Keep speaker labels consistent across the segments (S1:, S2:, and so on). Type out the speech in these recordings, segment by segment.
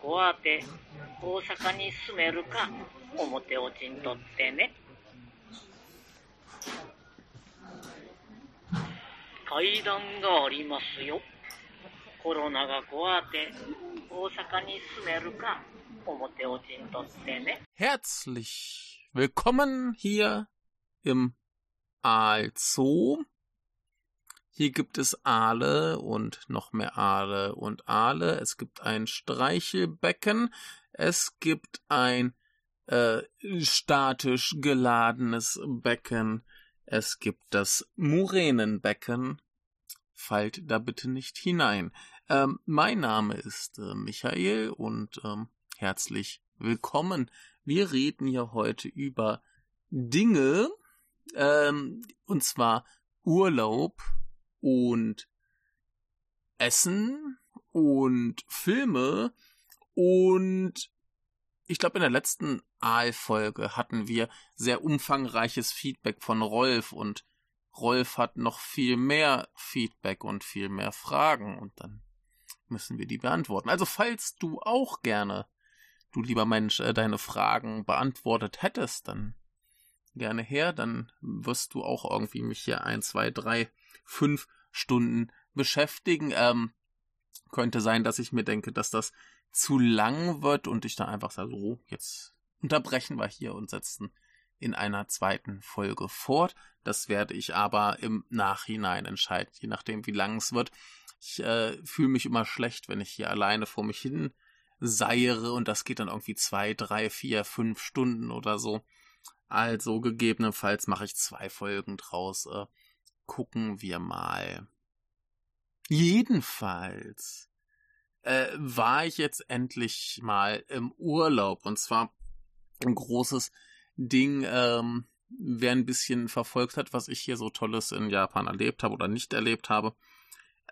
S1: ありますよ。コロナが怖て、大阪に住めるか、表おちんとってね。階段がありますよ。コロナが怖て、大阪に住めるか、表おちんとってね。
S2: Herzlich willkommen hier im Aalzoo. Hier gibt es Aale und noch mehr Aale und Aale. Es gibt ein Streichelbecken. Es gibt ein äh, statisch geladenes Becken. Es gibt das Muränenbecken. Fallt da bitte nicht hinein. Ähm, mein Name ist äh, Michael und ähm, herzlich willkommen. Wir reden hier heute über Dinge, ähm, und zwar Urlaub und Essen und Filme und ich glaube, in der letzten Aal-Folge hatten wir sehr umfangreiches Feedback von Rolf und Rolf hat noch viel mehr Feedback und viel mehr Fragen und dann müssen wir die beantworten. Also falls du auch gerne, du lieber Mensch, äh, deine Fragen beantwortet hättest, dann gerne her, dann wirst du auch irgendwie mich hier ein, zwei, drei, fünf Stunden beschäftigen. Ähm, könnte sein, dass ich mir denke, dass das zu lang wird und ich dann einfach sage, so, jetzt unterbrechen wir hier und setzen in einer zweiten Folge fort. Das werde ich aber im Nachhinein entscheiden, je nachdem, wie lang es wird. Ich äh, fühle mich immer schlecht, wenn ich hier alleine vor mich hin seiere und das geht dann irgendwie zwei, drei, vier, fünf Stunden oder so. Also gegebenenfalls mache ich zwei Folgen draus. Äh, gucken wir mal. Jedenfalls äh, war ich jetzt endlich mal im Urlaub und zwar ein großes Ding. Ähm, wer ein bisschen verfolgt hat, was ich hier so Tolles in Japan erlebt habe oder nicht erlebt habe.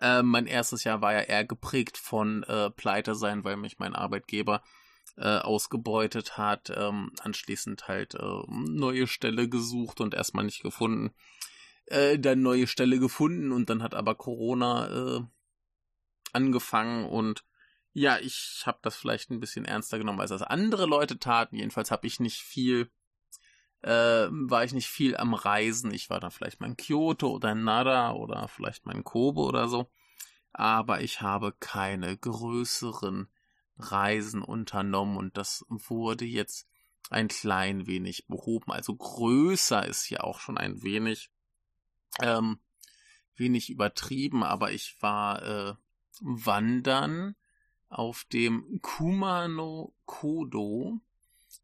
S2: Äh, mein erstes Jahr war ja eher geprägt von äh, Pleite sein, weil mich mein Arbeitgeber äh, ausgebeutet hat, ähm, anschließend halt äh, neue Stelle gesucht und erstmal nicht gefunden, äh, dann neue Stelle gefunden und dann hat aber Corona äh, angefangen und ja, ich habe das vielleicht ein bisschen ernster genommen, als das andere Leute taten. Jedenfalls habe ich nicht viel, äh, war ich nicht viel am Reisen. Ich war dann vielleicht mal in Kyoto oder in Nara oder vielleicht mal in Kobe oder so. Aber ich habe keine größeren Reisen unternommen und das wurde jetzt ein klein wenig behoben. Also größer ist hier auch schon ein wenig, ähm, wenig übertrieben, aber ich war äh, wandern auf dem Kumano Kodo,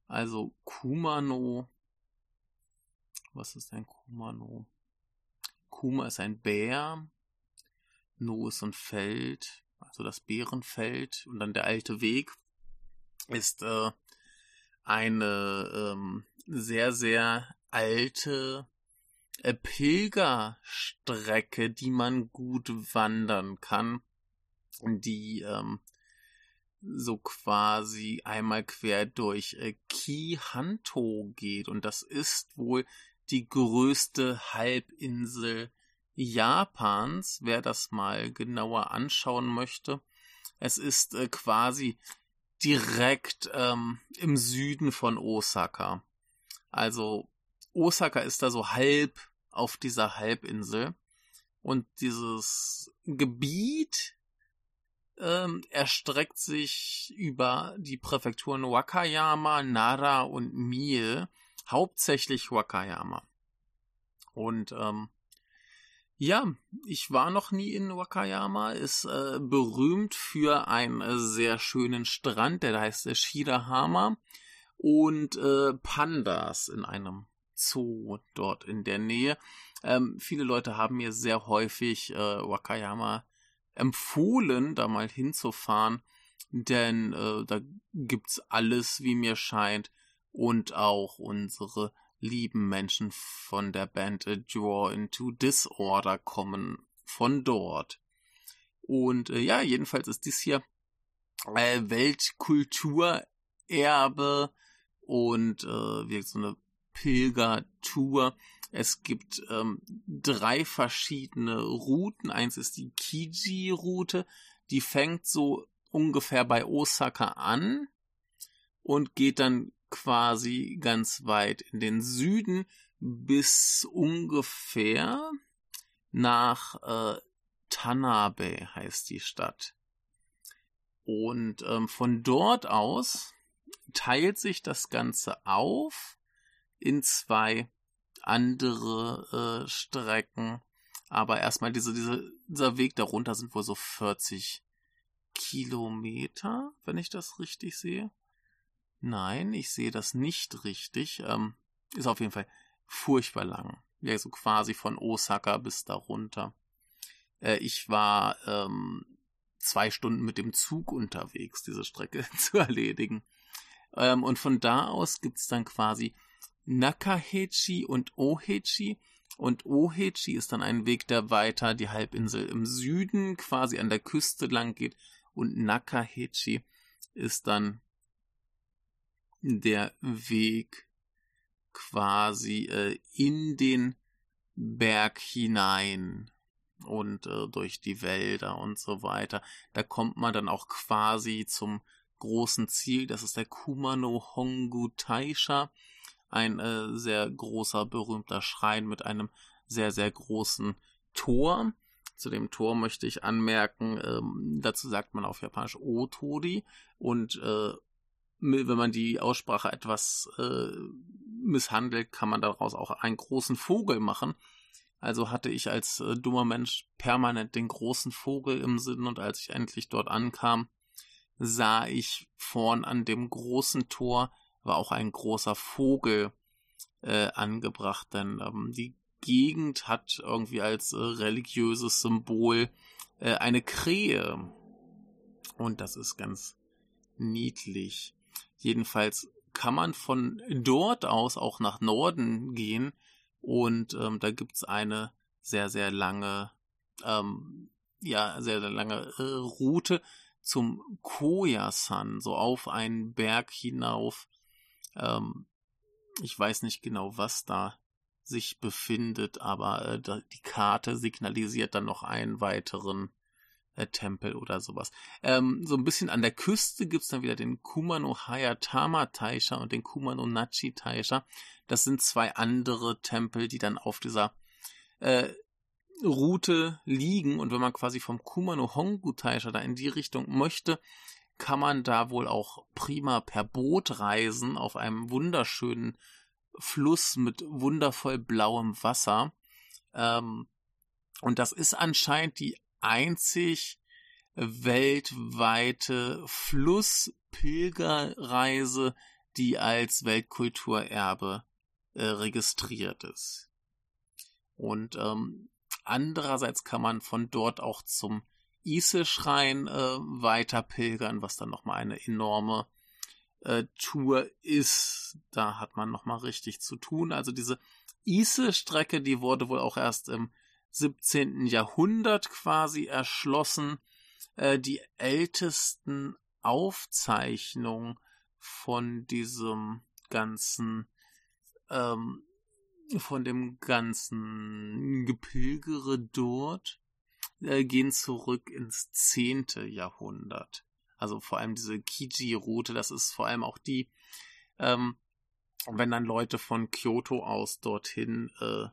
S2: also Kumano, was ist ein Kumano? Kuma ist ein Bär, No ist ein Feld, also das Bärenfeld und dann der alte Weg ist äh, eine ähm, sehr, sehr alte Pilgerstrecke, die man gut wandern kann, die ähm, so quasi einmal quer durch äh, Kihanto geht und das ist wohl die größte Halbinsel Japans, wer das mal genauer anschauen möchte. Es ist äh, quasi direkt ähm, im Süden von Osaka. Also Osaka ist da so halb auf dieser Halbinsel und dieses Gebiet ähm, erstreckt sich über die Präfekturen Wakayama, Nara und Mie, hauptsächlich Wakayama. Und ähm, ja, ich war noch nie in Wakayama, ist äh, berühmt für einen äh, sehr schönen Strand, der heißt äh, Shirahama und äh, Pandas in einem Zoo dort in der Nähe. Ähm, viele Leute haben mir sehr häufig äh, Wakayama empfohlen, da mal hinzufahren, denn äh, da gibt's alles, wie mir scheint, und auch unsere lieben Menschen von der Band A Draw into Disorder kommen von dort. Und äh, ja, jedenfalls ist dies hier äh, Weltkulturerbe und äh, wirkt so eine Pilgertour. Es gibt ähm, drei verschiedene Routen. Eins ist die Kiji-Route, Die fängt so ungefähr bei Osaka an und geht dann quasi ganz weit in den Süden bis ungefähr nach äh, Tanabe heißt die Stadt. Und ähm, von dort aus teilt sich das Ganze auf in zwei andere äh, Strecken. Aber erstmal diese, diese, dieser Weg darunter sind wohl so 40 Kilometer, wenn ich das richtig sehe. Nein, ich sehe das nicht richtig. Ähm, ist auf jeden Fall furchtbar lang. Ja, so quasi von Osaka bis darunter. Äh, ich war ähm, zwei Stunden mit dem Zug unterwegs, diese Strecke zu erledigen. Ähm, und von da aus gibt's dann quasi Nakahechi und Ohechi. Und Ohechi ist dann ein Weg, der weiter die Halbinsel im Süden quasi an der Küste lang geht. Und Nakahechi ist dann der Weg quasi äh, in den Berg hinein und äh, durch die Wälder und so weiter. Da kommt man dann auch quasi zum großen Ziel. Das ist der Kumano Hongu Taisha, ein äh, sehr großer, berühmter Schrein mit einem sehr, sehr großen Tor. Zu dem Tor möchte ich anmerken, ähm, dazu sagt man auf Japanisch Otori und äh, wenn man die Aussprache etwas äh, misshandelt, kann man daraus auch einen großen Vogel machen. Also hatte ich als äh, dummer Mensch permanent den großen Vogel im Sinn und als ich endlich dort ankam, sah ich vorn an dem großen Tor war auch ein großer Vogel äh, angebracht, denn ähm, die Gegend hat irgendwie als äh, religiöses Symbol äh, eine Krähe. Und das ist ganz niedlich. Jedenfalls kann man von dort aus auch nach Norden gehen und ähm, da gibt's eine sehr, sehr lange, ähm, ja, sehr, sehr lange äh, Route zum Koyasan, so auf einen Berg hinauf. Ähm, ich weiß nicht genau, was da sich befindet, aber äh, die Karte signalisiert dann noch einen weiteren äh, Tempel oder sowas. Ähm, so ein bisschen an der Küste gibt's dann wieder den Kumano Hayatama Taisha und den Kumano Nachi Taisha. Das sind zwei andere Tempel, die dann auf dieser äh, Route liegen. Und wenn man quasi vom Kumano Hongu Taisha da in die Richtung möchte, kann man da wohl auch prima per Boot reisen auf einem wunderschönen Fluss mit wundervoll blauem Wasser. Ähm, und das ist anscheinend die einzig weltweite Flusspilgerreise, die als Weltkulturerbe äh, registriert ist. Und ähm, andererseits kann man von dort auch zum Ise-Schrein äh, weiter pilgern, was dann nochmal eine enorme äh, Tour ist. Da hat man nochmal richtig zu tun. Also diese Ise-Strecke, die wurde wohl auch erst im 17. Jahrhundert quasi erschlossen. Äh, die ältesten Aufzeichnungen von diesem ganzen, ähm, von dem ganzen Gepilgere dort äh, gehen zurück ins 10. Jahrhundert. Also vor allem diese Kiji-Route, das ist vor allem auch die, ähm, wenn dann Leute von Kyoto aus dorthin äh,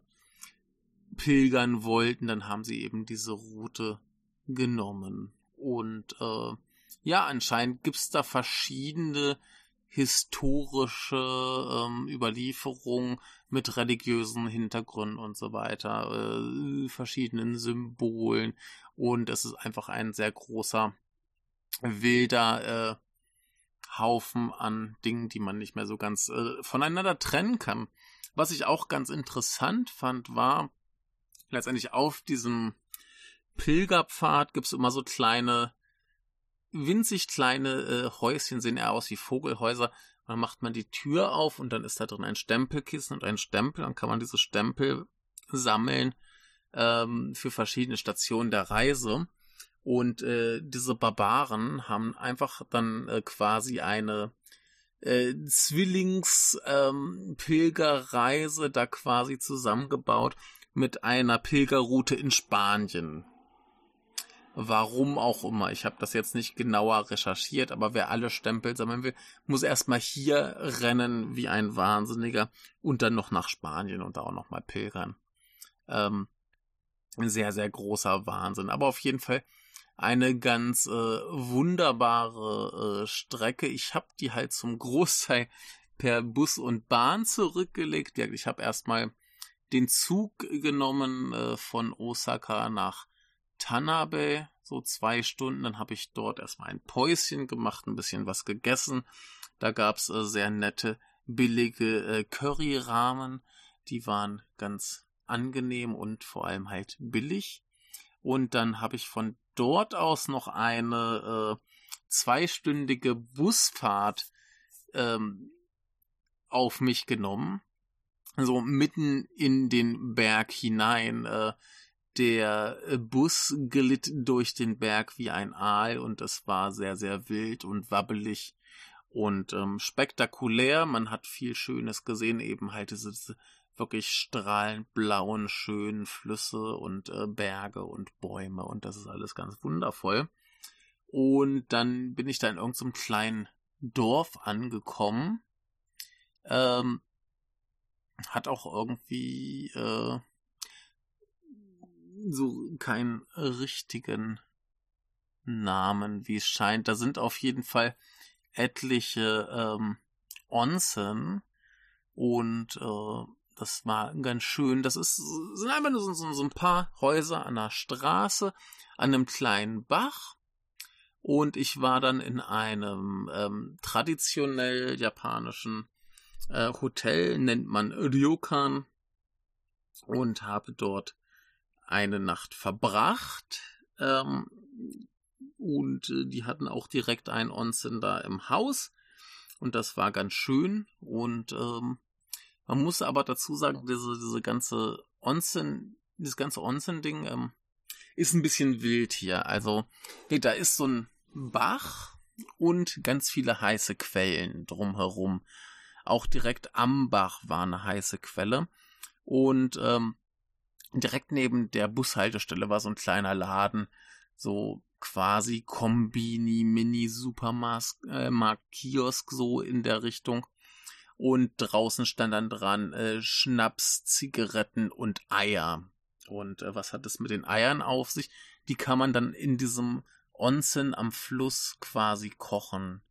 S2: pilgern wollten, dann haben sie eben diese Route genommen. Und äh, ja, anscheinend gibt's da verschiedene historische ähm, Überlieferungen mit religiösen Hintergründen und so weiter, äh, verschiedenen Symbolen und es ist einfach ein sehr großer wilder äh, Haufen an Dingen, die man nicht mehr so ganz äh, voneinander trennen kann. Was ich auch ganz interessant fand, war, letztendlich auf diesem Pilgerpfad gibt's immer so kleine, winzig kleine äh, Häuschen, sehen eher aus wie Vogelhäuser. Dann macht man die Tür auf und dann ist da drin ein Stempelkissen und ein Stempel. Dann kann man diese Stempel sammeln ähm, für verschiedene Stationen der Reise. Und äh, diese Barbaren haben einfach dann äh, quasi eine äh, Zwillingspilgerreise ähm, da quasi zusammengebaut mit einer Pilgerroute in Spanien. Warum auch immer. Ich habe das jetzt nicht genauer recherchiert, aber wer alle Stempel sammeln will, muss erstmal hier rennen wie ein Wahnsinniger und dann noch nach Spanien und da auch nochmal pilgern. Ähm, ein sehr, sehr großer Wahnsinn. Aber auf jeden Fall eine ganz äh, wunderbare äh, Strecke. Ich habe die halt zum Großteil per Bus und Bahn zurückgelegt. Ich habe erstmal den Zug genommen äh, von Osaka nach Tanabe, so zwei Stunden. Dann habe ich dort erstmal ein Päuschen gemacht, ein bisschen was gegessen. Da gab's äh, sehr nette, billige äh, Curry-Rahmen. Die waren ganz angenehm und vor allem halt billig. Und dann habe ich von dort aus noch eine äh, zweistündige Busfahrt ähm, auf mich genommen. So mitten in den Berg hinein. Äh, der äh, Bus glitt durch den Berg wie ein Aal und es war sehr, sehr wild und wabbelig und ähm, spektakulär. Man hat viel Schönes gesehen, eben halt diese, diese wirklich strahlend blauen, schönen Flüsse und äh, Berge und Bäume und das ist alles ganz wundervoll. Und dann bin ich da in irgendeinem kleinen Dorf angekommen. Ähm, hat auch irgendwie äh, so keinen richtigen Namen, wie es scheint. Da sind auf jeden Fall etliche ähm, Onsen und äh, das war ganz schön. Das ist sind einfach nur so, so ein paar Häuser an der Straße, an einem kleinen Bach. Und ich war dann in einem ähm, traditionell japanischen äh, Hotel, nennt man Ryokan, und habe dort eine Nacht verbracht. Ähm, und äh, die hatten auch direkt ein Onsen da im Haus. Und das war ganz schön. Und ähm, man muss aber dazu sagen, diese, diese ganze Onsen, dieses ganze Onsen-Ding ähm, ist ein bisschen wild hier. Also, da ist so ein Bach und ganz viele heiße Quellen drumherum. Auch direkt am Bach war eine heiße Quelle. Und ähm, direkt neben der Bushaltestelle war so ein kleiner Laden, so quasi Kombini, Mini-Supermarkt, äh, Kiosk, so in der Richtung. Und draußen stand dann dran äh, Schnaps, Zigaretten und Eier. Und äh, was hat es mit den Eiern auf sich? Die kann man dann in diesem Onsen am Fluss quasi kochen.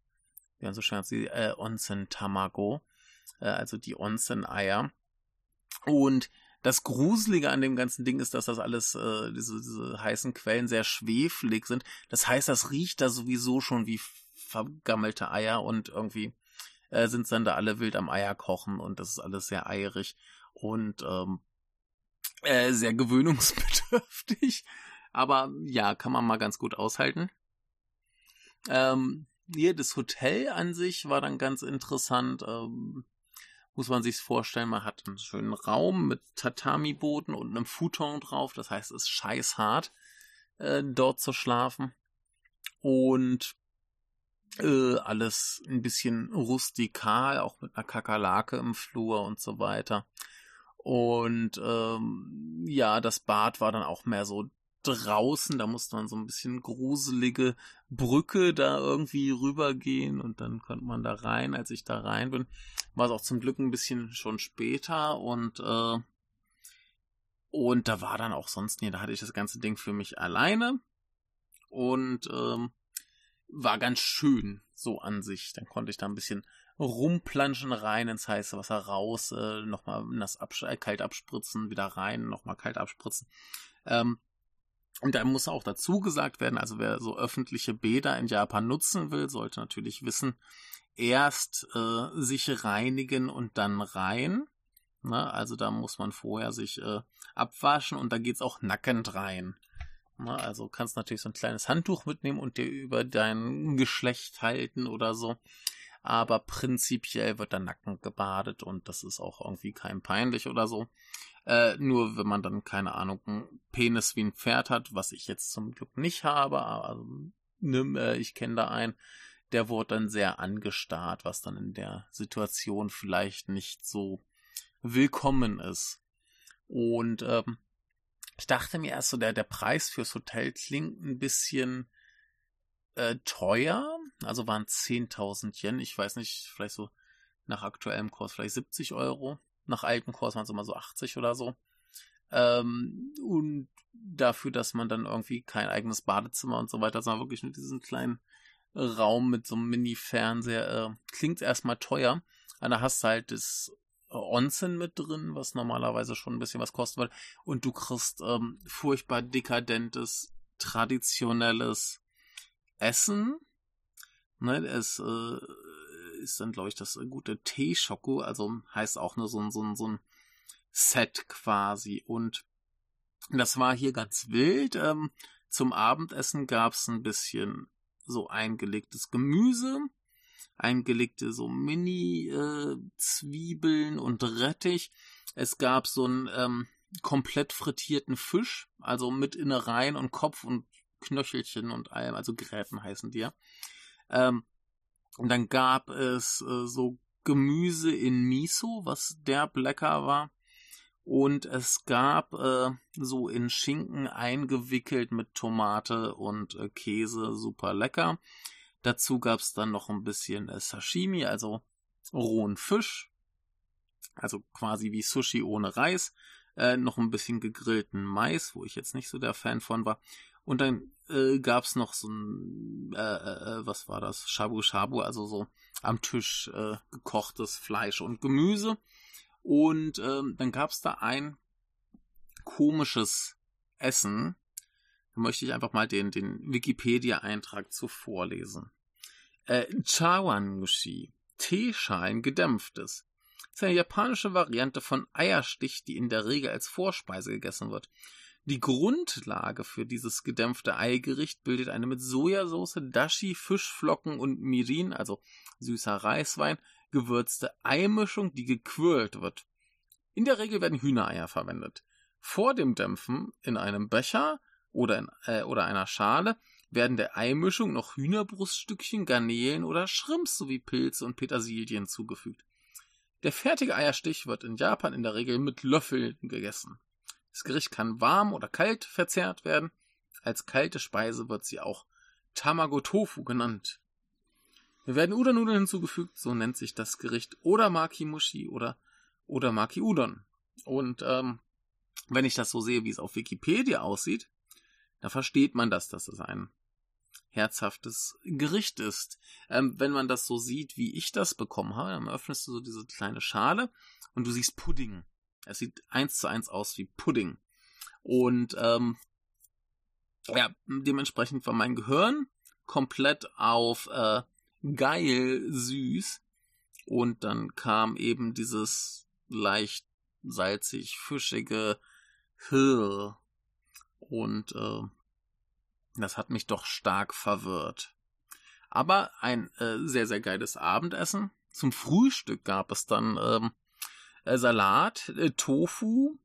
S2: Ja, so schön die äh, Onsen Tamago, äh, also die Onsen Eier. Und das Gruselige an dem ganzen Ding ist, dass das alles, äh, diese, diese heißen Quellen sehr schweflig sind. Das heißt, das riecht da sowieso schon wie vergammelte Eier und irgendwie äh, sind dann da alle wild am Eier kochen und das ist alles sehr eierig und ähm, äh, sehr gewöhnungsbedürftig. Aber ja, kann man mal ganz gut aushalten. Ähm, hier, das Hotel an sich war dann ganz interessant. Ähm, muss man sich vorstellen, man hat einen schönen Raum mit Tatami-Boden und einem Futon drauf. Das heißt, es ist scheißhart, äh, dort zu schlafen. Und äh, alles ein bisschen rustikal, auch mit einer Kakerlake im Flur und so weiter. Und ähm, ja, das Bad war dann auch mehr so draußen, da musste man so ein bisschen gruselige Brücke da irgendwie rübergehen und dann konnte man da rein. Als ich da rein bin, war es auch zum Glück ein bisschen schon später und äh, und da war dann auch sonst nie, da hatte ich das ganze Ding für mich alleine und ähm, war ganz schön so an sich. Dann konnte ich da ein bisschen rumplanschen rein ins heiße Wasser raus, äh, nochmal nass absch kalt abspritzen, wieder rein, nochmal kalt abspritzen. Ähm, und da muss auch dazu gesagt werden, also wer so öffentliche Bäder in Japan nutzen will, sollte natürlich wissen, erst äh, sich reinigen und dann rein. Ne? Also da muss man vorher sich äh, abwaschen und da geht's auch nackend rein. Ne? Also kannst natürlich so ein kleines Handtuch mitnehmen und dir über dein Geschlecht halten oder so. Aber prinzipiell wird da nackend gebadet und das ist auch irgendwie kein peinlich oder so. Äh, nur wenn man dann, keine Ahnung, einen Penis wie ein Pferd hat, was ich jetzt zum Glück nicht habe, aber also, ne, äh, ich kenne da einen, der wurde dann sehr angestarrt, was dann in der Situation vielleicht nicht so willkommen ist. Und ähm, Ich dachte mir erst so, der, der Preis fürs Hotel klingt ein bisschen äh, teuer. Also waren 10.000 Yen. Ich weiß nicht, vielleicht so nach aktuellem Kurs vielleicht 70 Euro. Nach altem Kurs waren es immer so 80 oder so. Ähm, und dafür, dass man dann irgendwie kein eigenes Badezimmer und so weiter, sondern wirklich nur diesen kleinen Raum mit so einem Mini-Fernseher, äh, klingt erstmal teuer. Und da hast du halt das Onsen mit drin, was normalerweise schon ein bisschen was kosten würde. Und du kriegst ähm, furchtbar dekadentes, traditionelles Essen. Ne, es äh, ist dann, glaube ich, das gute Teeshoko, also heißt auch nur so ein, so ein, so ein Set quasi. Und das war hier ganz wild. Ähm, zum Abendessen gab's ein bisschen so eingelegtes Gemüse, eingelegte so Mini-Zwiebeln äh, und Rettich. Es gab so einen ähm, komplett frittierten Fisch, also mit Innereien und Kopf und Knöchelchen und allem, also Gräten heißen die ja. Ähm, und dann gab es äh, so Gemüse in Miso, was derb lecker war. Und es gab äh, so in Schinken eingewickelt mit Tomate und äh, Käse, super lecker. Dazu gab es dann noch ein bisschen äh, Sashimi, also rohen Fisch, also quasi wie Sushi ohne Reis, äh, noch ein bisschen gegrillten Mais, wo ich jetzt nicht so der Fan von war. Und dann äh, gab es noch so ein, äh, äh, äh, was war das? Shabu Shabu, also so am Tisch äh, gekochtes Fleisch und Gemüse. Und ähm, dann gab es da ein komisches Essen. Da möchte ich einfach mal den, den Wikipedia-Eintrag zu vorlesen. Äh, Chawangushi, Teeschein gedämpftes. Das ist eine japanische Variante von Eierstich, die in der Regel als Vorspeise gegessen wird. Die Grundlage für dieses gedämpfte Eigericht bildet eine mit Sojasauce, Dashi, Fischflocken und Mirin, also süßer Reiswein, gewürzte Eimischung, die gequirlt wird. In der Regel werden Hühnereier verwendet. Vor dem Dämpfen in einem Becher oder, in, äh, oder einer Schale werden der Eimischung noch Hühnerbruststückchen, Garnelen oder Shrimps sowie Pilze und Petersilien zugefügt. Der fertige Eierstich wird in Japan in der Regel mit Löffeln gegessen. Das Gericht kann warm oder kalt verzehrt werden. Als kalte Speise wird sie auch Tamago Tofu genannt. Wir werden Udon-Nudeln hinzugefügt, so nennt sich das Gericht oder Maki-Mushi oder oder Maki-Udon. Und ähm, wenn ich das so sehe, wie es auf Wikipedia aussieht, da versteht man das, dass es ein herzhaftes Gericht ist. Ähm, wenn man das so sieht, wie ich das bekommen habe, dann öffnest du so diese kleine Schale und du siehst Pudding. Es sieht eins zu eins aus wie Pudding. Und ähm, ja, dementsprechend war mein Gehirn komplett auf äh, geil süß. Und dann kam eben dieses leicht salzig, fischige Hirr. Und äh, das hat mich doch stark verwirrt. Aber ein äh, sehr, sehr geiles Abendessen. Zum Frühstück gab es dann ähm, äh, Salat, äh, Tofu,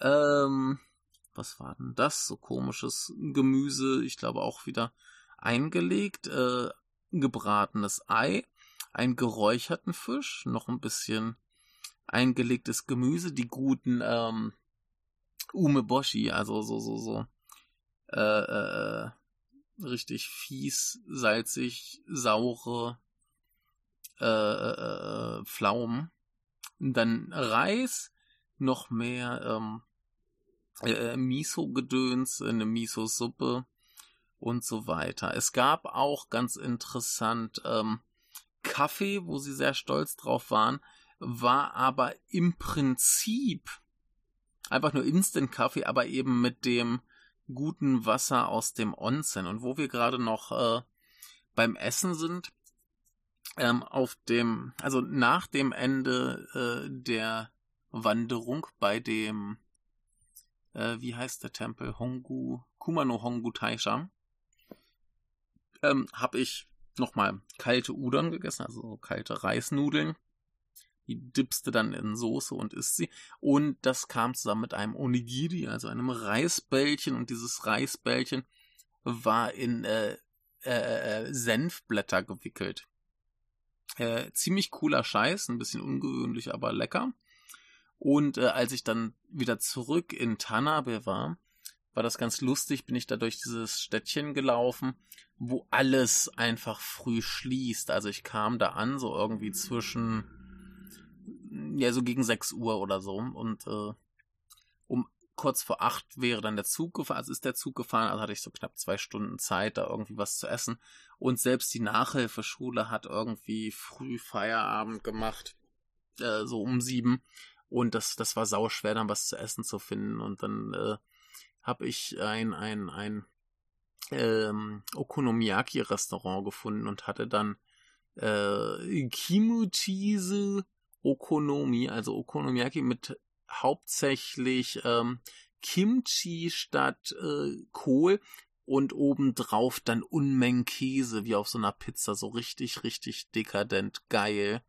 S2: ähm, was war denn das? So komisches Gemüse, ich glaube auch wieder eingelegt, äh, gebratenes Ei, einen geräucherten Fisch, noch ein bisschen eingelegtes Gemüse, die guten ähm, Umeboshi, also so so so äh, äh, richtig fies, salzig, saure äh, äh, äh Pflaumen dann Reis, noch mehr ähm, äh, Miso-Gedöns, eine Miso-Suppe und so weiter. Es gab auch ganz interessant ähm, Kaffee, wo sie sehr stolz drauf waren, war aber im Prinzip einfach nur Instant-Kaffee, aber eben mit dem guten Wasser aus dem Onsen. Und wo wir gerade noch äh, beim Essen sind, ähm, auf dem, also nach dem Ende äh, der Wanderung bei dem, äh, wie heißt der Tempel? Hongu, Kumano Hongu Taisha, ähm, habe ich nochmal kalte Udon gegessen, also so kalte Reisnudeln. Die dippste dann in Soße und isst sie. Und das kam zusammen mit einem Onigiri, also einem Reisbällchen. Und dieses Reisbällchen war in äh, äh, äh Senfblätter gewickelt. Äh, ziemlich cooler Scheiß, ein bisschen ungewöhnlich, aber lecker. Und äh, als ich dann wieder zurück in Tanabe war, war das ganz lustig, bin ich da durch dieses Städtchen gelaufen, wo alles einfach früh schließt. Also ich kam da an, so irgendwie zwischen, ja, so gegen 6 Uhr oder so. Und äh, kurz vor acht wäre dann der Zug gefahren, also ist der Zug gefahren, also hatte ich so knapp zwei Stunden Zeit, da irgendwie was zu essen. Und selbst die Nachhilfeschule hat irgendwie früh Feierabend gemacht, äh, so um sieben. Und das, das war sauschwer, dann was zu essen zu finden. Und dann äh, habe ich ein, ein, ein ähm, Okonomiyaki-Restaurant gefunden und hatte dann äh, Kimutise Okonomi, also Okonomiyaki mit hauptsächlich ähm, Kimchi statt äh, Kohl und obendrauf dann Unmengen Käse, wie auf so einer Pizza, so richtig, richtig dekadent geil.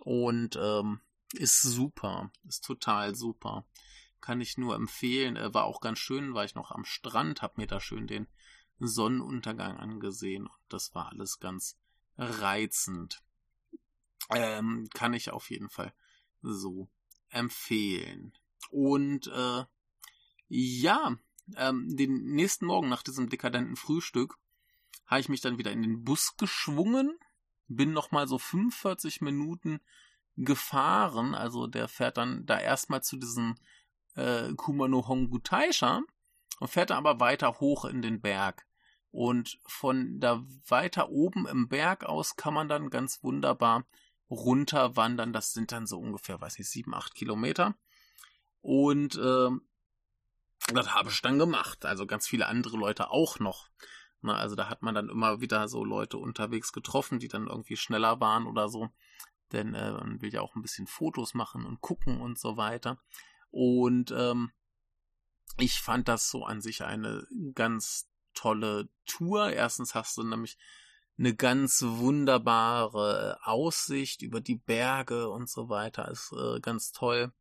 S2: Und ähm, ist super, ist total super. Kann ich nur empfehlen. Äh, war auch ganz schön, war ich noch am Strand, hab mir da schön den Sonnenuntergang angesehen und das war alles ganz reizend. Ähm, kann ich auf jeden Fall so empfehlen. Und äh, ja, ähm, den nächsten Morgen nach diesem dekadenten Frühstück habe ich mich dann wieder in den Bus geschwungen, bin nochmal so 45 Minuten gefahren, also der fährt dann da erstmal zu diesem äh, Kumano Hongutaisha und fährt dann aber weiter hoch in den Berg. Und von da weiter oben im Berg aus kann man dann ganz wunderbar runterwandern. Das sind dann so ungefähr, weiß nicht, sieben, acht Kilometer. Und äh, das habe ich dann gemacht. Also ganz viele andere Leute auch noch. Na, also da hat man dann immer wieder so Leute unterwegs getroffen, die dann irgendwie schneller waren oder so. Denn äh, man will ja auch ein bisschen Fotos machen und gucken und so weiter. Und ähm, ich fand das so an sich eine ganz tolle Tour. Erstens hast du nämlich eine ganz wunderbare Aussicht über die Berge und so weiter. Ist äh, ganz toll.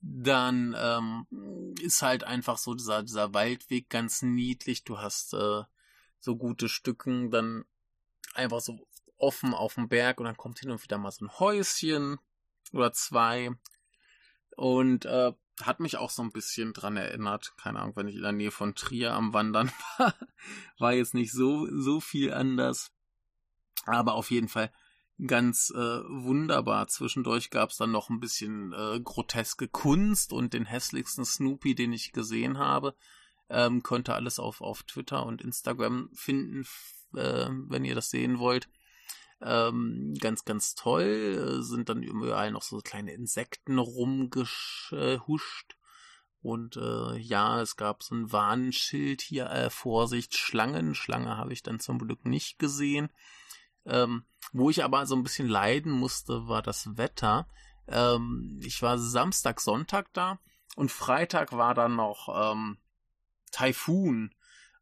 S2: Dann ähm, ist halt einfach so dieser, dieser Waldweg ganz niedlich. Du hast äh, so gute Stücken, dann einfach so offen auf dem Berg und dann kommt hin und wieder mal so ein Häuschen oder zwei. Und äh, hat mich auch so ein bisschen dran erinnert. Keine Ahnung, wenn ich in der Nähe von Trier am Wandern war, war jetzt nicht so, so viel anders. Aber auf jeden Fall ganz äh, wunderbar. Zwischendurch gab es dann noch ein bisschen äh, groteske Kunst und den hässlichsten Snoopy, den ich gesehen habe. Ähm, könnt ihr alles auf, auf Twitter und Instagram finden, äh, wenn ihr das sehen wollt. Ähm, ganz, ganz toll. Sind dann überall noch so kleine Insekten rumgehuscht. Und äh, ja, es gab so ein Warnschild hier, äh, Vorsicht, Schlangen. Schlange habe ich dann zum Glück nicht gesehen. Ähm, wo ich aber so ein bisschen leiden musste, war das Wetter. Ähm, ich war Samstag, Sonntag da und Freitag war dann noch ähm, Taifun.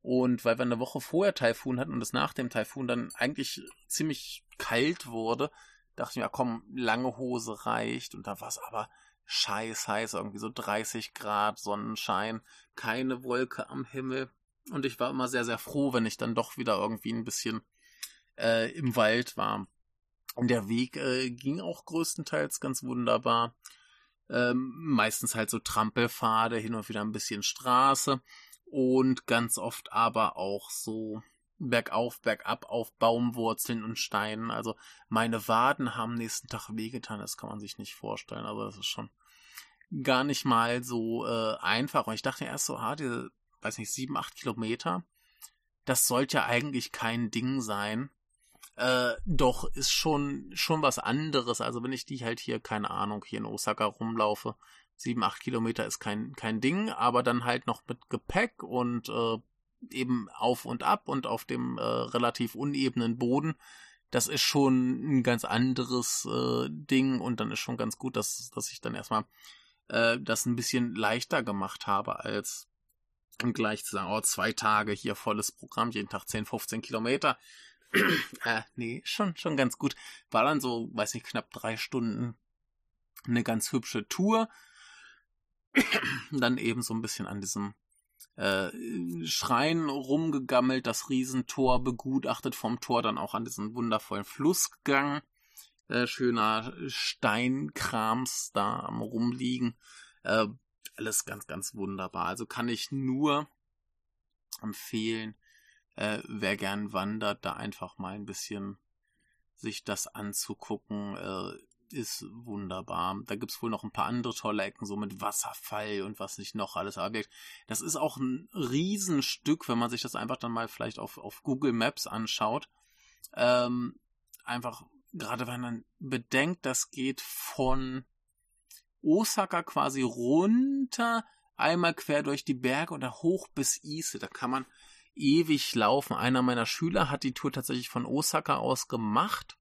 S2: Und weil wir eine Woche vorher Taifun hatten und es nach dem Taifun dann eigentlich ziemlich kalt wurde, dachte ich mir, komm, lange Hose reicht. Und da war es aber scheiß heiß, irgendwie so 30 Grad, Sonnenschein, keine Wolke am Himmel. Und ich war immer sehr, sehr froh, wenn ich dann doch wieder irgendwie ein bisschen äh, im Wald war. Und der Weg äh, ging auch größtenteils ganz wunderbar. Ähm, meistens halt so Trampelpfade, hin und wieder ein bisschen Straße und ganz oft aber auch so bergauf, bergab auf Baumwurzeln und Steinen. Also meine Waden haben nächsten Tag wehgetan, das kann man sich nicht vorstellen. Also das ist schon gar nicht mal so äh, einfach. Und ich dachte erst so, ah, diese, weiß nicht, sieben, acht Kilometer, das sollte ja eigentlich kein Ding sein. Äh, doch ist schon schon was anderes. Also wenn ich die halt hier, keine Ahnung, hier in Osaka rumlaufe, sieben, acht Kilometer ist kein, kein Ding, aber dann halt noch mit Gepäck und äh, eben auf und ab und auf dem äh, relativ unebenen Boden. Das ist schon ein ganz anderes äh, Ding und dann ist schon ganz gut, dass, dass ich dann erstmal äh, das ein bisschen leichter gemacht habe, als gleich zu sagen, oh, zwei Tage hier volles Programm, jeden Tag 10, 15 Kilometer. äh, nee, schon, schon ganz gut. War dann so, weiß nicht, knapp drei Stunden eine ganz hübsche Tour. dann eben so ein bisschen an diesem äh, Schrein rumgegammelt, das Riesentor begutachtet, vom Tor dann auch an diesen wundervollen Fluss gegangen. äh, schöner Steinkrams da am rumliegen. Äh, alles ganz, ganz wunderbar. Also kann ich nur empfehlen, äh, wer gern wandert, da einfach mal ein bisschen sich das anzugucken, äh, ist wunderbar. Da gibt's wohl noch ein paar andere tolle Ecken, so mit Wasserfall und was nicht noch alles. Aber das ist auch ein Riesenstück, wenn man sich das einfach dann mal vielleicht auf, auf Google Maps anschaut. Ähm, einfach, gerade wenn man bedenkt, das geht von Osaka quasi runter, einmal quer durch die Berge oder hoch bis Ise. Da kann man ewig laufen. Einer meiner Schüler hat die Tour tatsächlich von Osaka aus gemacht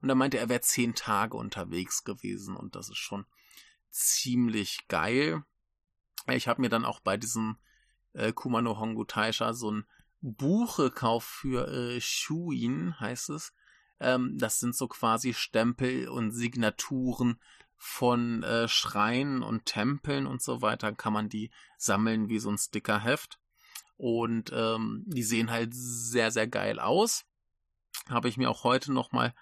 S2: und er meinte, er wäre zehn Tage unterwegs gewesen und das ist schon ziemlich geil. Ich habe mir dann auch bei diesem äh, Kumano Hongu Taisha so ein Buch gekauft für äh, Shuin, heißt es. Ähm, das sind so quasi Stempel und Signaturen von äh, Schreinen und Tempeln und so weiter. Kann man die sammeln wie so ein Stickerheft. Und ähm, die sehen halt sehr, sehr geil aus. Habe ich mir auch heute nochmal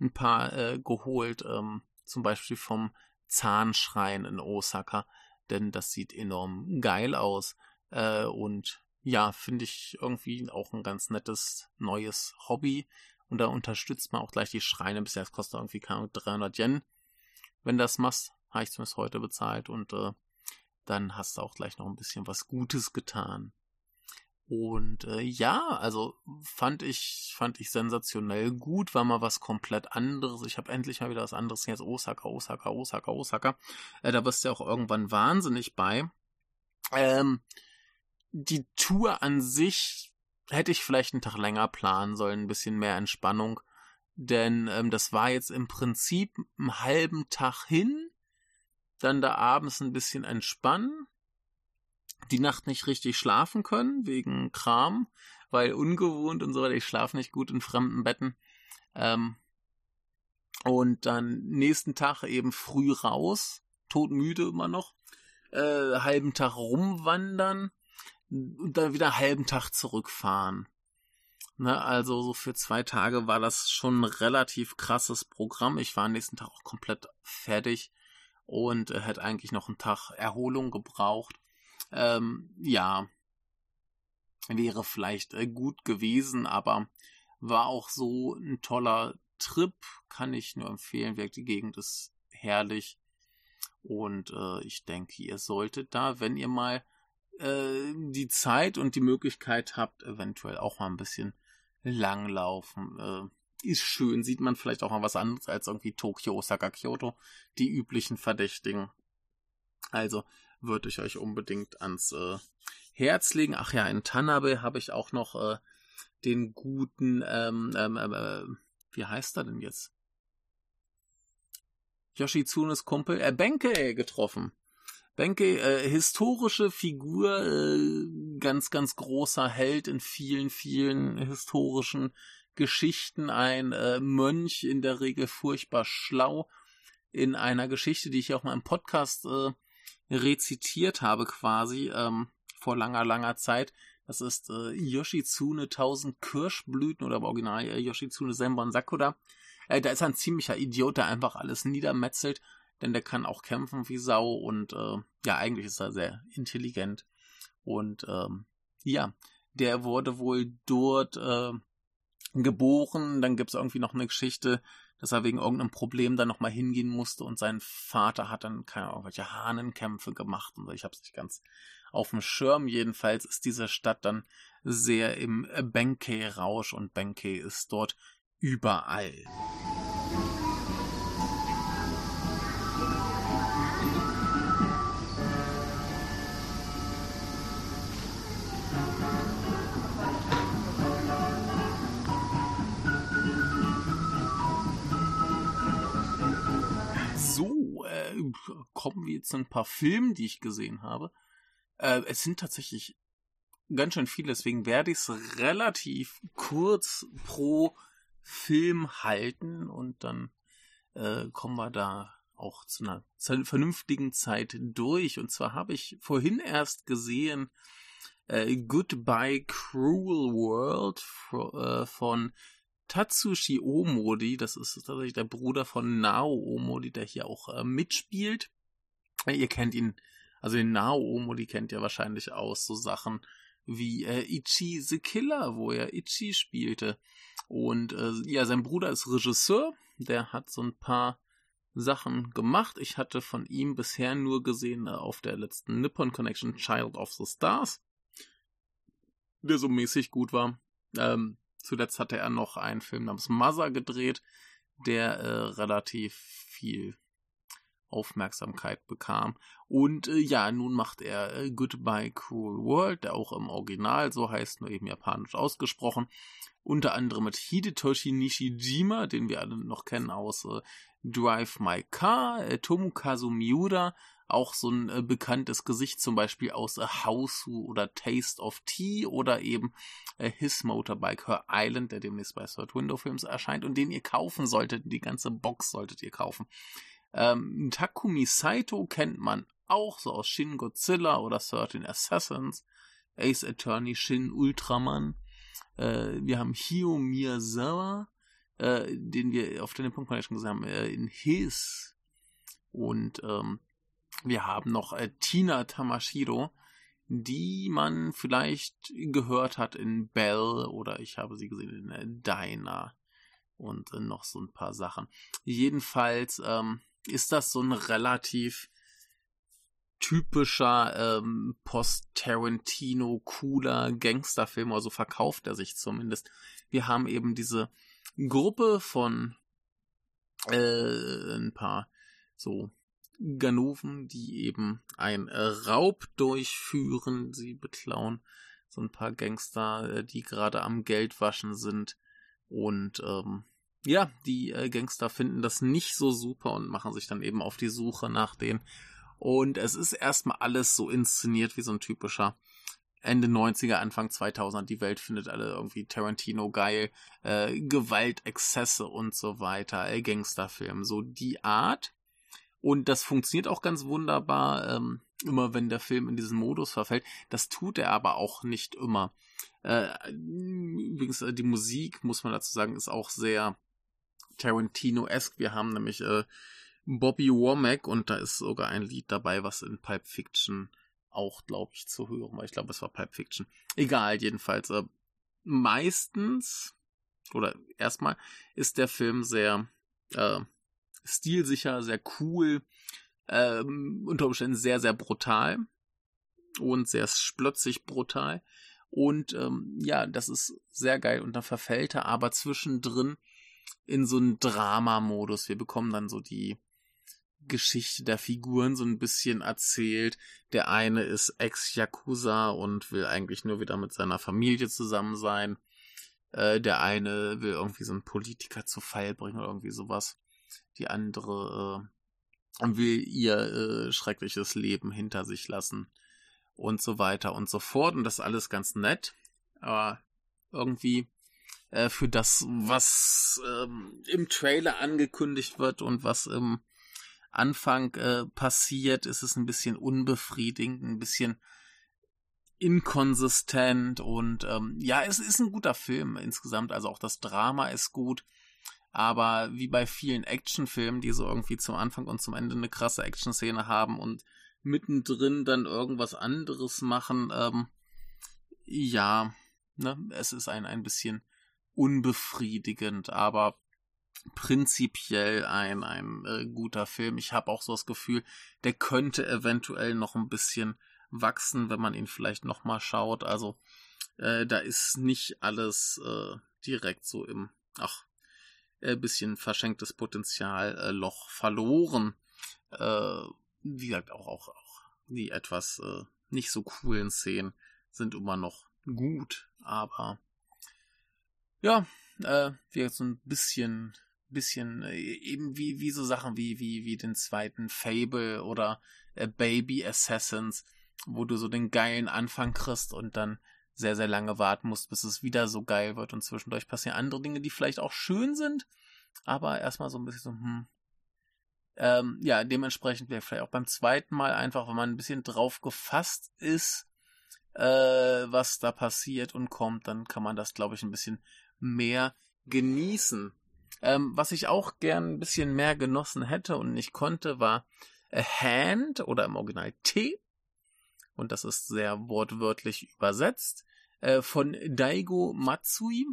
S2: ein paar äh, geholt. Ähm, zum Beispiel vom Zahnschrein in Osaka. Denn das sieht enorm geil aus. Äh, und ja, finde ich irgendwie auch ein ganz nettes neues Hobby. Und da unterstützt man auch gleich die Schreine. Bisher das kostet irgendwie keine 300 Yen. Wenn das machst, habe ich zumindest heute bezahlt. Und äh, dann hast du auch gleich noch ein bisschen was Gutes getan. Und äh, ja, also fand ich fand ich sensationell gut, war mal was komplett anderes. Ich habe endlich mal wieder was anderes jetzt Osaka, Osaka, Osaka, Osaka. Äh, da wirst du ja auch irgendwann wahnsinnig bei. Ähm, die Tour an sich hätte ich vielleicht einen Tag länger planen sollen, ein bisschen mehr Entspannung, denn ähm, das war jetzt im Prinzip einen halben Tag hin, dann da abends ein bisschen entspannen die Nacht nicht richtig schlafen können, wegen Kram, weil ungewohnt und so weiter. Ich schlafe nicht gut in fremden Betten. Ähm, und dann nächsten Tag eben früh raus, todmüde immer noch, äh, halben Tag rumwandern und dann wieder halben Tag zurückfahren. Ne, also so für zwei Tage war das schon ein relativ krasses Programm. Ich war am nächsten Tag auch komplett fertig und äh, hätte eigentlich noch einen Tag Erholung gebraucht. Ähm, ja, wäre vielleicht äh, gut gewesen, aber war auch so ein toller Trip, kann ich nur empfehlen. Die Gegend ist herrlich und äh, ich denke, ihr solltet da, wenn ihr mal äh, die Zeit und die Möglichkeit habt, eventuell auch mal ein bisschen langlaufen. Äh, ist schön, sieht man vielleicht auch mal was anderes als irgendwie Tokio, Osaka, Kyoto, die üblichen Verdächtigen. Also würde ich euch unbedingt ans äh, Herz legen. Ach ja, in Tanabe habe ich auch noch äh, den guten, ähm, ähm, äh, wie heißt er denn jetzt? Yoshitsunes Kumpel, äh, Benke getroffen. Benke, äh, historische Figur, äh, ganz, ganz großer Held in vielen, vielen historischen Geschichten, ein äh, Mönch, in der Regel furchtbar schlau, in einer Geschichte, die ich auch mal im Podcast äh, rezitiert habe quasi ähm, vor langer, langer Zeit. Das ist äh, Yoshitsune 1000 Kirschblüten oder im Original äh, Yoshitsune Senbon Sakura. Äh, da ist ein ziemlicher Idiot, der einfach alles niedermetzelt, denn der kann auch kämpfen wie Sau und äh, ja, eigentlich ist er sehr intelligent. Und ähm, ja, der wurde wohl dort äh, geboren. Dann gibt's irgendwie noch eine Geschichte, dass er wegen irgendeinem Problem dann nochmal hingehen musste und sein Vater hat dann keine Ahnung, welche Hahnenkämpfe gemacht und ich habe es nicht ganz auf dem Schirm. Jedenfalls ist diese Stadt dann sehr im Benkei-Rausch und Benkei ist dort überall. Kommen wir zu ein paar Filmen, die ich gesehen habe. Äh, es sind tatsächlich ganz schön viele, deswegen werde ich es relativ kurz pro Film halten und dann äh, kommen wir da auch zu einer, zu einer vernünftigen Zeit durch. Und zwar habe ich vorhin erst gesehen äh, Goodbye Cruel World äh, von Tatsushi Omodi, das ist tatsächlich der Bruder von Nao Omodi, der hier auch äh, mitspielt. Ihr kennt ihn, also den Nao Omodi kennt ihr wahrscheinlich aus so Sachen wie äh, Ichi the Killer, wo er Ichi spielte. Und äh, ja, sein Bruder ist Regisseur, der hat so ein paar Sachen gemacht. Ich hatte von ihm bisher nur gesehen äh, auf der letzten Nippon Connection Child of the Stars, der so mäßig gut war. Ähm, zuletzt hatte er noch einen Film namens Mother gedreht, der äh, relativ viel Aufmerksamkeit bekam. Und äh, ja, nun macht er äh, Goodbye Cruel World, der auch im Original so heißt, nur eben japanisch ausgesprochen. Unter anderem mit Hidetoshi Nishijima, den wir alle noch kennen aus äh, Drive My Car, äh, Tomokazu Miura, auch so ein äh, bekanntes Gesicht zum Beispiel aus A House oder Taste of Tea oder eben äh, His Motorbike Her Island, der demnächst bei Third Window Films erscheint und den ihr kaufen solltet. Die ganze Box solltet ihr kaufen. Ähm, Takumi Saito kennt man auch so aus Shin Godzilla oder 13 Assassins, Ace Attorney, Shin Ultraman. Äh, wir haben Hio Miyazawa, äh, den wir auf den Punkt schon gesehen haben, äh, in His. Und ähm, wir haben noch äh, Tina Tamashiro, die man vielleicht gehört hat in Bell oder ich habe sie gesehen in äh, Dinah und äh, noch so ein paar Sachen. Jedenfalls ähm, ist das so ein relativ typischer ähm, Post-Tarantino cooler Gangsterfilm, also verkauft er sich zumindest. Wir haben eben diese Gruppe von äh, ein paar so Ganoven, die eben ein Raub durchführen. Sie beklauen so ein paar Gangster, äh, die gerade am Geldwaschen sind. Und ähm, ja, die äh, Gangster finden das nicht so super und machen sich dann eben auf die Suche nach denen. Und es ist erstmal alles so inszeniert wie so ein typischer Ende 90er, Anfang 2000er. Die Welt findet alle irgendwie Tarantino geil, äh, Gewalt, Exzesse und so weiter, äh, Gangsterfilm, so die Art. Und das funktioniert auch ganz wunderbar, ähm, immer wenn der Film in diesen Modus verfällt. Das tut er aber auch nicht immer. Äh, übrigens, äh, die Musik, muss man dazu sagen, ist auch sehr Tarantino-esque. Wir haben nämlich äh, Bobby Womack und da ist sogar ein Lied dabei, was in Pulp Fiction auch, glaube ich, zu hören war. Ich glaube, es war Pulp Fiction. Egal, jedenfalls. Äh, meistens, oder erstmal, ist der Film sehr äh, stilsicher, sehr cool, ähm, unter Umständen sehr, sehr brutal und sehr splötzig brutal. Und ähm, ja, das ist sehr geil. Und dann verfällt er aber zwischendrin in so einen Drama-Modus. Wir bekommen dann so die Geschichte der Figuren so ein bisschen erzählt. Der eine ist Ex-Yakuza und will eigentlich nur wieder mit seiner Familie zusammen sein. Äh, der eine will irgendwie so einen Politiker zu Fall bringen oder irgendwie sowas. Die andere äh, will ihr äh, schreckliches Leben hinter sich lassen und so weiter und so fort. Und das ist alles ganz nett. Aber irgendwie äh, für das, was ähm, im Trailer angekündigt wird und was im Anfang äh, passiert, ist es ein bisschen unbefriedigend, ein bisschen inkonsistent und ähm, ja, es ist ein guter Film insgesamt, also auch das Drama ist gut, aber wie bei vielen Actionfilmen, die so irgendwie zum Anfang und zum Ende eine krasse Action-Szene haben und mittendrin dann irgendwas anderes machen, ähm, ja, ne, es ist ein, ein bisschen unbefriedigend, aber prinzipiell ein, ein äh, guter Film. Ich habe auch so das Gefühl, der könnte eventuell noch ein bisschen wachsen, wenn man ihn vielleicht nochmal schaut. Also äh, da ist nicht alles äh, direkt so im, ach, äh, bisschen verschenktes Potenzial äh, Loch verloren. Äh, wie gesagt, auch, auch, auch die etwas äh, nicht so coolen Szenen sind immer noch gut, aber ja, äh, wir so ein bisschen, bisschen, äh, eben wie, wie so Sachen wie, wie, wie den zweiten Fable oder äh, Baby Assassins, wo du so den geilen Anfang kriegst und dann sehr, sehr lange warten musst, bis es wieder so geil wird und zwischendurch passieren andere Dinge, die vielleicht auch schön sind, aber erstmal so ein bisschen so, hm. Ähm, ja, dementsprechend wäre vielleicht auch beim zweiten Mal einfach, wenn man ein bisschen drauf gefasst ist, äh, was da passiert und kommt, dann kann man das, glaube ich, ein bisschen mehr genießen. Ähm, was ich auch gern ein bisschen mehr genossen hätte und nicht konnte, war A Hand oder im Original T. Und das ist sehr wortwörtlich übersetzt. Äh, von Daigo Matsui,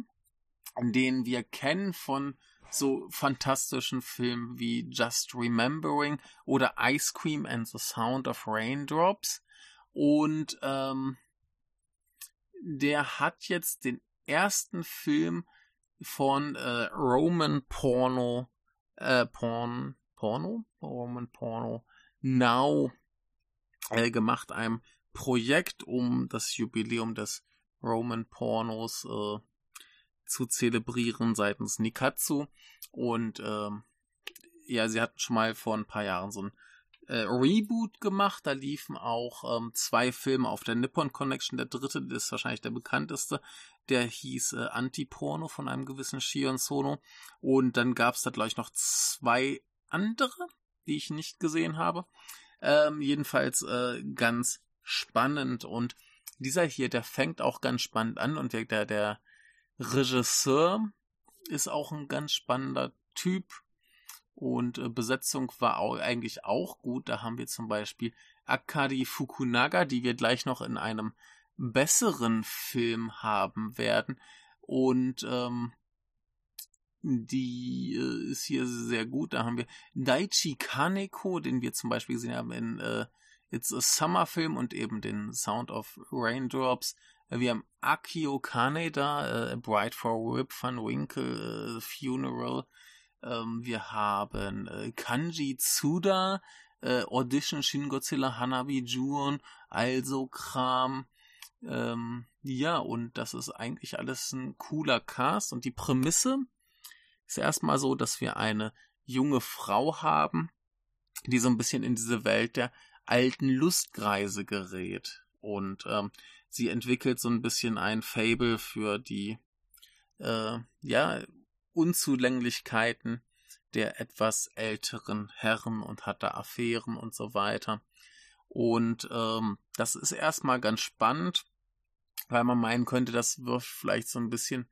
S2: den wir kennen von so fantastischen Filmen wie Just Remembering oder Ice Cream and the Sound of Raindrops. Und ähm, der hat jetzt den ersten Film von äh, Roman Porno, äh, Porn, Porno? Roman Porno Now äh, gemacht, einem Projekt, um das Jubiläum des Roman Pornos äh, zu zelebrieren seitens Nikatsu. Und ähm, ja, sie hatten schon mal vor ein paar Jahren so ein äh, Reboot gemacht. Da liefen auch ähm, zwei Filme auf der Nippon Connection. Der dritte ist wahrscheinlich der bekannteste. Der hieß äh, Anti-Porno von einem gewissen Shion Sono. Und dann gab es da gleich noch zwei andere, die ich nicht gesehen habe. Ähm, jedenfalls äh, ganz spannend. Und dieser hier, der fängt auch ganz spannend an. Und der, der, Regisseur ist auch ein ganz spannender Typ. Und äh, Besetzung war auch, eigentlich auch gut. Da haben wir zum Beispiel Akari Fukunaga, die wir gleich noch in einem besseren Film haben werden. Und ähm, die äh, ist hier sehr gut. Da haben wir Daichi Kaneko, den wir zum Beispiel gesehen haben in äh, It's a Summer Film und eben den Sound of Raindrops. Wir haben Akio Kaneda, äh, Bride for Rip Van Winkle, äh, Funeral. Ähm, wir haben äh, Kanji Tsuda, äh, Audition Shin Godzilla Hanabi Juon, also Kram. Ähm, ja, und das ist eigentlich alles ein cooler Cast. Und die Prämisse ist erstmal so, dass wir eine junge Frau haben, die so ein bisschen in diese Welt der alten Lustkreise gerät. Und ähm, sie entwickelt so ein bisschen ein Fable für die äh, ja, Unzulänglichkeiten der etwas älteren Herren und hat da Affären und so weiter. Und ähm, das ist erstmal ganz spannend, weil man meinen könnte, das wirft vielleicht so ein bisschen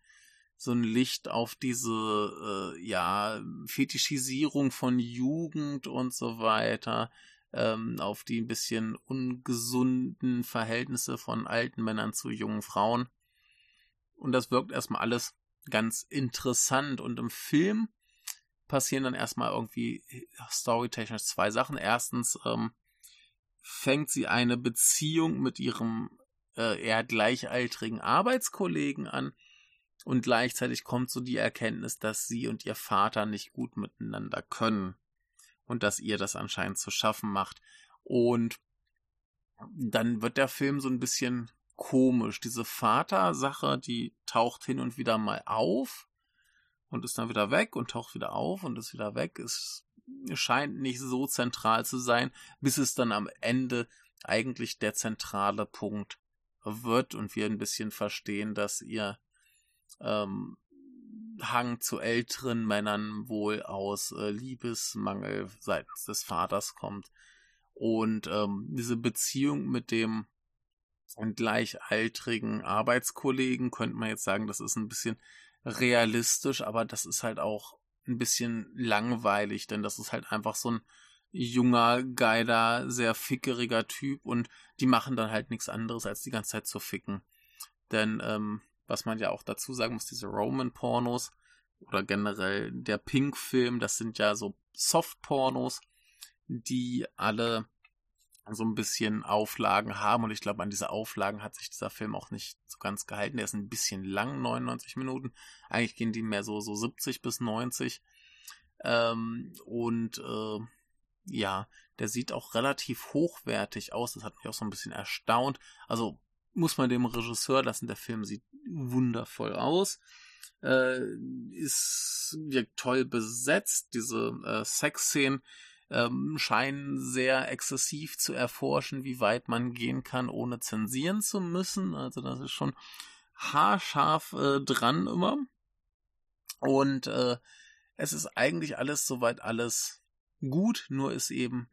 S2: so ein Licht auf diese äh, ja Fetischisierung von Jugend und so weiter, ähm, auf die ein bisschen ungesunden Verhältnisse von alten Männern zu jungen Frauen. Und das wirkt erstmal alles ganz interessant. Und im Film passieren dann erstmal irgendwie storytechnisch zwei Sachen. Erstens ähm, fängt sie eine Beziehung mit ihrem äh, eher gleichaltrigen Arbeitskollegen an und gleichzeitig kommt so die Erkenntnis, dass sie und ihr Vater nicht gut miteinander können und dass ihr das anscheinend zu schaffen macht. Und dann wird der Film so ein bisschen komisch. Diese Vatersache, die taucht hin und wieder mal auf und ist dann wieder weg und taucht wieder auf und ist wieder weg. Es scheint nicht so zentral zu sein, bis es dann am Ende eigentlich der zentrale Punkt wird und wir ein bisschen verstehen, dass ihr ähm, Hang zu älteren Männern wohl aus äh, Liebesmangel seitens des Vaters kommt. Und ähm, diese Beziehung mit dem gleichaltrigen Arbeitskollegen könnte man jetzt sagen, das ist ein bisschen realistisch, aber das ist halt auch ein bisschen langweilig, denn das ist halt einfach so ein junger, geiler, sehr fickeriger Typ und die machen dann halt nichts anderes, als die ganze Zeit zu ficken. Denn ähm, was man ja auch dazu sagen muss, diese Roman-Pornos oder generell der Pink-Film, das sind ja so Soft-Pornos, die alle so ein bisschen Auflagen haben und ich glaube, an diese Auflagen hat sich dieser Film auch nicht so ganz gehalten. Der ist ein bisschen lang, 99 Minuten. Eigentlich gehen die mehr so, so 70 bis 90. Ähm, und äh, ja, der sieht auch relativ hochwertig aus. Das hat mich auch so ein bisschen erstaunt. Also muss man dem Regisseur lassen, der Film sieht wundervoll aus. Äh, ist wirkt toll besetzt. Diese äh, Sexszenen ähm, scheinen sehr exzessiv zu erforschen, wie weit man gehen kann, ohne zensieren zu müssen. Also das ist schon haarscharf äh, dran immer. Und äh, es ist eigentlich alles soweit alles gut, nur ist eben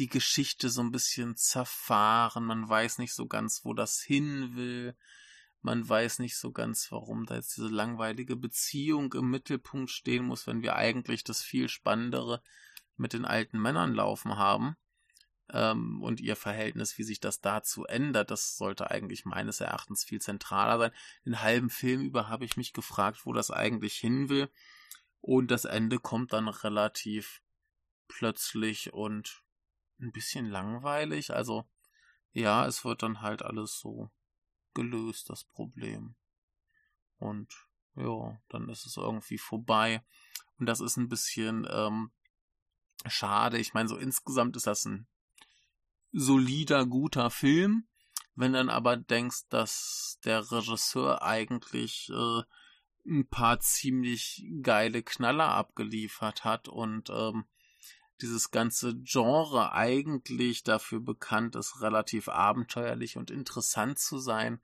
S2: die Geschichte so ein bisschen zerfahren. Man weiß nicht so ganz, wo das hin will. Man weiß nicht so ganz, warum da jetzt diese langweilige Beziehung im Mittelpunkt stehen muss, wenn wir eigentlich das viel Spannendere mit den alten Männern laufen haben. Ähm, und ihr Verhältnis, wie sich das dazu ändert, das sollte eigentlich meines Erachtens viel zentraler sein. Den halben Film über habe ich mich gefragt, wo das eigentlich hin will. Und das Ende kommt dann relativ plötzlich und ein bisschen langweilig. Also ja, es wird dann halt alles so gelöst, das Problem. Und ja, dann ist es irgendwie vorbei. Und das ist ein bisschen ähm, schade. Ich meine, so insgesamt ist das ein solider, guter Film. Wenn dann aber denkst, dass der Regisseur eigentlich äh, ein paar ziemlich geile Knaller abgeliefert hat und ähm, dieses ganze Genre eigentlich dafür bekannt ist, relativ abenteuerlich und interessant zu sein,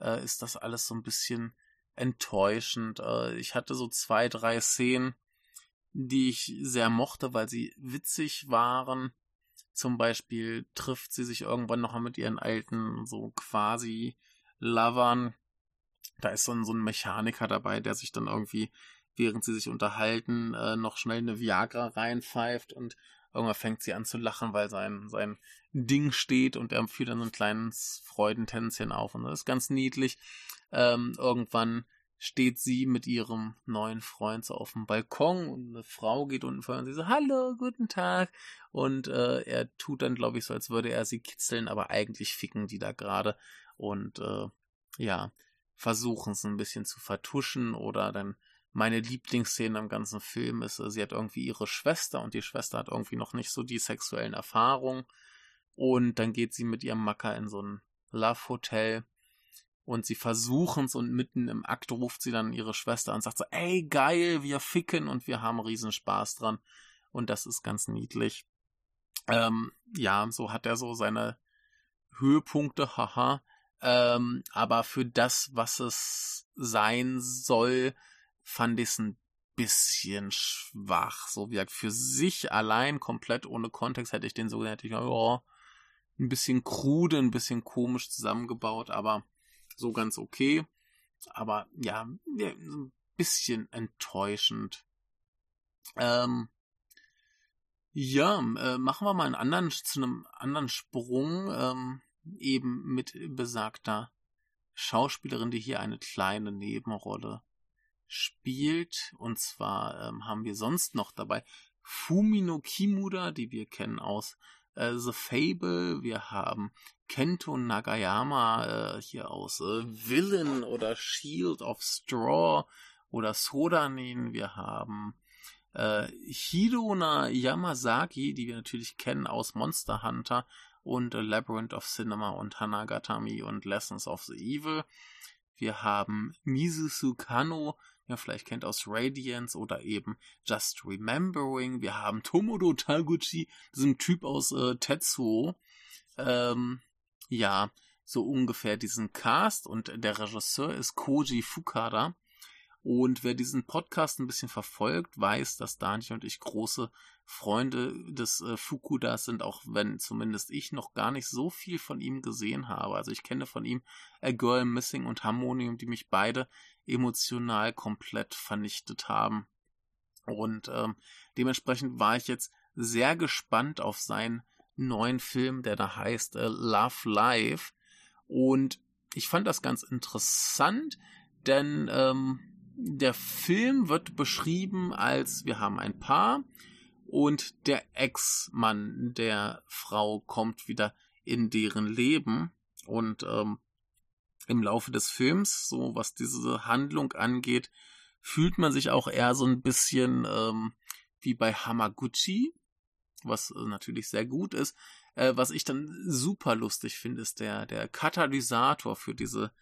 S2: äh, ist das alles so ein bisschen enttäuschend. Äh, ich hatte so zwei, drei Szenen, die ich sehr mochte, weil sie witzig waren. Zum Beispiel trifft sie sich irgendwann noch mal mit ihren alten, so quasi Lovern. Da ist so ein, so ein Mechaniker dabei, der sich dann irgendwie während sie sich unterhalten, äh, noch schnell eine Viagra reinpfeift und irgendwann fängt sie an zu lachen, weil sein, sein Ding steht und er führt dann so ein kleines Freudentänzchen auf und das ist ganz niedlich. Ähm, irgendwann steht sie mit ihrem neuen Freund so auf dem Balkon und eine Frau geht unten vor und sie so, hallo, guten Tag. Und äh, er tut dann, glaube ich, so, als würde er sie kitzeln, aber eigentlich ficken die da gerade. Und äh, ja, versuchen es ein bisschen zu vertuschen oder dann meine Lieblingsszene am ganzen Film ist, äh, sie hat irgendwie ihre Schwester und die Schwester hat irgendwie noch nicht so die sexuellen Erfahrungen. Und dann geht sie mit ihrem Macker in so ein Love Hotel und sie versuchen es und mitten im Akt ruft sie dann ihre Schwester und sagt so, ey geil, wir ficken und wir haben riesen Spaß dran. Und das ist ganz niedlich. Ähm, ja, so hat er so seine Höhepunkte, haha. Ähm, aber für das, was es sein soll, fand ich es ein bisschen schwach. So wie für sich allein, komplett ohne Kontext, hätte ich den so, hätte ich, oh, ein bisschen krude, ein bisschen komisch zusammengebaut, aber so ganz okay. Aber ja, ein bisschen enttäuschend. Ähm, ja, äh, machen wir mal einen anderen, zu einem anderen Sprung, ähm, eben mit besagter Schauspielerin, die hier eine kleine Nebenrolle spielt. Und zwar ähm, haben wir sonst noch dabei Fumino Kimura, die wir kennen aus äh, The Fable. Wir haben Kento Nagayama äh, hier aus äh, Villain oder Shield of Straw oder Sodanin. Wir haben äh, Hirona Yamazaki, die wir natürlich kennen aus Monster Hunter und äh, Labyrinth of Cinema und Hanagatami und Lessons of the Evil. Wir haben Mizusu Kano, ja vielleicht kennt aus Radiance oder eben Just Remembering. Wir haben Tomodo Taguchi, diesem Typ aus äh, Tetsuo. Ähm, ja, so ungefähr diesen Cast und der Regisseur ist Koji Fukada. Und wer diesen Podcast ein bisschen verfolgt, weiß, dass Daniel und ich große Freunde des äh, Fukudas sind, auch wenn zumindest ich noch gar nicht so viel von ihm gesehen habe. Also ich kenne von ihm A Girl Missing und Harmonium, die mich beide emotional komplett vernichtet haben. Und ähm, dementsprechend war ich jetzt sehr gespannt auf seinen neuen Film, der da heißt äh, Love Life. Und ich fand das ganz interessant, denn ähm, der Film wird beschrieben als wir haben ein Paar und der Ex-Mann der Frau kommt wieder in deren Leben und ähm, im Laufe des Films, so was diese Handlung angeht, fühlt man sich auch eher so ein bisschen ähm, wie bei Hamaguchi, was äh, natürlich sehr gut ist. Äh, was ich dann super lustig finde, ist der, der Katalysator für diese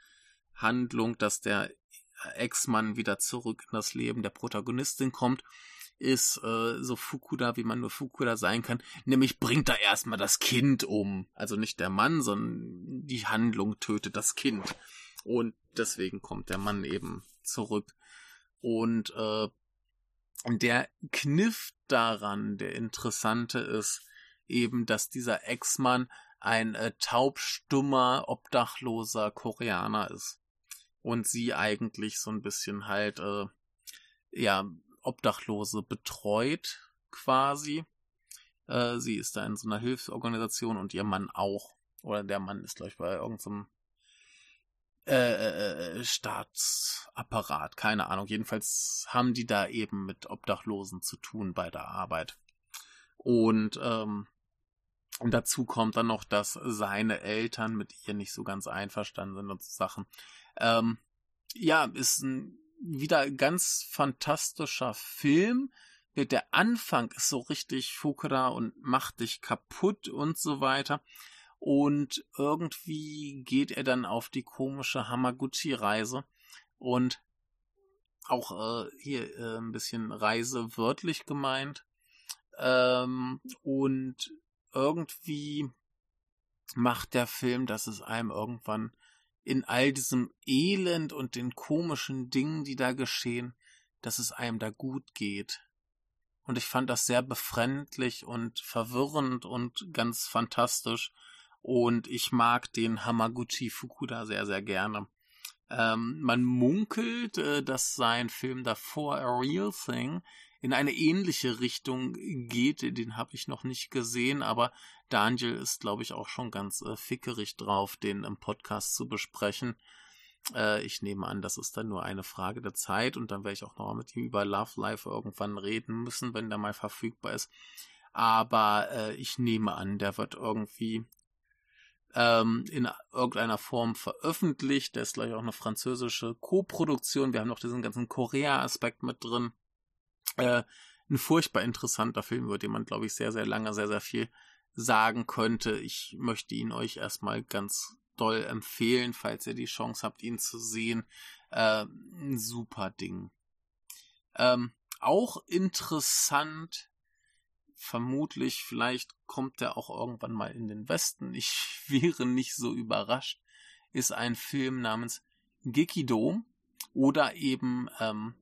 S2: Handlung, dass der Ex-Mann wieder zurück in das Leben der Protagonistin kommt, ist äh, so Fukuda, wie man nur Fukuda sein kann. Nämlich bringt er erstmal das Kind um. Also nicht der Mann, sondern die Handlung tötet das Kind. Und deswegen kommt der Mann eben zurück. Und äh, der Kniff daran, der interessante ist, eben, dass dieser Ex-Mann ein äh, taubstummer, obdachloser Koreaner ist. und sie eigentlich so ein bisschen halt, äh, ja, Obdachlose betreut quasi. Äh, sie ist da in so einer Hilfsorganisation und ihr Mann auch. Oder der Mann ist, glaube ich, bei irgendeinem äh, äh, äh, Staatsapparat, keine Ahnung. Jedenfalls haben die da eben mit Obdachlosen zu tun bei der Arbeit. Und ähm, dazu kommt dann noch, dass seine Eltern mit ihr nicht so ganz einverstanden sind und so Sachen. Ähm, ja, ist ein wieder ganz fantastischer Film. Der Anfang ist so richtig Fukura und macht dich kaputt und so weiter. Und irgendwie geht er dann auf die komische Hamaguchi-Reise und auch äh, hier äh, ein bisschen Reise wörtlich gemeint. Ähm, und irgendwie macht der Film, dass es einem irgendwann in all diesem Elend und den komischen Dingen, die da geschehen, dass es einem da gut geht. Und ich fand das sehr befremdlich und verwirrend und ganz fantastisch. Und ich mag den Hamaguchi Fukuda sehr, sehr gerne. Ähm, man munkelt, äh, dass sein Film davor A Real Thing in eine ähnliche Richtung geht. Den habe ich noch nicht gesehen, aber Daniel ist, glaube ich, auch schon ganz äh, fickerig drauf, den im Podcast zu besprechen. Äh, ich nehme an, das ist dann nur eine Frage der Zeit und dann werde ich auch noch mit ihm über Love Life irgendwann reden müssen, wenn der mal verfügbar ist. Aber äh, ich nehme an, der wird irgendwie ähm, in irgendeiner Form veröffentlicht. Der ist gleich auch eine französische Co-Produktion. Wir haben noch diesen ganzen Korea-Aspekt mit drin. Äh, ein furchtbar interessanter Film, über den man, glaube ich, sehr, sehr lange, sehr, sehr viel sagen könnte. Ich möchte ihn euch erstmal ganz doll empfehlen, falls ihr die Chance habt, ihn zu sehen. Äh, ein super Ding. Ähm, auch interessant, vermutlich, vielleicht kommt er auch irgendwann mal in den Westen. Ich wäre nicht so überrascht. Ist ein Film namens Gekido oder eben ähm,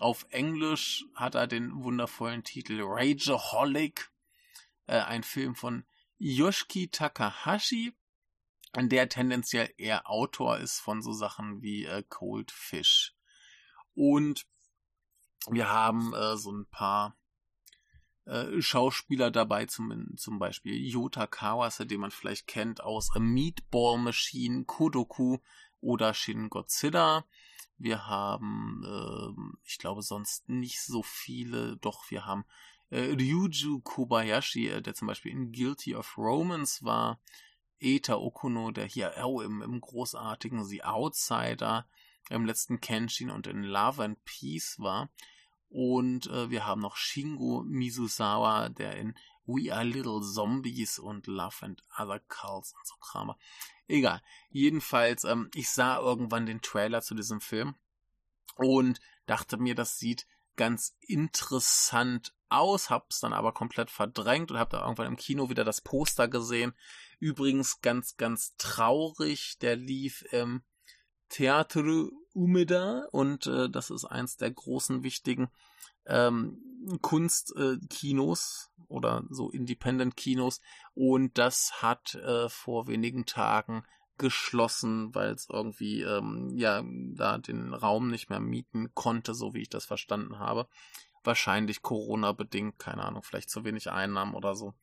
S2: auf Englisch hat er den wundervollen Titel Rageaholic, äh, ein Film von Yoshiki Takahashi, der tendenziell eher Autor ist von so Sachen wie äh, Cold Fish. Und wir haben äh, so ein paar äh, Schauspieler dabei, zum, zum Beispiel Yota Kawase, den man vielleicht kennt aus A Meatball Machine, Kodoku oder Shin Godzilla. Wir haben, äh, ich glaube, sonst nicht so viele. Doch, wir haben äh, Ryuju Kobayashi, äh, der zum Beispiel in Guilty of Romance war. Eta Okuno, der hier oh, im, im großartigen The Outsider, im letzten Kenshin und in Love and Peace war. Und äh, wir haben noch Shingo Mizusawa, der in We Are Little Zombies und Love and Other Cults und so Kramer. Egal. Jedenfalls, ähm, ich sah irgendwann den Trailer zu diesem Film und dachte mir, das sieht ganz interessant aus, hab's dann aber komplett verdrängt und hab da irgendwann im Kino wieder das Poster gesehen. Übrigens ganz, ganz traurig, der lief im Teatro Umeda und äh, das ist eins der großen wichtigen ähm, Kunstkinos äh, oder so Independent-Kinos und das hat äh, vor wenigen Tagen geschlossen, weil es irgendwie ähm, ja da den Raum nicht mehr mieten konnte, so wie ich das verstanden habe. Wahrscheinlich Corona bedingt, keine Ahnung, vielleicht zu wenig Einnahmen oder so.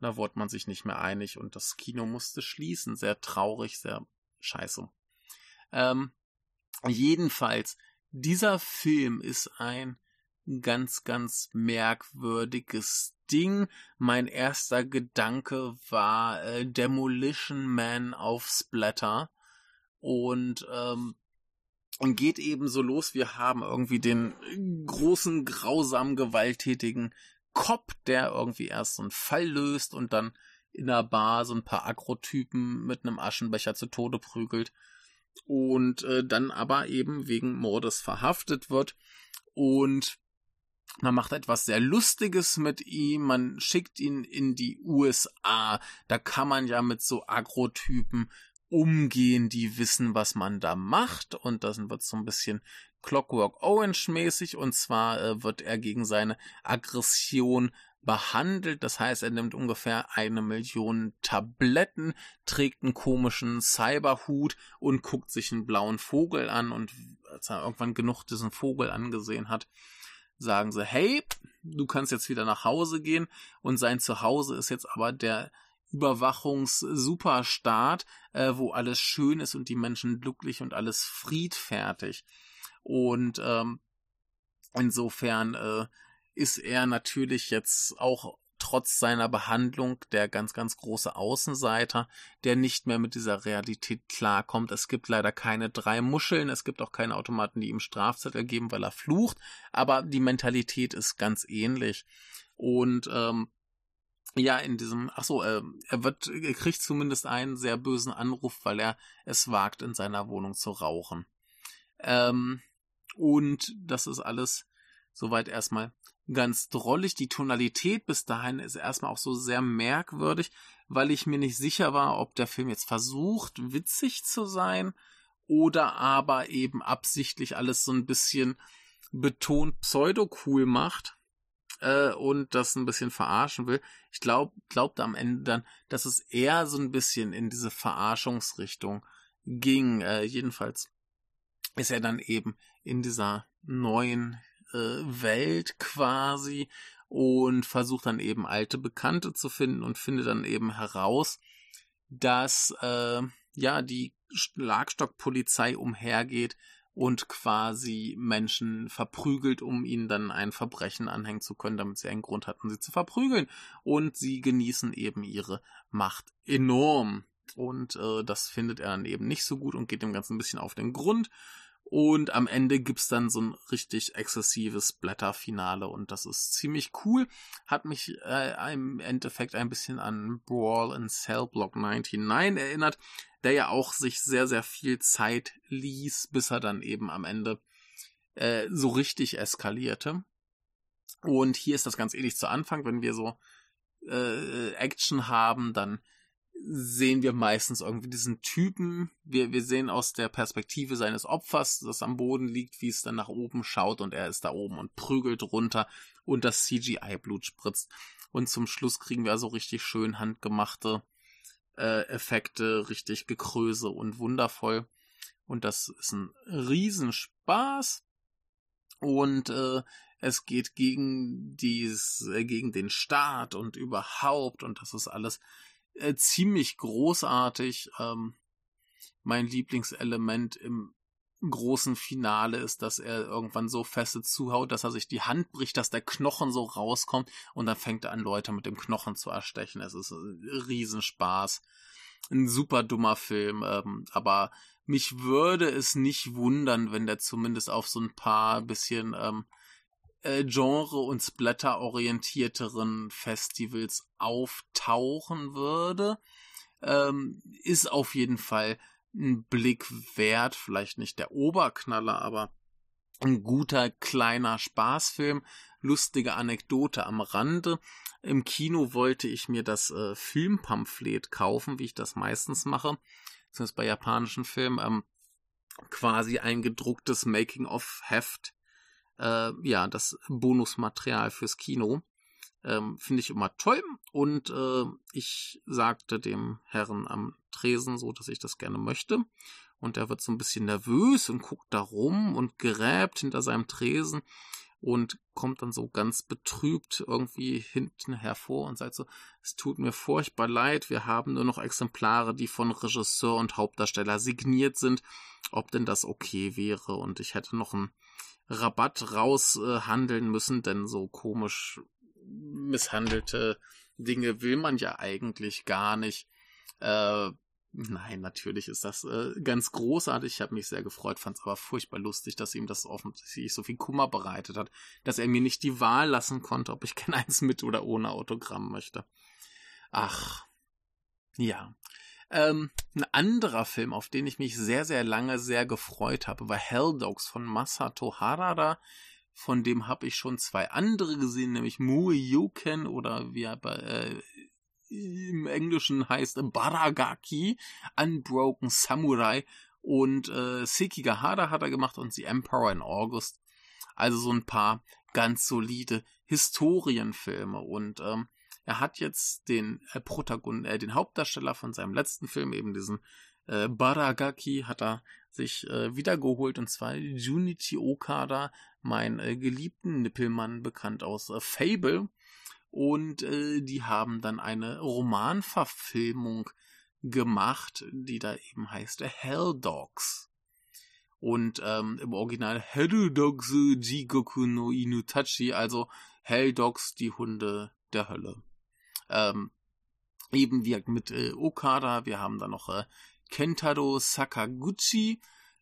S2: Da wurde man sich nicht mehr einig und das Kino musste schließen. Sehr traurig, sehr scheiße. Ähm, jedenfalls, dieser Film ist ein ganz, ganz merkwürdiges Ding. Mein erster Gedanke war äh, Demolition Man auf Splatter. Und ähm, geht eben so los. Wir haben irgendwie den großen, grausamen, gewalttätigen Cop, der irgendwie erst so einen Fall löst und dann in der Bar so ein paar Agrotypen mit einem Aschenbecher zu Tode prügelt und äh, dann aber eben wegen Mordes verhaftet wird und man macht etwas sehr Lustiges mit ihm, man schickt ihn in die USA. Da kann man ja mit so Agrotypen umgehen, die wissen, was man da macht. Und das wird so ein bisschen Clockwork Orange mäßig. Und zwar äh, wird er gegen seine Aggression behandelt. Das heißt, er nimmt ungefähr eine Million Tabletten, trägt einen komischen Cyberhut und guckt sich einen blauen Vogel an. Und als er irgendwann genug diesen Vogel angesehen hat, sagen sie, hey, du kannst jetzt wieder nach Hause gehen. Und sein Zuhause ist jetzt aber der Überwachungs-Superstaat, äh, wo alles schön ist und die Menschen glücklich und alles friedfertig. Und ähm, insofern äh, ist er natürlich jetzt auch trotz seiner Behandlung der ganz, ganz große Außenseiter, der nicht mehr mit dieser Realität klarkommt. Es gibt leider keine drei Muscheln, es gibt auch keine Automaten, die ihm Strafzettel geben, weil er flucht, aber die Mentalität ist ganz ähnlich. Und ähm, ja, in diesem, ach so, äh, er wird, er kriegt zumindest einen sehr bösen Anruf, weil er es wagt, in seiner Wohnung zu rauchen. Ähm, und das ist alles soweit erstmal ganz drollig. Die Tonalität bis dahin ist erstmal auch so sehr merkwürdig, weil ich mir nicht sicher war, ob der Film jetzt versucht, witzig zu sein oder aber eben absichtlich alles so ein bisschen betont pseudo-cool macht äh, und das ein bisschen verarschen will. Ich glaube, glaubte am Ende dann, dass es eher so ein bisschen in diese Verarschungsrichtung ging. Äh, jedenfalls ist er dann eben in dieser neuen Welt quasi und versucht dann eben alte Bekannte zu finden und findet dann eben heraus, dass äh, ja die Schlagstockpolizei umhergeht und quasi Menschen verprügelt, um ihnen dann ein Verbrechen anhängen zu können, damit sie einen Grund hatten, sie zu verprügeln. Und sie genießen eben ihre Macht enorm. Und äh, das findet er dann eben nicht so gut und geht dem Ganzen ein bisschen auf den Grund. Und am Ende gibt's dann so ein richtig exzessives Blätterfinale und das ist ziemlich cool. Hat mich äh, im Endeffekt ein bisschen an Brawl in Cell Block 99 erinnert, der ja auch sich sehr, sehr viel Zeit ließ, bis er dann eben am Ende äh, so richtig eskalierte. Und hier ist das ganz ähnlich zu Anfang, wenn wir so äh, Action haben, dann sehen wir meistens irgendwie diesen Typen. Wir, wir sehen aus der Perspektive seines Opfers, das am Boden liegt, wie es dann nach oben schaut und er ist da oben und prügelt runter und das CGI-Blut spritzt. Und zum Schluss kriegen wir also richtig schön handgemachte äh, Effekte, richtig gekröse und wundervoll. Und das ist ein Riesenspaß. Und äh, es geht gegen dies, äh, gegen den Staat und überhaupt und das ist alles äh, ziemlich großartig. Ähm, mein Lieblingselement im großen Finale ist, dass er irgendwann so feste zuhaut, dass er sich die Hand bricht, dass der Knochen so rauskommt und dann fängt er an, Leute mit dem Knochen zu erstechen. Es ist ein Riesenspaß. Ein super dummer Film, ähm, aber mich würde es nicht wundern, wenn der zumindest auf so ein paar bisschen ähm, äh, Genre- und Splatter-orientierteren Festivals auftauchen würde. Ähm, ist auf jeden Fall ein Blick wert, vielleicht nicht der Oberknaller, aber ein guter kleiner Spaßfilm, lustige Anekdote am Rande. Im Kino wollte ich mir das äh, Filmpamphlet kaufen, wie ich das meistens mache, zumindest bei japanischen Filmen, ähm, quasi ein gedrucktes Making-of-Heft äh, ja, das Bonusmaterial fürs Kino. Ähm, Finde ich immer toll. Und äh, ich sagte dem Herrn am Tresen so, dass ich das gerne möchte. Und er wird so ein bisschen nervös und guckt da rum und gräbt hinter seinem Tresen und kommt dann so ganz betrübt irgendwie hinten hervor und sagt so, es tut mir furchtbar leid, wir haben nur noch Exemplare, die von Regisseur und Hauptdarsteller signiert sind, ob denn das okay wäre und ich hätte noch ein Rabatt raushandeln äh, müssen, denn so komisch misshandelte Dinge will man ja eigentlich gar nicht. Äh, nein, natürlich ist das äh, ganz großartig. Ich habe mich sehr gefreut, fand es aber furchtbar lustig, dass ihm das offensichtlich so viel Kummer bereitet hat, dass er mir nicht die Wahl lassen konnte, ob ich kein eins mit oder ohne Autogramm möchte. Ach, ja. Ähm, ein anderer Film, auf den ich mich sehr, sehr lange sehr gefreut habe, war Hell Dogs von Masato Harada. Von dem habe ich schon zwei andere gesehen, nämlich Mue Yuken oder wie er bei, äh, im Englischen heißt Baragaki, Unbroken Samurai und äh, Sekigahara hat er gemacht und The Emperor in August. Also so ein paar ganz solide Historienfilme und ähm, er hat jetzt den äh, Protagon äh, den Hauptdarsteller von seinem letzten Film, eben diesen äh, Baragaki, hat er sich äh, wiedergeholt und zwar Junichi Okada, mein äh, geliebten Nippelmann, bekannt aus äh, Fable. Und äh, die haben dann eine Romanverfilmung gemacht, die da eben heißt Hell Dogs. Und ähm, im Original Hell Dogs Jigoku no Inutachi, also Hell Dogs, die Hunde der Hölle. Ähm, eben wie mit äh, Okada, wir haben da noch äh, Kentaro Sakaguchi,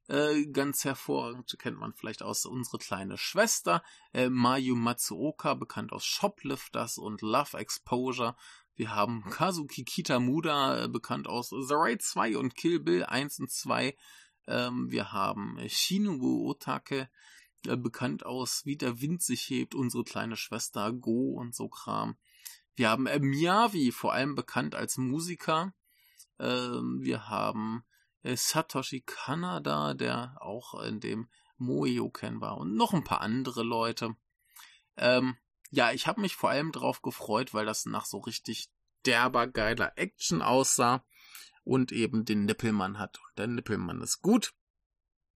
S2: äh, ganz hervorragend, kennt man vielleicht aus unsere kleine Schwester, äh, Mayu Matsuoka, bekannt aus Shoplifters und Love Exposure. Wir haben Kazuki Kitamura, äh, bekannt aus The Raid 2 und Kill Bill 1 und 2. Ähm, wir haben Shinobu Otake, äh, bekannt aus Wie der Wind sich hebt, unsere kleine Schwester Go und so Kram. Wir haben äh, Miyavi, vor allem bekannt als Musiker. Ähm, wir haben äh, Satoshi Kanada, der auch in dem Moeoken war und noch ein paar andere Leute. Ähm, ja, ich habe mich vor allem drauf gefreut, weil das nach so richtig derber geiler Action aussah und eben den Nippelmann hat. Und der Nippelmann ist gut.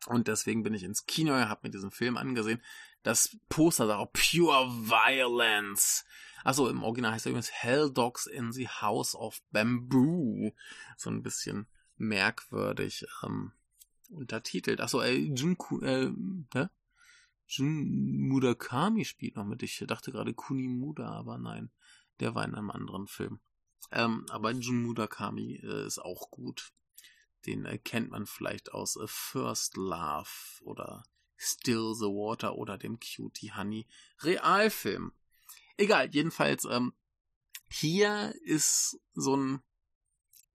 S2: Und deswegen bin ich ins Kino, habe mir diesen Film angesehen. Das Poster da auch Pure Violence. Achso, im Original heißt er übrigens Hell Dogs in the House of Bamboo. So ein bisschen merkwürdig ähm, untertitelt. Achso, äh, Junku, äh, hä? Jun Murakami spielt noch mit. Ich dachte gerade Kunimuda, aber nein, der war in einem anderen Film. Ähm, aber Jun Murakami äh, ist auch gut. Den äh, kennt man vielleicht aus äh, First Love oder Still the Water oder dem Cutie Honey Realfilm. Egal, jedenfalls, ähm, hier ist so ein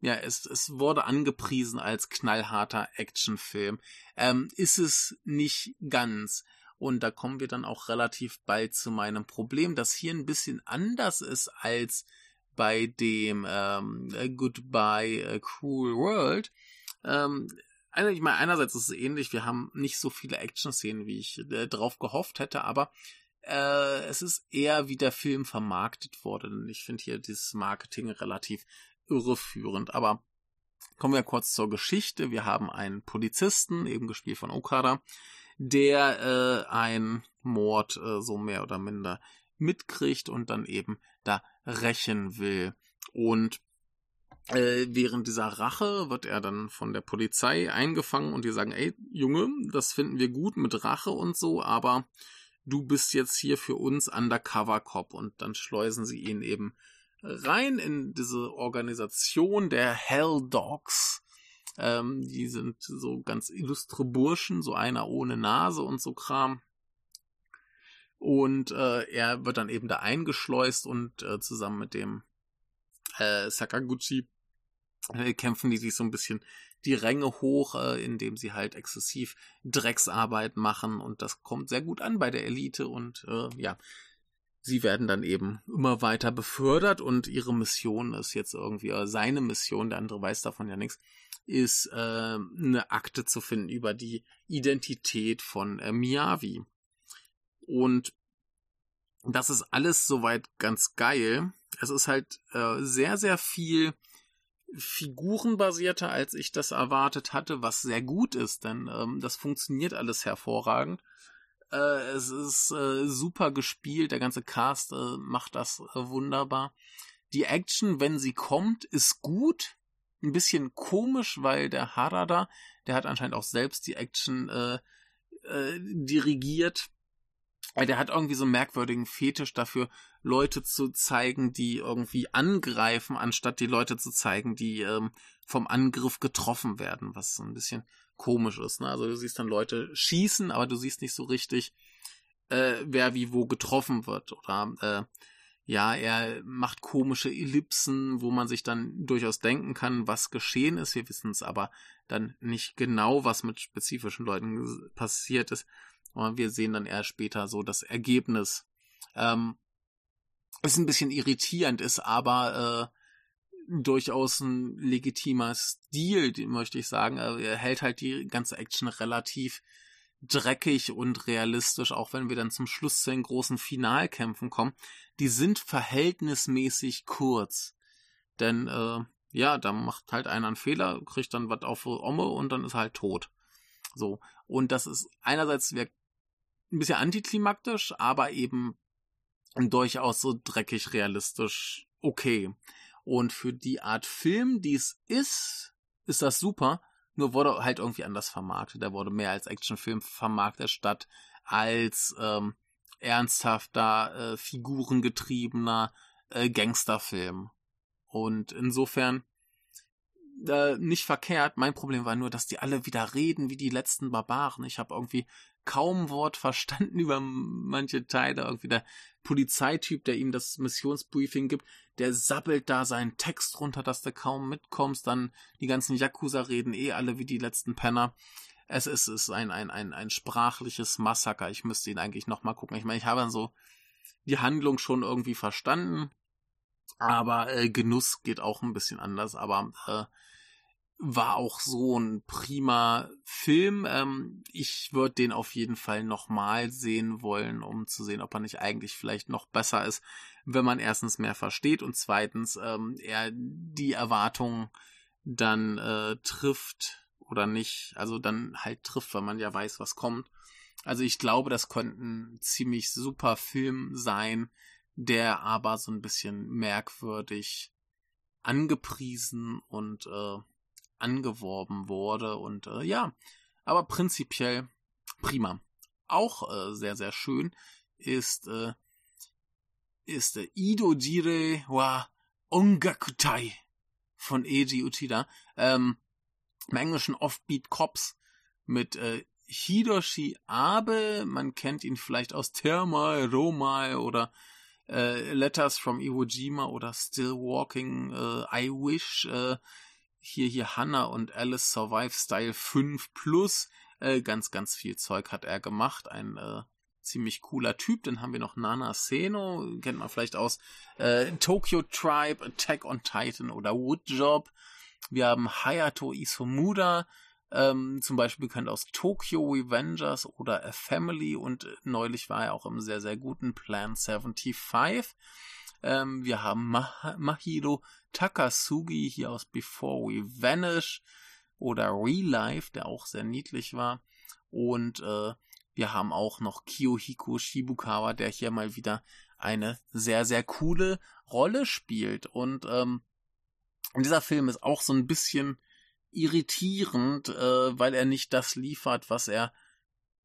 S2: ja, es, es wurde angepriesen als knallharter Actionfilm. Ähm, ist es nicht ganz. Und da kommen wir dann auch relativ bald zu meinem Problem, das hier ein bisschen anders ist als bei dem ähm, Goodbye a Cruel World. Ähm, einerseits ist es ähnlich, wir haben nicht so viele Action-Szenen, wie ich äh, drauf gehofft hätte, aber äh, es ist eher wie der Film vermarktet wurde. Ich finde hier dieses Marketing relativ irreführend. Aber kommen wir kurz zur Geschichte. Wir haben einen Polizisten, eben gespielt von Okada, der äh, ein Mord äh, so mehr oder minder mitkriegt und dann eben da rächen will. Und äh, während dieser Rache wird er dann von der Polizei eingefangen und die sagen, ey, Junge, das finden wir gut mit Rache und so, aber du bist jetzt hier für uns Undercover Cop und dann schleusen sie ihn eben rein in diese Organisation der Hell Dogs. Ähm, die sind so ganz illustre Burschen, so einer ohne Nase und so Kram. Und äh, er wird dann eben da eingeschleust und äh, zusammen mit dem äh, Sakaguchi äh, kämpfen die sich so ein bisschen die Ränge hoch, äh, indem sie halt exzessiv Drecksarbeit machen und das kommt sehr gut an bei der Elite und äh, ja, sie werden dann eben immer weiter befördert und ihre Mission ist jetzt irgendwie, oder seine Mission, der andere weiß davon ja nichts, ist äh, eine Akte zu finden über die Identität von äh, Miyavi. Und das ist alles soweit ganz geil. Es ist halt äh, sehr, sehr viel figurenbasierter, als ich das erwartet hatte, was sehr gut ist, denn ähm, das funktioniert alles hervorragend. Äh, es ist äh, super gespielt, der ganze Cast äh, macht das äh, wunderbar. Die Action, wenn sie kommt, ist gut. Ein bisschen komisch, weil der Harada, der hat anscheinend auch selbst die Action äh, äh, dirigiert. Der hat irgendwie so einen merkwürdigen Fetisch dafür, Leute zu zeigen, die irgendwie angreifen, anstatt die Leute zu zeigen, die ähm, vom Angriff getroffen werden, was so ein bisschen komisch ist. Ne? Also du siehst dann Leute schießen, aber du siehst nicht so richtig, äh, wer wie wo getroffen wird. Oder äh, ja, er macht komische Ellipsen, wo man sich dann durchaus denken kann, was geschehen ist. Wir wissen es aber dann nicht genau, was mit spezifischen Leuten passiert ist. Und wir sehen dann erst später so das Ergebnis. Ähm, ist ein bisschen irritierend, ist aber äh, durchaus ein legitimer Stil, möchte ich sagen. Also er hält halt die ganze Action relativ dreckig und realistisch, auch wenn wir dann zum Schluss zu den großen Finalkämpfen kommen, die sind verhältnismäßig kurz. Denn, äh, ja, da macht halt einer einen Fehler, kriegt dann was auf Omme und dann ist er halt tot. So. Und das ist einerseits ein bisschen antiklimaktisch, aber eben durchaus so dreckig realistisch okay. Und für die Art Film, die es ist, ist das super. Nur wurde halt irgendwie anders vermarktet. Der wurde mehr als Actionfilm vermarktet, statt als ähm, ernsthafter, äh, figurengetriebener äh, Gangsterfilm. Und insofern äh, nicht verkehrt. Mein Problem war nur, dass die alle wieder reden wie die letzten Barbaren. Ich habe irgendwie kaum Wort verstanden über manche Teile. Irgendwie der Polizeityp, der ihm das Missionsbriefing gibt, der sabbelt da seinen Text runter, dass du kaum mitkommst. Dann die ganzen Yakuza reden eh alle wie die letzten Penner. Es ist, ist ein, ein, ein, ein sprachliches Massaker. Ich müsste ihn eigentlich nochmal gucken. Ich meine, ich habe dann so die Handlung schon irgendwie verstanden. Aber äh, Genuss geht auch ein bisschen anders. Aber äh, war auch so ein prima Film. Ähm, ich würde den auf jeden Fall nochmal sehen wollen, um zu sehen, ob er nicht eigentlich vielleicht noch besser ist, wenn man erstens mehr versteht und zweitens ähm, er die Erwartungen dann äh, trifft oder nicht. Also dann halt trifft, weil man ja weiß, was kommt. Also ich glaube, das könnte ein ziemlich super Film sein, der aber so ein bisschen merkwürdig angepriesen und äh, angeworben wurde und äh, ja, aber prinzipiell prima. Auch äh, sehr, sehr schön ist, äh, ist äh, Ido Jire wa Ongakutai von Eiji Uchida. Ähm, Im Englischen Offbeat Cops mit äh, Hiroshi Abe. Man kennt ihn vielleicht aus Thermal, Romal oder äh, Letters from Iwo Jima oder Still Walking, äh, I Wish. Äh, hier, hier Hannah und Alice Survive Style 5 Plus. Äh, ganz, ganz viel Zeug hat er gemacht. Ein äh, ziemlich cooler Typ. Dann haben wir noch Nana Seno, kennt man vielleicht aus äh, Tokyo Tribe, Attack on Titan oder Woodjob. Wir haben Hayato Isomura, ähm, zum Beispiel bekannt aus Tokyo Revengers oder A Family und neulich war er auch im sehr, sehr guten Plan 75. Ähm, wir haben Mah Mahiro Takasugi hier aus Before We Vanish oder Real Life, der auch sehr niedlich war. Und äh, wir haben auch noch Kiyohiko Shibukawa, der hier mal wieder eine sehr, sehr coole Rolle spielt. Und ähm, dieser Film ist auch so ein bisschen irritierend, äh, weil er nicht das liefert, was er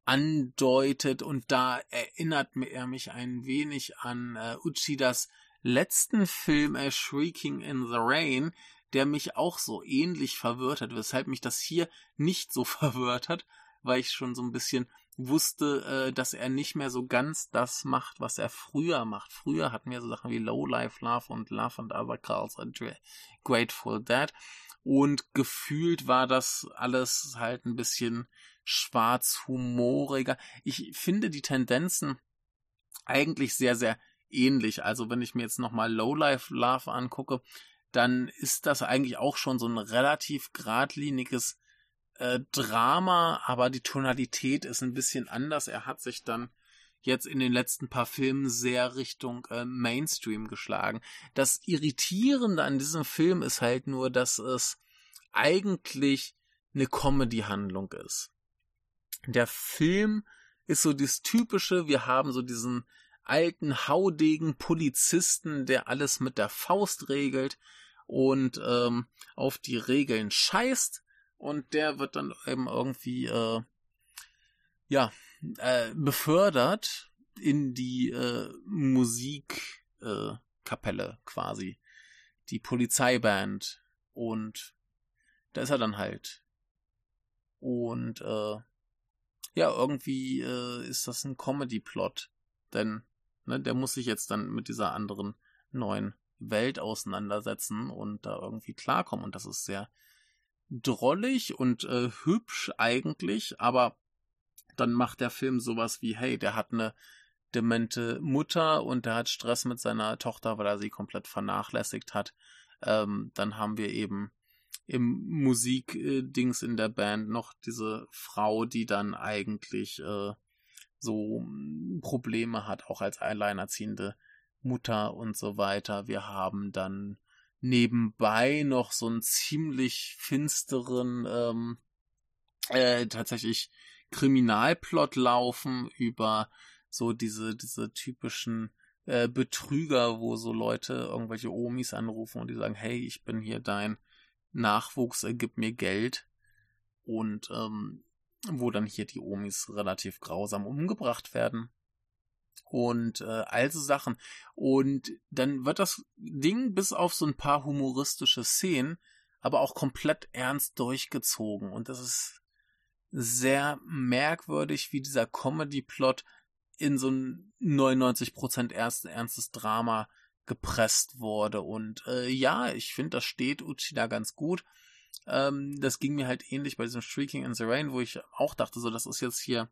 S2: andeutet. Und da erinnert er mich ein wenig an äh, Uchidas letzten Film A Shrieking in the Rain, der mich auch so ähnlich verwirrt hat, weshalb mich das hier nicht so verwirrt hat, weil ich schon so ein bisschen wusste, äh, dass er nicht mehr so ganz das macht, was er früher macht. Früher hatten wir so Sachen wie Low Life Love und Love and Other Calls and Grateful Dead. Und gefühlt war das alles halt ein bisschen schwarzhumoriger. Ich finde die Tendenzen eigentlich sehr, sehr ähnlich. Also wenn ich mir jetzt nochmal Lowlife Love angucke, dann ist das eigentlich auch schon so ein relativ geradliniges äh, Drama, aber die Tonalität ist ein bisschen anders. Er hat sich dann jetzt in den letzten paar Filmen sehr Richtung äh, Mainstream geschlagen. Das Irritierende an diesem Film ist halt nur, dass es eigentlich eine Comedy-Handlung ist. Der Film ist so das typische, wir haben so diesen alten, haudegen Polizisten, der alles mit der Faust regelt und ähm, auf die Regeln scheißt. Und der wird dann eben irgendwie, äh, ja, äh, befördert in die äh, Musikkapelle äh, quasi. Die Polizeiband. Und da ist er dann halt. Und äh, ja, irgendwie äh, ist das ein Comedy-Plot. Denn Ne, der muss sich jetzt dann mit dieser anderen neuen Welt auseinandersetzen und da irgendwie klarkommen. Und das ist sehr drollig und äh, hübsch eigentlich, aber dann macht der Film sowas wie, hey, der hat eine demente Mutter und der hat Stress mit seiner Tochter, weil er sie komplett vernachlässigt hat. Ähm, dann haben wir eben im Musikdings in der Band noch diese Frau, die dann eigentlich äh, so hm, Probleme hat, auch als alleinerziehende Mutter und so weiter. Wir haben dann nebenbei noch so einen ziemlich finsteren, ähm, äh, tatsächlich Kriminalplot laufen über so diese, diese typischen äh, Betrüger, wo so Leute irgendwelche Omis anrufen und die sagen, hey, ich bin hier dein Nachwuchs, äh, gib mir Geld. Und ähm, wo dann hier die Omis relativ grausam umgebracht werden. Und äh, also Sachen. Und dann wird das Ding bis auf so ein paar humoristische Szenen, aber auch komplett ernst durchgezogen. Und das ist sehr merkwürdig, wie dieser Comedy-Plot in so ein 99% ernst, ernstes Drama gepresst wurde. Und äh, ja, ich finde, das steht Uchida ganz gut. Ähm, das ging mir halt ähnlich bei diesem Streaking in the Rain, wo ich auch dachte, so, das ist jetzt hier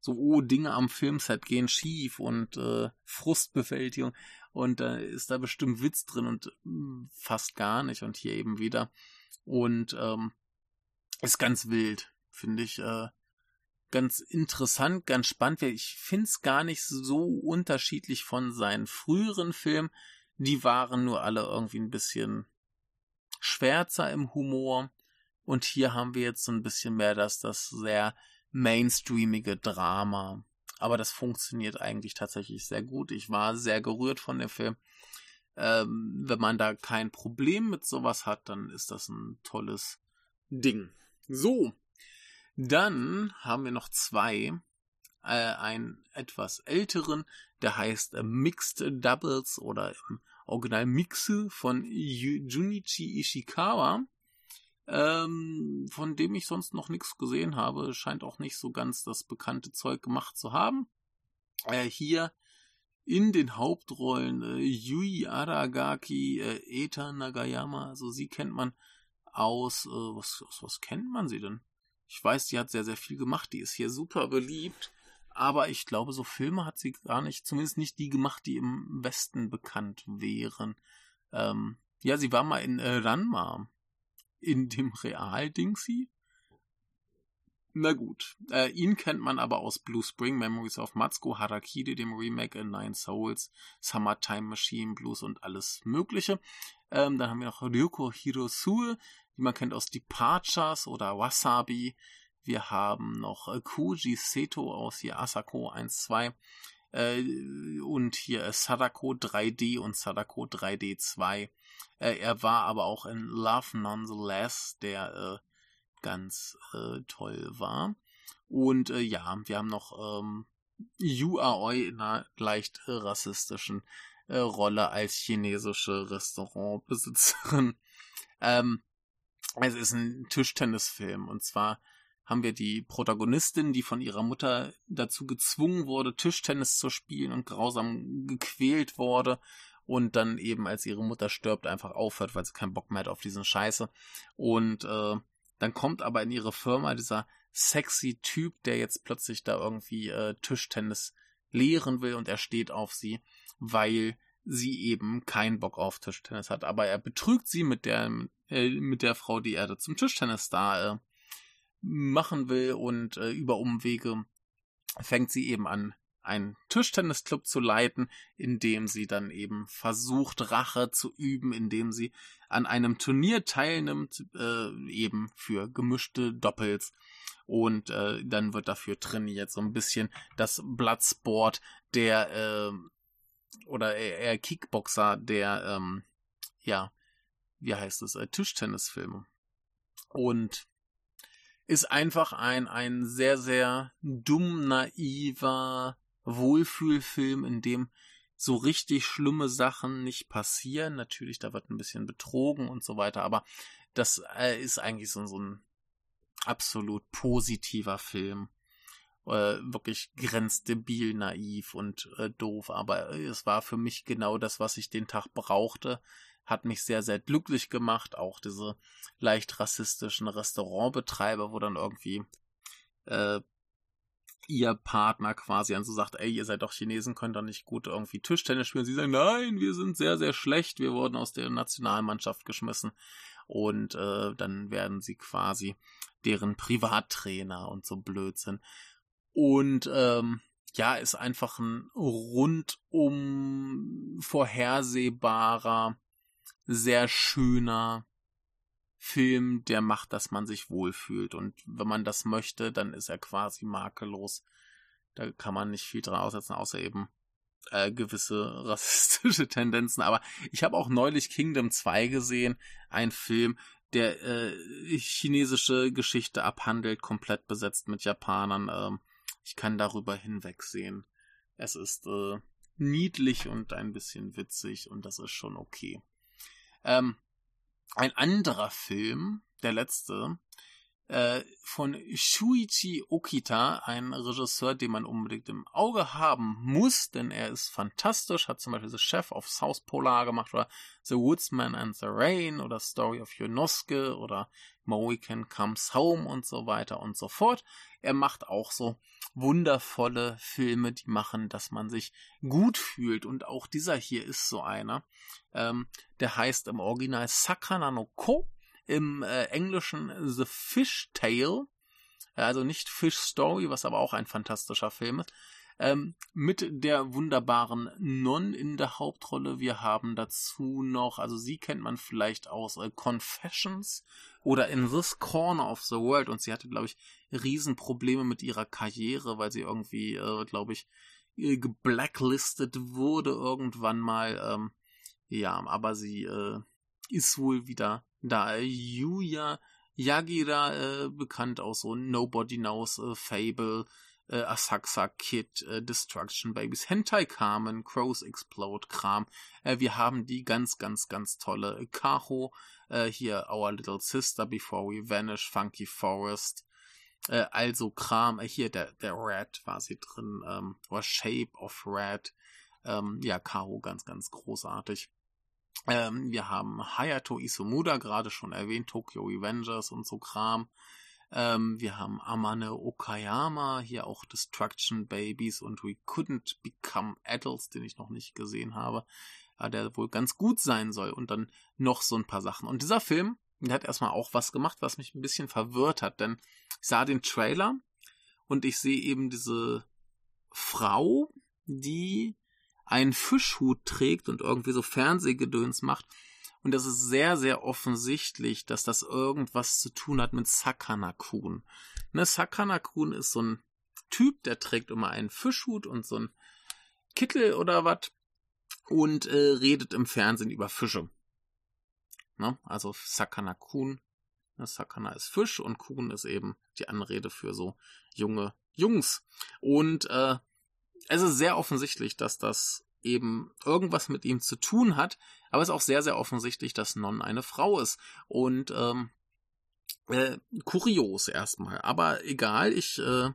S2: so, oh, Dinge am Filmset gehen schief und äh, Frustbewältigung. Und da äh, ist da bestimmt Witz drin und mh, fast gar nicht. Und hier eben wieder. Und ähm, ist ganz wild, finde ich. Äh, ganz interessant, ganz spannend. Ich finde es gar nicht so unterschiedlich von seinen früheren Filmen. Die waren nur alle irgendwie ein bisschen schwärzer im Humor. Und hier haben wir jetzt so ein bisschen mehr das, das sehr mainstreamige Drama. Aber das funktioniert eigentlich tatsächlich sehr gut. Ich war sehr gerührt von dem Film. Ähm, wenn man da kein Problem mit sowas hat, dann ist das ein tolles Ding. So, dann haben wir noch zwei. Äh, einen etwas älteren, der heißt Mixed Doubles oder im Original Mixe von Junichi Ishikawa. Ähm, von dem ich sonst noch nichts gesehen habe. Scheint auch nicht so ganz das bekannte Zeug gemacht zu haben. Äh, hier in den Hauptrollen äh, Yui Aragaki, äh, Eta Nagayama, also sie kennt man aus, äh, was, was, was kennt man sie denn? Ich weiß, die hat sehr, sehr viel gemacht. Die ist hier super beliebt. Aber ich glaube, so Filme hat sie gar nicht, zumindest nicht die gemacht, die im Westen bekannt wären. Ähm, ja, sie war mal in äh, Ranma. In dem Real-Dingsy. Na gut. Äh, ihn kennt man aber aus Blue Spring, Memories of Matsuko, Harakiri, dem Remake in Nine Souls, Summertime Machine Blues und alles Mögliche. Ähm, dann haben wir noch Ryoko Hirosue, die man kennt aus Departures oder Wasabi. Wir haben noch äh, Koji Seto aus hier Asako 1.2 äh, und hier äh, Sadako 3D und Sadako 3D 2. Äh, er war aber auch in Love Nonetheless, der ganz toll war. Und ja, wir haben noch ähm, Yu Aoi in einer leicht rassistischen Rolle als chinesische Restaurantbesitzerin. Ähm, es ist ein Tischtennisfilm und zwar haben wir die Protagonistin, die von ihrer Mutter dazu gezwungen wurde, Tischtennis zu spielen und grausam gequält wurde und dann eben, als ihre Mutter stirbt, einfach aufhört, weil sie keinen Bock mehr hat auf diesen Scheiße. Und äh, dann kommt aber in ihre Firma dieser sexy Typ, der jetzt plötzlich da irgendwie äh, Tischtennis lehren will und er steht auf sie, weil sie eben keinen Bock auf Tischtennis hat. Aber er betrügt sie mit der, äh, mit der Frau, die er zum Tischtennis da äh, machen will und äh, über Umwege fängt sie eben an, einen Tischtennisclub zu leiten, in dem sie dann eben versucht, Rache zu üben, indem sie an einem Turnier teilnimmt, äh, eben für gemischte Doppels. Und äh, dann wird dafür trainiert, so ein bisschen das Bloodsport der, äh, oder eher Kickboxer der, ähm, ja, wie heißt es, äh, Tischtennisfilme. Und ist einfach ein, ein sehr, sehr dumm, naiver Wohlfühlfilm, in dem so richtig schlimme Sachen nicht passieren. Natürlich, da wird ein bisschen betrogen und so weiter, aber das äh, ist eigentlich so, so ein absolut positiver Film. Äh, wirklich grenzdebil, naiv und äh, doof, aber es war für mich genau das, was ich den Tag brauchte hat mich sehr, sehr glücklich gemacht. Auch diese leicht rassistischen Restaurantbetreiber, wo dann irgendwie äh, ihr Partner quasi an so sagt, ey, ihr seid doch Chinesen, könnt doch nicht gut irgendwie Tischtennis spielen. Sie sagen, nein, wir sind sehr, sehr schlecht, wir wurden aus der Nationalmannschaft geschmissen. Und äh, dann werden sie quasi deren Privattrainer und so Blödsinn. Und ähm, ja, ist einfach ein rundum vorhersehbarer, sehr schöner Film, der macht, dass man sich wohlfühlt. Und wenn man das möchte, dann ist er quasi makellos. Da kann man nicht viel dran aussetzen, außer eben äh, gewisse rassistische Tendenzen. Aber ich habe auch neulich Kingdom 2 gesehen, ein Film, der äh, chinesische Geschichte abhandelt, komplett besetzt mit Japanern. Ähm, ich kann darüber hinwegsehen. Es ist äh, niedlich und ein bisschen witzig und das ist schon okay. Ähm, ein anderer Film, der letzte, von Shuichi Okita, ein Regisseur, den man unbedingt im Auge haben muss, denn er ist fantastisch, hat zum Beispiel The Chef of South Polar gemacht oder The Woodsman and the Rain oder Story of Yonosuke oder Mohican Comes Home und so weiter und so fort. Er macht auch so wundervolle Filme, die machen, dass man sich gut fühlt und auch dieser hier ist so einer. Ähm, der heißt im Original Sakana no Ko im äh, Englischen The Fish Tale, also nicht Fish Story, was aber auch ein fantastischer Film ist, ähm, mit der wunderbaren Non in der Hauptrolle. Wir haben dazu noch, also sie kennt man vielleicht aus äh, Confessions oder in This Corner of the World und sie hatte, glaube ich, Riesenprobleme mit ihrer Karriere, weil sie irgendwie, äh, glaube ich, äh, geblacklistet wurde irgendwann mal. Ähm, ja, aber sie äh, ist wohl wieder da Yuya Yagira, äh, bekannt aus so Nobody Knows, äh, Fable, äh, Asakusa Kid, äh, Destruction Babies, Hentai Carmen, Crows Explode Kram. Äh, wir haben die ganz, ganz, ganz tolle Kaho, äh, hier Our Little Sister Before We Vanish, Funky Forest, äh, also Kram, äh, hier der, der Red war sie drin, ähm, or Shape of Red, ähm, ja, Kaho ganz, ganz großartig. Ähm, wir haben Hayato Isumuda, gerade schon erwähnt, Tokyo Avengers und so Kram. Ähm, wir haben Amane Okayama, hier auch Destruction Babies und We Couldn't Become Adults, den ich noch nicht gesehen habe, äh, der wohl ganz gut sein soll. Und dann noch so ein paar Sachen. Und dieser Film, der hat erstmal auch was gemacht, was mich ein bisschen verwirrt hat, denn ich sah den Trailer und ich sehe eben diese Frau, die einen Fischhut trägt und irgendwie so Fernsehgedöns macht. Und das ist sehr, sehr offensichtlich, dass das irgendwas zu tun hat mit Sakana-Kun. Ne, Sakana-Kun ist so ein Typ, der trägt immer einen Fischhut und so ein Kittel oder was und äh, redet im Fernsehen über Fische. Ne? Also Sakana-Kun. Ne, Sakana ist Fisch und Kun ist eben die Anrede für so junge Jungs. Und äh, es ist sehr offensichtlich, dass das eben irgendwas mit ihm zu tun hat, aber es ist auch sehr, sehr offensichtlich, dass Non eine Frau ist. Und ähm, äh, kurios erstmal. Aber egal, ich äh,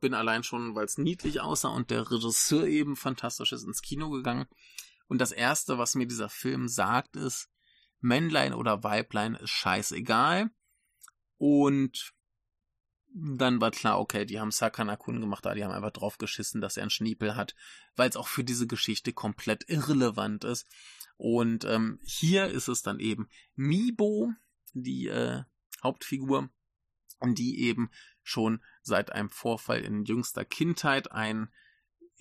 S2: bin allein schon, weil es niedlich aussah und der Regisseur eben fantastisch ist, ins Kino gegangen. Und das Erste, was mir dieser Film sagt, ist, Männlein oder Weiblein ist scheißegal. Und dann war klar, okay, die haben Sakana-kun gemacht, aber die haben einfach drauf geschissen, dass er einen Schniepel hat, weil es auch für diese Geschichte komplett irrelevant ist. Und ähm, hier ist es dann eben Mibo, die äh, Hauptfigur, die eben schon seit einem Vorfall in jüngster Kindheit ein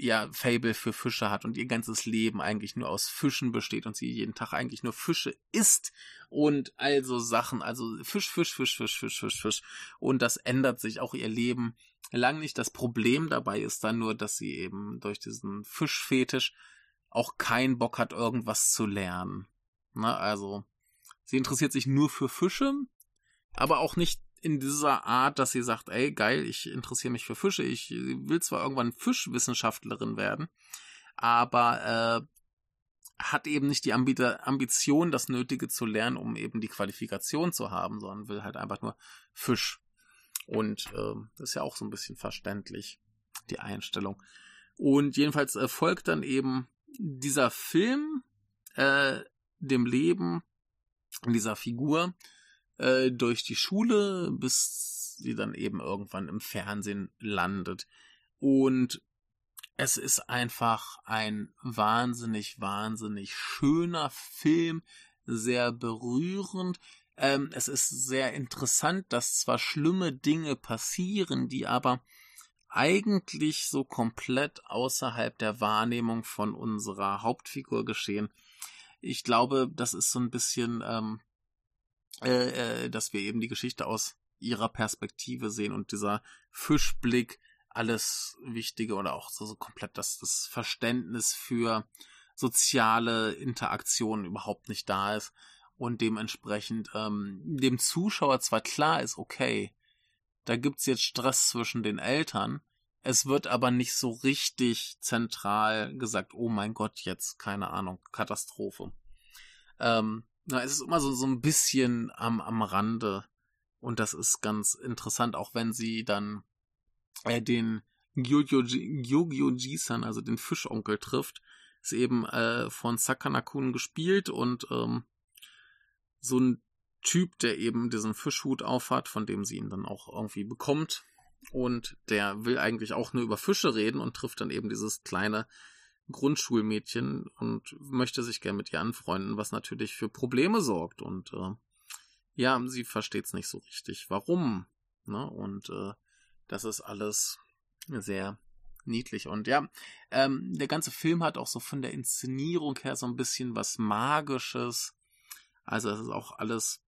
S2: ja Fable für Fische hat und ihr ganzes Leben eigentlich nur aus Fischen besteht und sie jeden Tag eigentlich nur Fische isst und also Sachen, also Fisch, Fisch, Fisch, Fisch, Fisch, Fisch, Fisch und das ändert sich auch ihr Leben lang nicht. Das Problem dabei ist dann nur, dass sie eben durch diesen Fischfetisch auch keinen Bock hat, irgendwas zu lernen. Na, also sie interessiert sich nur für Fische, aber auch nicht in dieser Art, dass sie sagt, ey, geil, ich interessiere mich für Fische, ich will zwar irgendwann Fischwissenschaftlerin werden, aber äh, hat eben nicht die Ambi Ambition, das Nötige zu lernen, um eben die Qualifikation zu haben, sondern will halt einfach nur Fisch. Und äh, das ist ja auch so ein bisschen verständlich, die Einstellung. Und jedenfalls äh, folgt dann eben dieser Film äh, dem Leben dieser Figur, äh, durch die Schule, bis sie dann eben irgendwann im Fernsehen landet. Und es ist einfach ein wahnsinnig, wahnsinnig schöner Film, sehr berührend. Ähm, es ist sehr interessant, dass zwar schlimme Dinge passieren, die aber eigentlich so komplett außerhalb der Wahrnehmung von unserer Hauptfigur geschehen. Ich glaube, das ist so ein bisschen, ähm, äh, äh, dass wir eben die Geschichte aus ihrer Perspektive sehen und dieser Fischblick alles Wichtige oder auch so, so komplett das, das Verständnis für soziale Interaktionen überhaupt nicht da ist und dementsprechend ähm, dem Zuschauer zwar klar ist, okay, da gibt's jetzt Stress zwischen den Eltern. Es wird aber nicht so richtig zentral gesagt, oh mein Gott, jetzt, keine Ahnung, Katastrophe. Ähm, na, es ist immer so, so ein bisschen am, am Rande. Und das ist ganz interessant, auch wenn sie dann äh, den Gyogyo Jisan, also den Fischonkel, trifft. Ist eben äh, von Sakana-kun gespielt und ähm, so ein Typ, der eben diesen Fischhut aufhat, von dem sie ihn dann auch irgendwie bekommt. Und der will eigentlich auch nur über Fische reden und trifft dann eben dieses kleine Grundschulmädchen und möchte sich gern mit ihr anfreunden, was natürlich für Probleme sorgt. Und äh, ja, sie versteht es nicht so richtig, warum. Ne? Und äh, das ist alles sehr niedlich. Und ja, ähm, der ganze Film hat auch so von der Inszenierung her so ein bisschen was Magisches. Also es ist auch alles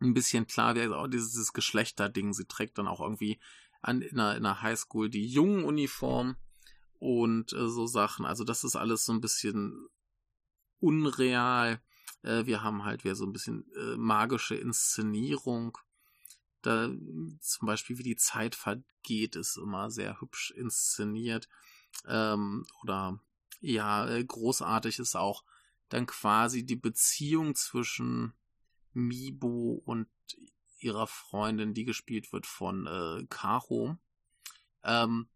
S2: ein bisschen klar, auch dieses, Geschlechterding. Sie trägt dann auch irgendwie an, in, einer, in einer Highschool die jungen Uniform und äh, so Sachen. Also das ist alles so ein bisschen unreal. Äh, wir haben halt wieder so ein bisschen äh, magische Inszenierung. Da zum Beispiel, wie die Zeit vergeht, ist immer sehr hübsch inszeniert. Ähm, oder ja, äh, großartig ist auch dann quasi die Beziehung zwischen Mibo und ihrer Freundin, die gespielt wird von äh, Karo, ähm,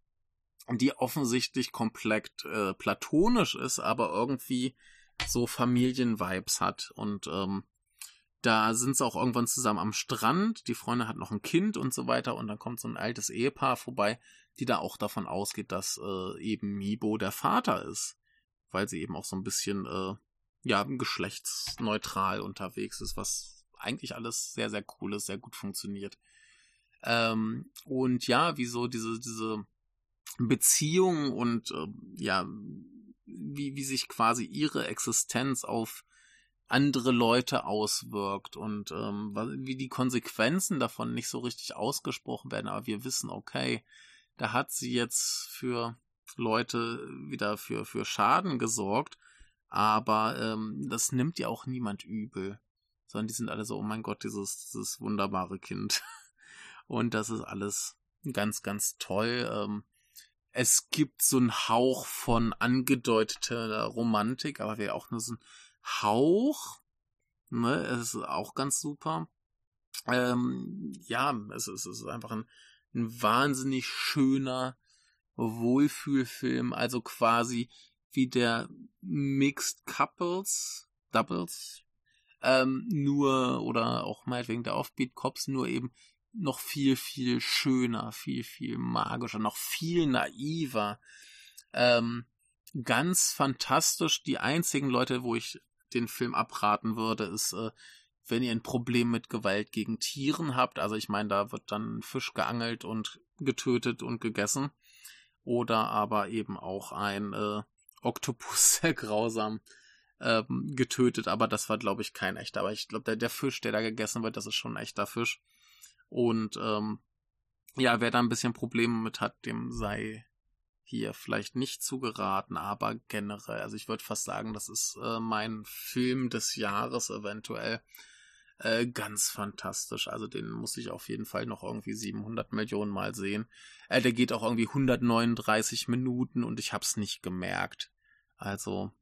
S2: die offensichtlich komplett äh, platonisch ist, aber irgendwie so Familienvibes hat. Und ähm, da sind sie auch irgendwann zusammen am Strand, die Freundin hat noch ein Kind und so weiter. Und dann kommt so ein altes Ehepaar vorbei, die da auch davon ausgeht, dass äh, eben Mibo der Vater ist, weil sie eben auch so ein bisschen äh, ja geschlechtsneutral unterwegs ist, was eigentlich alles sehr sehr cool ist, sehr gut funktioniert. Ähm, und ja, wieso diese diese Beziehung und äh, ja wie wie sich quasi ihre Existenz auf andere Leute auswirkt und ähm, wie die Konsequenzen davon nicht so richtig ausgesprochen werden, aber wir wissen, okay, da hat sie jetzt für Leute wieder für, für Schaden gesorgt, aber ähm, das nimmt ja auch niemand übel, sondern die sind alle so, oh mein Gott, dieses, dieses wunderbare Kind. Und das ist alles ganz, ganz toll. Ähm, es gibt so einen Hauch von angedeuteter Romantik, aber wäre auch nur so ein Hauch. Ne, es ist auch ganz super. Ähm, ja, es ist, es ist einfach ein, ein wahnsinnig schöner Wohlfühlfilm, also quasi wie der Mixed Couples, Doubles, ähm, nur, oder auch meinetwegen der Offbeat Cops, nur eben noch viel, viel schöner, viel, viel magischer, noch viel naiver. Ähm, ganz fantastisch. Die einzigen Leute, wo ich den Film abraten würde, ist, äh, wenn ihr ein Problem mit Gewalt gegen Tieren habt. Also ich meine, da wird dann Fisch geangelt und getötet und gegessen. Oder aber eben auch ein äh, Oktopus sehr grausam ähm, getötet. Aber das war, glaube ich, kein echter. Aber ich glaube, der, der Fisch, der da gegessen wird, das ist schon ein echter Fisch. Und ähm, ja, wer da ein bisschen Probleme mit hat, dem sei hier vielleicht nicht zugeraten, aber generell, also ich würde fast sagen, das ist äh, mein Film des Jahres eventuell. Äh, ganz fantastisch. Also den muss ich auf jeden Fall noch irgendwie 700 Millionen Mal sehen. Äh, der geht auch irgendwie 139 Minuten und ich hab's nicht gemerkt. Also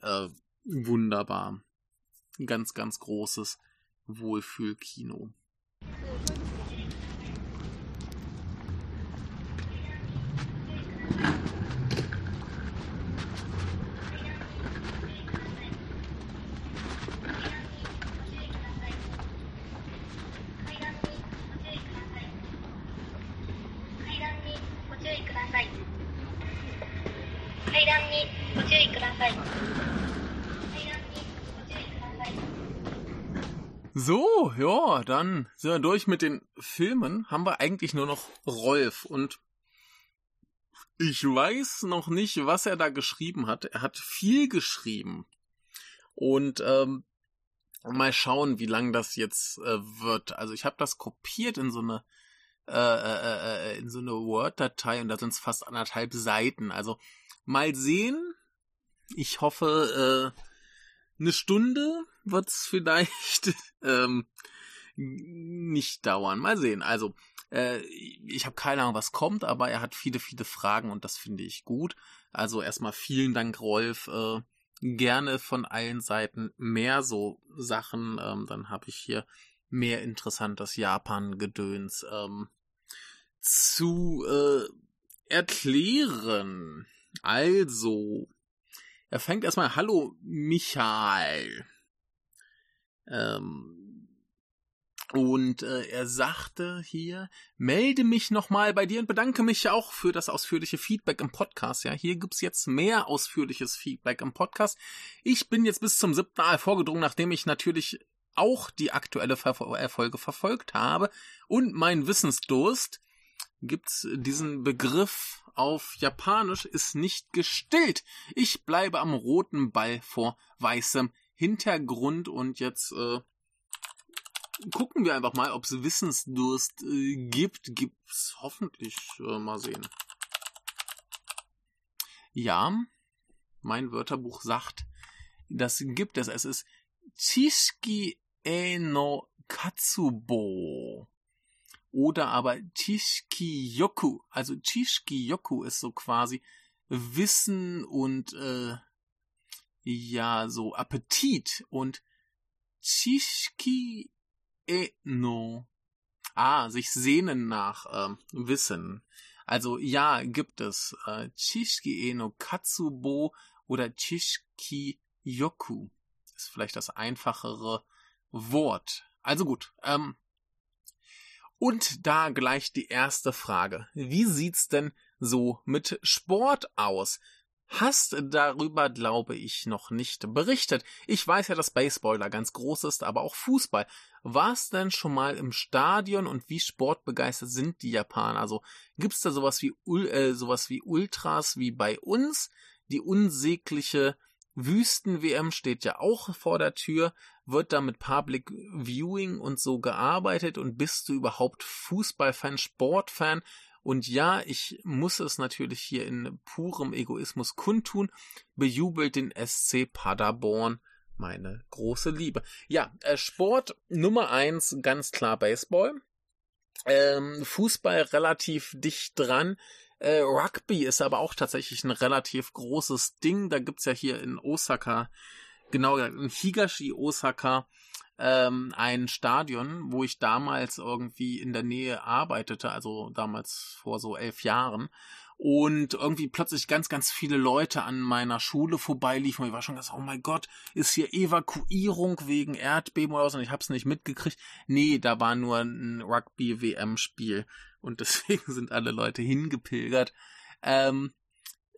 S2: äh, wunderbar. Ganz, ganz großes Wohlfühlkino.
S3: 是关
S2: 机。Ja, dann sind wir durch mit den Filmen. Haben wir eigentlich nur noch Rolf und ich weiß noch nicht, was er da geschrieben hat. Er hat viel geschrieben. Und ähm, mal schauen, wie lang das jetzt äh, wird. Also ich habe das kopiert in so eine äh, äh, äh, in so eine Word-Datei und da sind es fast anderthalb Seiten. Also mal sehen. Ich hoffe, äh, eine Stunde wird's vielleicht ähm, nicht dauern. Mal sehen. Also äh, ich habe keine Ahnung, was kommt, aber er hat viele, viele Fragen und das finde ich gut. Also erstmal vielen Dank, Rolf. Äh, gerne von allen Seiten mehr so Sachen. Ähm, dann habe ich hier mehr interessantes Japan-Gedöns ähm, zu äh, erklären. Also, er fängt erstmal, hallo Michael. Ähm, und äh, er sagte hier, melde mich nochmal bei dir und bedanke mich auch für das ausführliche Feedback im Podcast. Ja, hier gibt's jetzt mehr ausführliches Feedback im Podcast. Ich bin jetzt bis zum siebten Mal vorgedrungen, nachdem ich natürlich auch die aktuelle Ver Erfolge verfolgt habe und mein Wissensdurst gibt's diesen Begriff auf Japanisch ist nicht gestillt. Ich bleibe am roten Ball vor weißem Hintergrund und jetzt äh, gucken wir einfach mal, ob es Wissensdurst äh, gibt. Gibt's hoffentlich äh, mal sehen. Ja, mein Wörterbuch sagt, das gibt es. Es ist Chishiki e no Katsubo. Oder aber Chishiki-yoku. Also Chishiki-yoku ist so quasi Wissen und äh, ja, so Appetit. Und Chishiki e no. Ah, sich sehnen nach ähm, Wissen. Also ja, gibt es äh, Chishiki e no Katsubo oder Chishiki Yoku. Ist vielleicht das einfachere Wort. Also gut. Ähm, und da gleich die erste Frage. Wie sieht's denn so mit Sport aus? Hast darüber, glaube ich, noch nicht berichtet. Ich weiß ja, dass Baseball da ganz groß ist, aber auch Fußball. Warst denn schon mal im Stadion und wie sportbegeistert sind die Japaner? Also gibt's da sowas wie äh, sowas wie Ultras wie bei uns? Die unsägliche Wüsten-WM steht ja auch vor der Tür. Wird da mit Public Viewing und so gearbeitet? Und bist du überhaupt Fußballfan, Sportfan? Und ja, ich muss es natürlich hier in purem Egoismus kundtun, bejubelt den SC Paderborn, meine große Liebe. Ja, äh, Sport Nummer eins, ganz klar Baseball. Ähm, Fußball relativ dicht dran. Äh, Rugby ist aber auch tatsächlich ein relativ großes Ding. Da gibt's ja hier in Osaka, genau in Higashi Osaka, ähm, ein Stadion, wo ich damals irgendwie in der Nähe arbeitete, also damals vor so elf Jahren. Und irgendwie plötzlich ganz, ganz viele Leute an meiner Schule vorbeiliefen. Und ich war schon ganz, oh mein Gott, ist hier Evakuierung wegen Erdbeben oder so? Und ich hab's nicht mitgekriegt. Nee, da war nur ein Rugby-WM-Spiel. Und deswegen sind alle Leute hingepilgert. Ähm,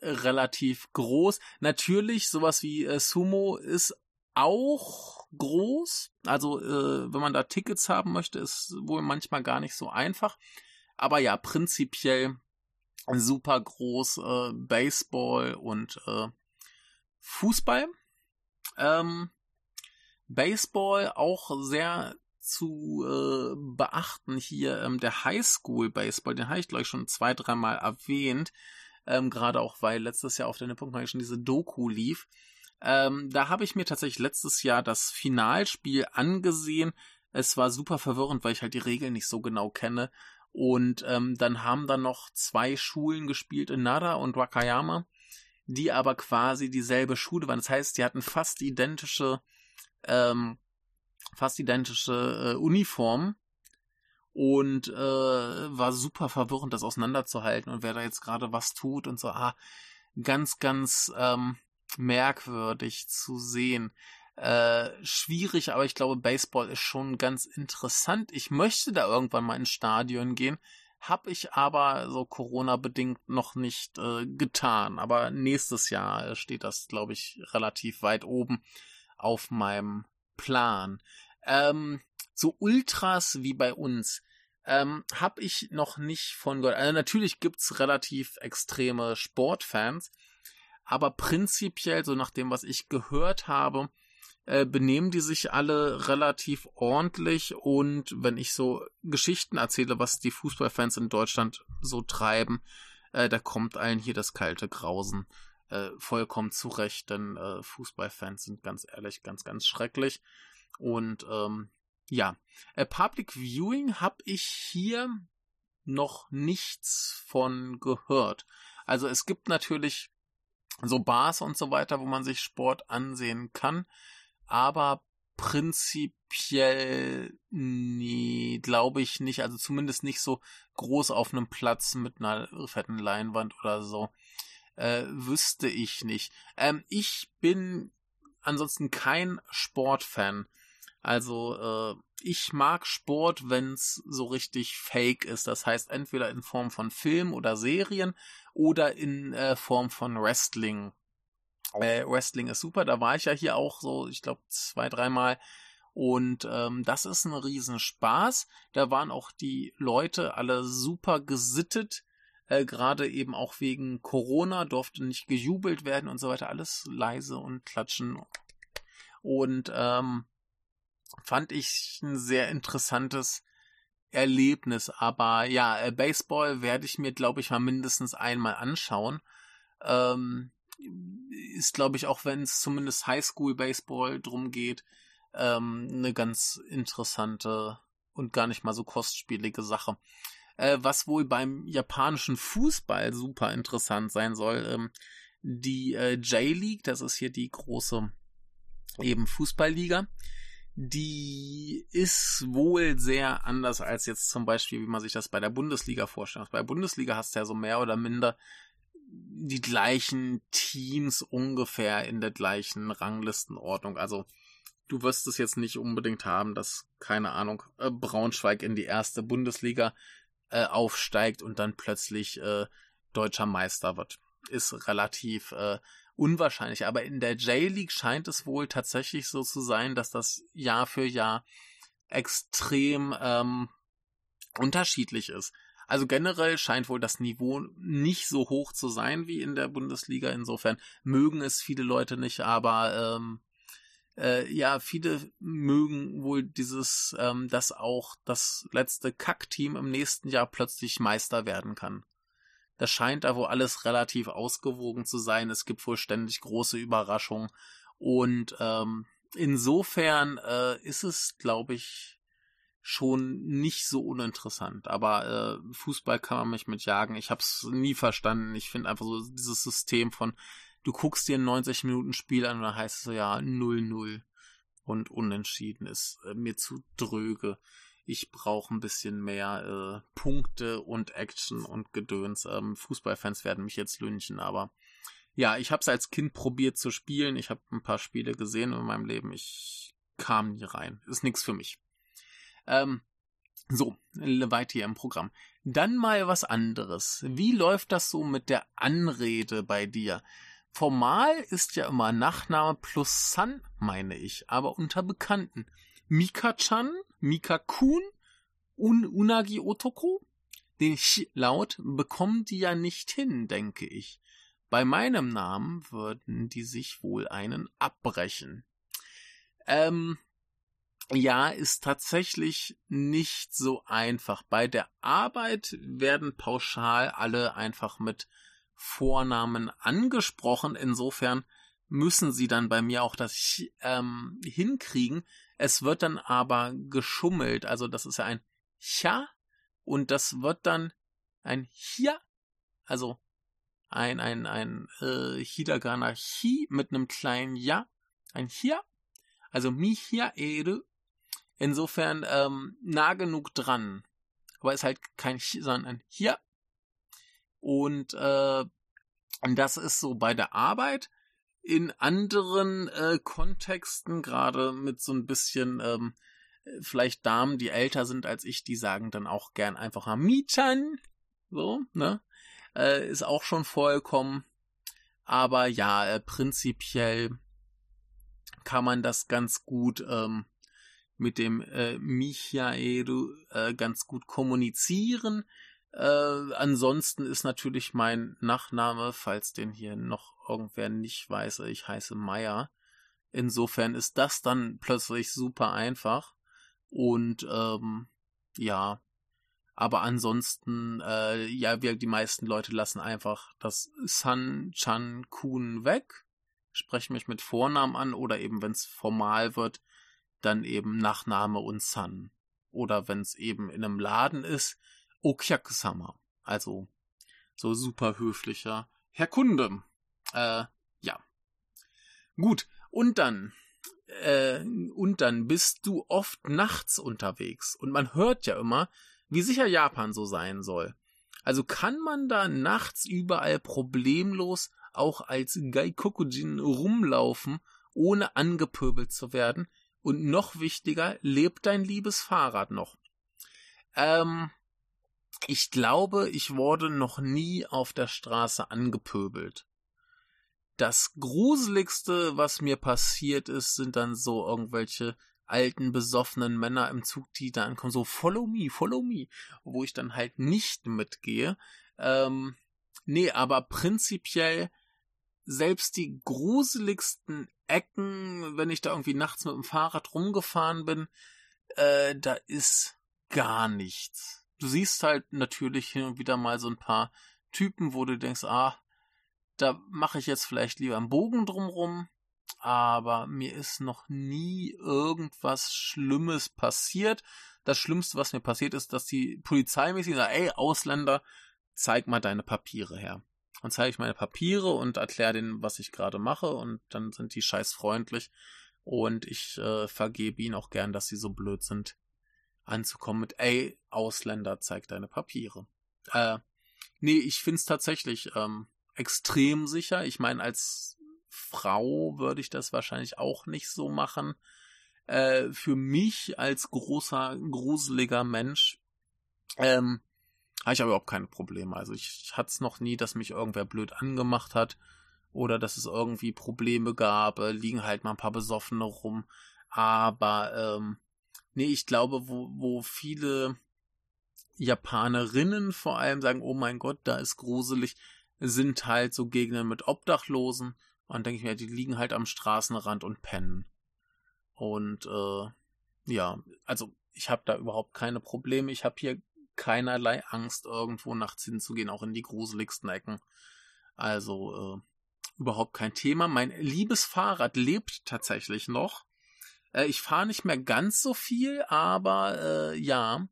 S2: relativ groß. Natürlich, sowas wie äh, Sumo ist auch groß. Also, äh, wenn man da Tickets haben möchte, ist wohl manchmal gar nicht so einfach. Aber ja, prinzipiell super groß äh, Baseball und äh, Fußball. Ähm, Baseball auch sehr zu äh, beachten hier ähm, der Highschool Baseball, den habe ich glaube ich schon zwei, dreimal erwähnt, ähm, gerade auch weil letztes Jahr auf der Nippon schon diese Doku lief. Ähm, da habe ich mir tatsächlich letztes Jahr das Finalspiel angesehen. Es war super verwirrend, weil ich halt die Regeln nicht so genau kenne. Und ähm, dann haben dann noch zwei Schulen gespielt in Nara und Wakayama, die aber quasi dieselbe Schule waren. Das heißt, die hatten fast identische, ähm, fast identische äh, Uniformen und äh, war super verwirrend, das auseinanderzuhalten und wer da jetzt gerade was tut und so, ah, ganz, ganz ähm, merkwürdig zu sehen. Äh, schwierig, aber ich glaube, Baseball ist schon ganz interessant. Ich möchte da irgendwann mal ins Stadion gehen, Hab ich aber so Corona-bedingt noch nicht äh, getan. Aber nächstes Jahr steht das, glaube ich, relativ weit oben auf meinem Plan. Ähm, so Ultras wie bei uns ähm, habe ich noch nicht von gehört. Also natürlich gibt's relativ extreme Sportfans, aber prinzipiell, so nach dem, was ich gehört habe, äh, benehmen die sich alle relativ ordentlich und wenn ich so Geschichten erzähle, was die Fußballfans in Deutschland so treiben, äh, da kommt allen hier das kalte Grausen äh, vollkommen zurecht, denn äh, Fußballfans sind ganz ehrlich ganz, ganz schrecklich. Und ähm, ja, äh, Public Viewing habe ich hier noch nichts von gehört. Also es gibt natürlich so Bars und so weiter, wo man sich Sport ansehen kann aber prinzipiell nee, glaube ich nicht, also zumindest nicht so groß auf einem Platz mit einer fetten Leinwand oder so. Äh, wüsste ich nicht. Ähm, ich bin ansonsten kein Sportfan. Also äh, ich mag Sport, wenn's so richtig fake ist. Das heißt entweder in Form von Film oder Serien oder in äh, Form von Wrestling äh, Wrestling ist super, da war ich ja hier auch so, ich glaube, zwei, dreimal. Und ähm, das ist ein Riesenspaß. Da waren auch die Leute alle super gesittet. Äh, Gerade eben auch wegen Corona durfte nicht gejubelt werden und so weiter. Alles leise und klatschen. Und ähm, fand ich ein sehr interessantes Erlebnis. Aber ja, äh, Baseball werde ich mir, glaube ich, mal mindestens einmal anschauen. Ähm, ist, glaube ich, auch wenn es zumindest Highschool-Baseball drum geht, ähm, eine ganz interessante und gar nicht mal so kostspielige Sache. Äh, was wohl beim japanischen Fußball super interessant sein soll, ähm, die äh, J-League, das ist hier die große eben Fußballliga, die ist wohl sehr anders als jetzt zum Beispiel, wie man sich das bei der Bundesliga vorstellt. Bei der Bundesliga hast du ja so mehr oder minder die gleichen Teams ungefähr in der gleichen Ranglistenordnung. Also du wirst es jetzt nicht unbedingt haben, dass, keine Ahnung, äh, Braunschweig in die erste Bundesliga äh, aufsteigt und dann plötzlich äh, deutscher Meister wird. Ist relativ äh, unwahrscheinlich. Aber in der J-League scheint es wohl tatsächlich so zu sein, dass das Jahr für Jahr extrem ähm, unterschiedlich ist. Also generell scheint wohl das Niveau nicht so hoch zu sein wie in der Bundesliga. Insofern mögen es viele Leute nicht, aber ähm, äh, ja, viele mögen wohl dieses, ähm, dass auch das letzte Kackteam im nächsten Jahr plötzlich Meister werden kann. Das scheint da wohl alles relativ ausgewogen zu sein. Es gibt wohl ständig große Überraschungen. Und ähm, insofern äh, ist es, glaube ich, schon nicht so uninteressant. Aber äh, Fußball kann man mich mit jagen. Ich habe es nie verstanden. Ich finde einfach so dieses System von, du guckst dir ein 90 Minuten Spiel an und dann heißt es so, ja, 0-0 und unentschieden ist äh, mir zu dröge. Ich brauche ein bisschen mehr äh, Punkte und Action und Gedöns. Ähm, Fußballfans werden mich jetzt lynchen, aber ja, ich habe es als Kind probiert zu spielen. Ich habe ein paar Spiele gesehen in meinem Leben. Ich kam nie rein. Ist nichts für mich. Ähm, so, weiter hier im Programm. Dann mal was anderes. Wie läuft das so mit der Anrede bei dir? Formal ist ja immer Nachname plus San, meine ich, aber unter Bekannten. Mika-chan, Mika-kun und Unagi Otoko? Den Ch-Laut bekommen die ja nicht hin, denke ich. Bei meinem Namen würden die sich wohl einen abbrechen. Ähm, ja, ist tatsächlich nicht so einfach. Bei der Arbeit werden pauschal alle einfach mit Vornamen angesprochen. Insofern müssen sie dann bei mir auch das ähm, hinkriegen. Es wird dann aber geschummelt. Also das ist ja ein Cha und das wird dann ein Chia. Also ein, ein, ein äh, Hidagana Hi mit einem kleinen Ja. Ein Chia. Also Mihiaere Insofern ähm, nah genug dran. Aber ist halt kein Ch, sondern ein Hier. Und äh, das ist so bei der Arbeit. In anderen äh, Kontexten, gerade mit so ein bisschen ähm, vielleicht Damen, die älter sind als ich, die sagen dann auch gern einfach Mietern. So, ne? Äh, ist auch schon vorgekommen. Aber ja, äh, prinzipiell kann man das ganz gut ähm, mit dem äh, Michael äh, ganz gut kommunizieren. Äh, ansonsten ist natürlich mein Nachname, falls den hier noch irgendwer nicht weiß, ich heiße Meier. Insofern ist das dann plötzlich super einfach. Und ähm, ja, aber ansonsten, äh, ja, wir, die meisten Leute lassen einfach das San Chan Kun weg, sprechen mich mit Vornamen an oder eben, wenn es formal wird, dann eben Nachname und San. Oder wenn es eben in einem Laden ist, Okyakusama. Also so super höflicher Herr Kunde. Äh, ja. Gut, und dann, äh, und dann bist du oft nachts unterwegs. Und man hört ja immer, wie sicher Japan so sein soll. Also kann man da nachts überall problemlos auch als Gaikokujin rumlaufen, ohne angepöbelt zu werden. Und noch wichtiger, lebt dein liebes Fahrrad noch? Ähm, ich glaube, ich wurde noch nie auf der Straße angepöbelt. Das Gruseligste, was mir passiert ist, sind dann so irgendwelche alten, besoffenen Männer im Zug, die da ankommen, so follow me, follow me, wo ich dann halt nicht mitgehe. Ähm, nee, aber prinzipiell selbst die gruseligsten Ecken, wenn ich da irgendwie nachts mit dem Fahrrad rumgefahren bin, äh, da ist gar nichts. Du siehst halt natürlich hin und wieder mal so ein paar Typen, wo du denkst, ah, da mache ich jetzt vielleicht lieber einen Bogen drumrum, aber mir ist noch nie irgendwas Schlimmes passiert. Das Schlimmste, was mir passiert ist, dass die polizeimäßig sagt, ey, Ausländer, zeig mal deine Papiere her. Dann zeige ich meine Papiere und erkläre denen, was ich gerade mache und dann sind die scheiß freundlich und ich äh, vergebe ihnen auch gern, dass sie so blöd sind, anzukommen mit, ey, Ausländer, zeig deine Papiere. Äh, nee, ich find's tatsächlich, ähm, extrem sicher. Ich meine, als Frau würde ich das wahrscheinlich auch nicht so machen. Äh, für mich als großer, gruseliger Mensch ähm, habe ich aber überhaupt keine Probleme. Also ich, ich hatte es noch nie, dass mich irgendwer blöd angemacht hat oder dass es irgendwie Probleme gab. Äh, liegen halt mal ein paar Besoffene rum. Aber ähm, nee, ich glaube, wo, wo viele Japanerinnen vor allem sagen, oh mein Gott, da ist gruselig, sind halt so Gegenden mit Obdachlosen. Und denke ich mir, die liegen halt am Straßenrand und pennen. Und äh, ja, also ich habe da überhaupt keine Probleme. Ich habe hier keinerlei Angst, irgendwo nachts hinzugehen, auch in die gruseligsten Ecken. Also äh, überhaupt kein Thema. Mein liebes Fahrrad lebt tatsächlich noch. Äh, ich fahre nicht mehr ganz so viel, aber äh, ja,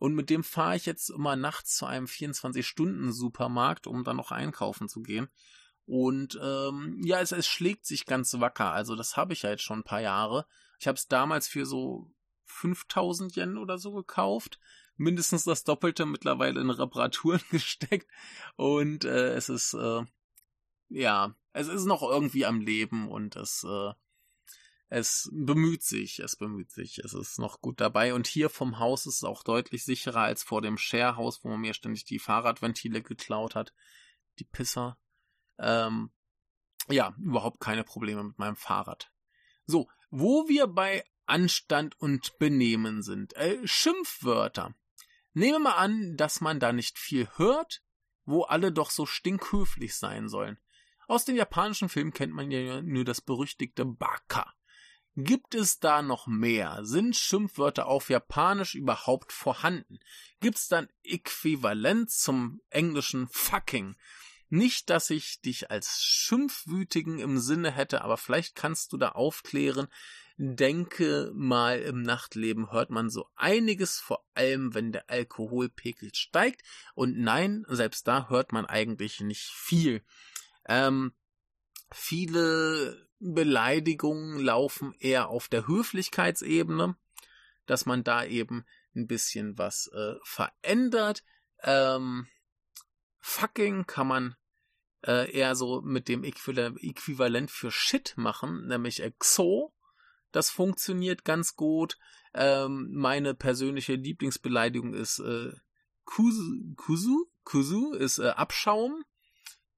S2: und mit dem fahre ich jetzt immer nachts zu einem 24-Stunden-Supermarkt, um dann noch einkaufen zu gehen. Und ähm, ja, es, es schlägt sich ganz wacker. Also das habe ich ja jetzt schon ein paar Jahre. Ich habe es damals für so 5000 Yen oder so gekauft. Mindestens das Doppelte mittlerweile in Reparaturen gesteckt. Und äh, es ist, äh, ja, es ist noch irgendwie am Leben und es äh, es bemüht sich, es bemüht sich, es ist noch gut dabei. Und hier vom Haus ist es auch deutlich sicherer als vor dem Sharehouse, wo man mir ständig die Fahrradventile geklaut hat. Die Pisser. Ähm, ja, überhaupt keine Probleme mit meinem Fahrrad. So, wo wir bei Anstand und Benehmen sind. Äh, Schimpfwörter. Nehme mal an, dass man da nicht viel hört, wo alle doch so stinkhöflich sein sollen. Aus den japanischen Filmen kennt man ja nur das berüchtigte Baka. Gibt es da noch mehr? Sind Schimpfwörter auf Japanisch überhaupt vorhanden? Gibt's dann Äquivalent zum englischen fucking? Nicht, dass ich dich als Schimpfwütigen im Sinne hätte, aber vielleicht kannst du da aufklären. Denke mal, im Nachtleben hört man so einiges, vor allem wenn der Alkoholpegel steigt. Und nein, selbst da hört man eigentlich nicht viel. Ähm, viele Beleidigungen laufen eher auf der Höflichkeitsebene, dass man da eben ein bisschen was äh, verändert. Ähm, fucking kann man äh, eher so mit dem Äquivalent für Shit machen, nämlich Exo. Das funktioniert ganz gut. Ähm, meine persönliche Lieblingsbeleidigung ist äh, Kusu, Kusu ist äh, Abschaum,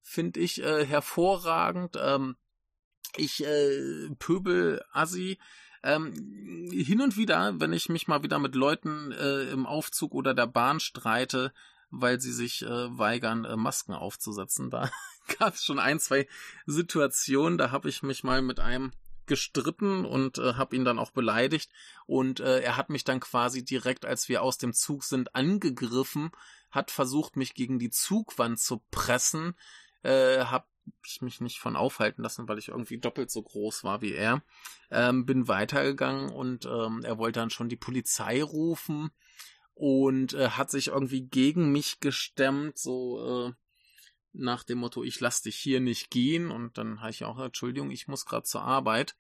S2: finde ich äh, hervorragend. Ähm, ich äh, Pöbel, Assi. Ähm, hin und wieder, wenn ich mich mal wieder mit Leuten äh, im Aufzug oder der Bahn streite, weil sie sich äh, weigern, äh, Masken aufzusetzen, da gab es schon ein, zwei Situationen, da habe ich mich mal mit einem gestritten und äh, habe ihn dann auch beleidigt und äh, er hat mich dann quasi direkt, als wir aus dem Zug sind, angegriffen, hat versucht, mich gegen die Zugwand zu pressen, äh, hab ich mich nicht von aufhalten lassen, weil ich irgendwie doppelt so groß war wie er. Ähm, bin weitergegangen und ähm, er wollte dann schon die Polizei rufen und äh, hat sich irgendwie gegen mich gestemmt, so äh, nach dem Motto, ich lass dich hier nicht gehen. Und dann habe ich auch, Entschuldigung, ich muss gerade zur Arbeit.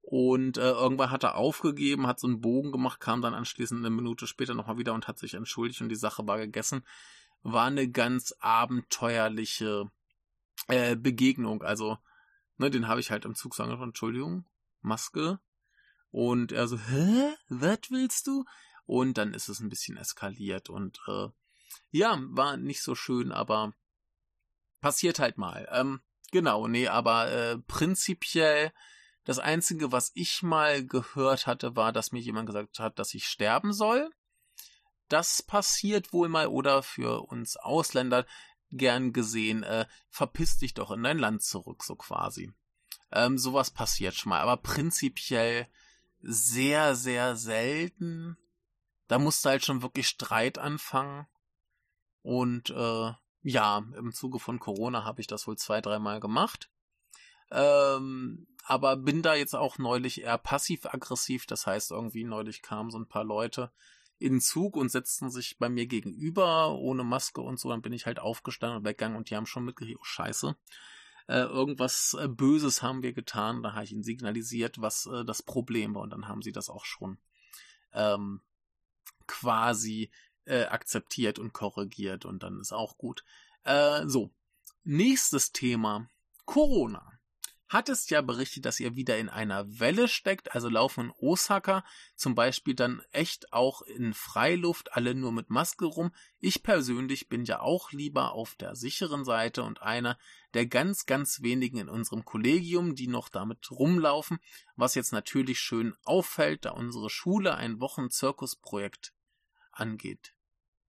S2: Und äh, irgendwann hat er aufgegeben, hat so einen Bogen gemacht, kam dann anschließend eine Minute später nochmal wieder und hat sich entschuldigt und die Sache war gegessen. War eine ganz abenteuerliche äh, Begegnung. Also, ne, den habe ich halt im Zug sagen, Entschuldigung, Maske. Und er so, hä? Was willst du? Und dann ist es ein bisschen eskaliert und äh, ja, war nicht so schön, aber passiert halt mal. Ähm, genau, nee, aber äh, prinzipiell das Einzige, was ich mal gehört hatte, war, dass mir jemand gesagt hat, dass ich sterben soll. Das passiert wohl mal oder für uns Ausländer gern gesehen, äh, verpiss dich doch in dein Land zurück, so quasi. Ähm, sowas passiert schon mal, aber prinzipiell sehr, sehr selten. Da musste halt schon wirklich Streit anfangen. Und äh, ja, im Zuge von Corona habe ich das wohl zwei, dreimal gemacht. Ähm, aber bin da jetzt auch neulich eher passiv-aggressiv. Das heißt, irgendwie neulich kamen so ein paar Leute in den Zug und setzten sich bei mir gegenüber ohne Maske und so. Dann bin ich halt aufgestanden und weggegangen und die haben schon mitgekriegt, oh Scheiße. Äh, irgendwas äh, Böses haben wir getan. Da habe ich ihnen signalisiert, was äh, das Problem war. Und dann haben sie das auch schon ähm, quasi äh, akzeptiert und korrigiert und dann ist auch gut. Äh, so, nächstes Thema. Corona. Hat es ja berichtet, dass ihr wieder in einer Welle steckt, also laufen in Osaka zum Beispiel dann echt auch in Freiluft, alle nur mit Maske rum. Ich persönlich bin ja auch lieber auf der sicheren Seite und einer der ganz, ganz wenigen in unserem Kollegium, die noch damit rumlaufen, was jetzt natürlich schön auffällt, da unsere Schule ein Wochen-Zirkusprojekt angeht.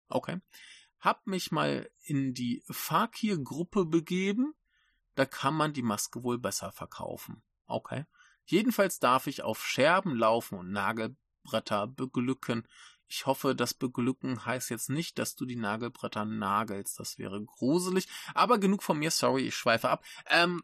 S2: Okay. Hab mich mal in die Fakir-Gruppe begeben. Da kann man die Maske wohl besser verkaufen. Okay. Jedenfalls darf ich auf Scherben laufen und Nagelbretter beglücken. Ich hoffe, das Beglücken heißt jetzt nicht, dass du die Nagelbretter nagelst. Das wäre gruselig. Aber genug von mir. Sorry, ich schweife ab. Ähm,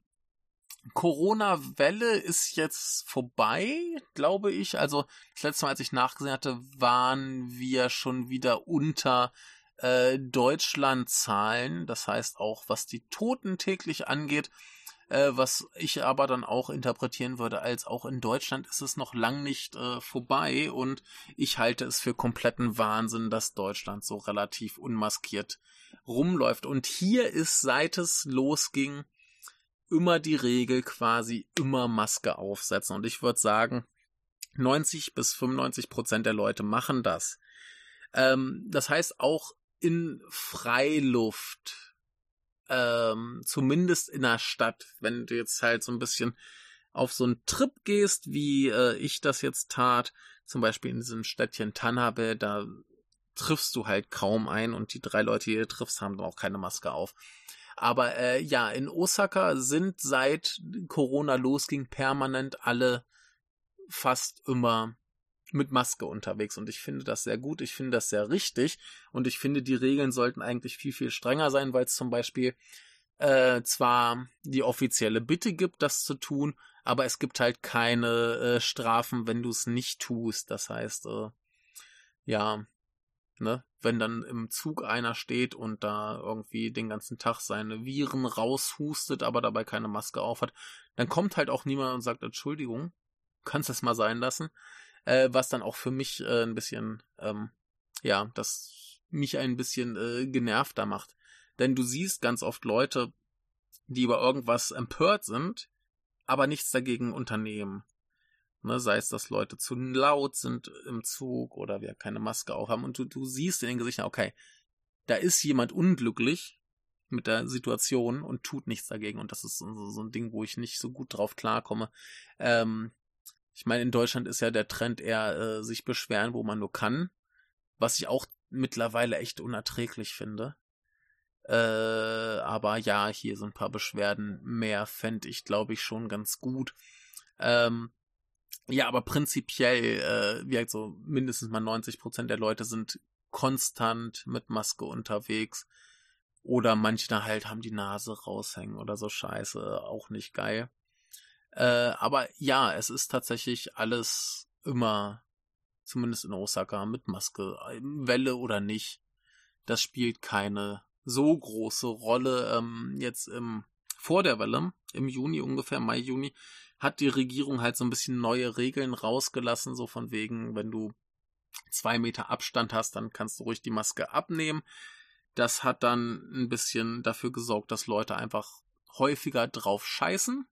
S2: Corona-Welle ist jetzt vorbei, glaube ich. Also das letzte Mal, als ich nachgesehen hatte, waren wir schon wieder unter äh, Deutschland-Zahlen. Das heißt auch, was die Toten täglich angeht, äh, was ich aber dann auch interpretieren würde, als auch in Deutschland ist es noch lang nicht äh, vorbei und ich halte es für kompletten Wahnsinn, dass Deutschland so relativ unmaskiert rumläuft. Und hier ist, seit es losging, immer die Regel quasi immer Maske aufsetzen. Und ich würde sagen, 90 bis 95 Prozent der Leute machen das. Ähm, das heißt auch in Freiluft, ähm, zumindest in der Stadt, wenn du jetzt halt so ein bisschen auf so einen Trip gehst, wie äh, ich das jetzt tat, zum Beispiel in diesem Städtchen Tanabe, da triffst du halt kaum ein und die drei Leute, die du triffst, haben dann auch keine Maske auf. Aber äh, ja, in Osaka sind seit Corona losging permanent alle fast immer mit Maske unterwegs und ich finde das sehr gut, ich finde das sehr richtig und ich finde die Regeln sollten eigentlich viel, viel strenger sein, weil es zum Beispiel äh, zwar die offizielle Bitte gibt, das zu tun, aber es gibt halt keine äh, Strafen, wenn du es nicht tust. Das heißt, äh, ja, ne, wenn dann im Zug einer steht und da irgendwie den ganzen Tag seine Viren raushustet, aber dabei keine Maske aufhat, dann kommt halt auch niemand und sagt, Entschuldigung, kannst das mal sein lassen. Äh, was dann auch für mich äh, ein bisschen, ähm, ja, das mich ein bisschen äh, genervter macht. Denn du siehst ganz oft Leute, die über irgendwas empört sind, aber nichts dagegen unternehmen. Ne, sei es, dass Leute zu laut sind im Zug oder wir keine Maske aufhaben und du, du siehst in den Gesichtern, okay, da ist jemand unglücklich mit der Situation und tut nichts dagegen. Und das ist so, so ein Ding, wo ich nicht so gut drauf klarkomme. Ähm, ich meine, in Deutschland ist ja der Trend eher äh, sich beschweren, wo man nur kann, was ich auch mittlerweile echt unerträglich finde. Äh, aber ja, hier so ein paar Beschwerden mehr fände ich, glaube ich, schon ganz gut. Ähm, ja, aber prinzipiell, äh, wie halt so mindestens mal 90 Prozent der Leute sind konstant mit Maske unterwegs. Oder manche da halt haben die Nase raushängen oder so Scheiße, auch nicht geil. Äh, aber ja, es ist tatsächlich alles immer, zumindest in Osaka, mit Maske, Welle oder nicht. Das spielt keine so große Rolle. Ähm, jetzt im, vor der Welle, im Juni ungefähr, Mai, Juni, hat die Regierung halt so ein bisschen neue Regeln rausgelassen, so von wegen, wenn du zwei Meter Abstand hast, dann kannst du ruhig die Maske abnehmen. Das hat dann ein bisschen dafür gesorgt, dass Leute einfach häufiger drauf scheißen.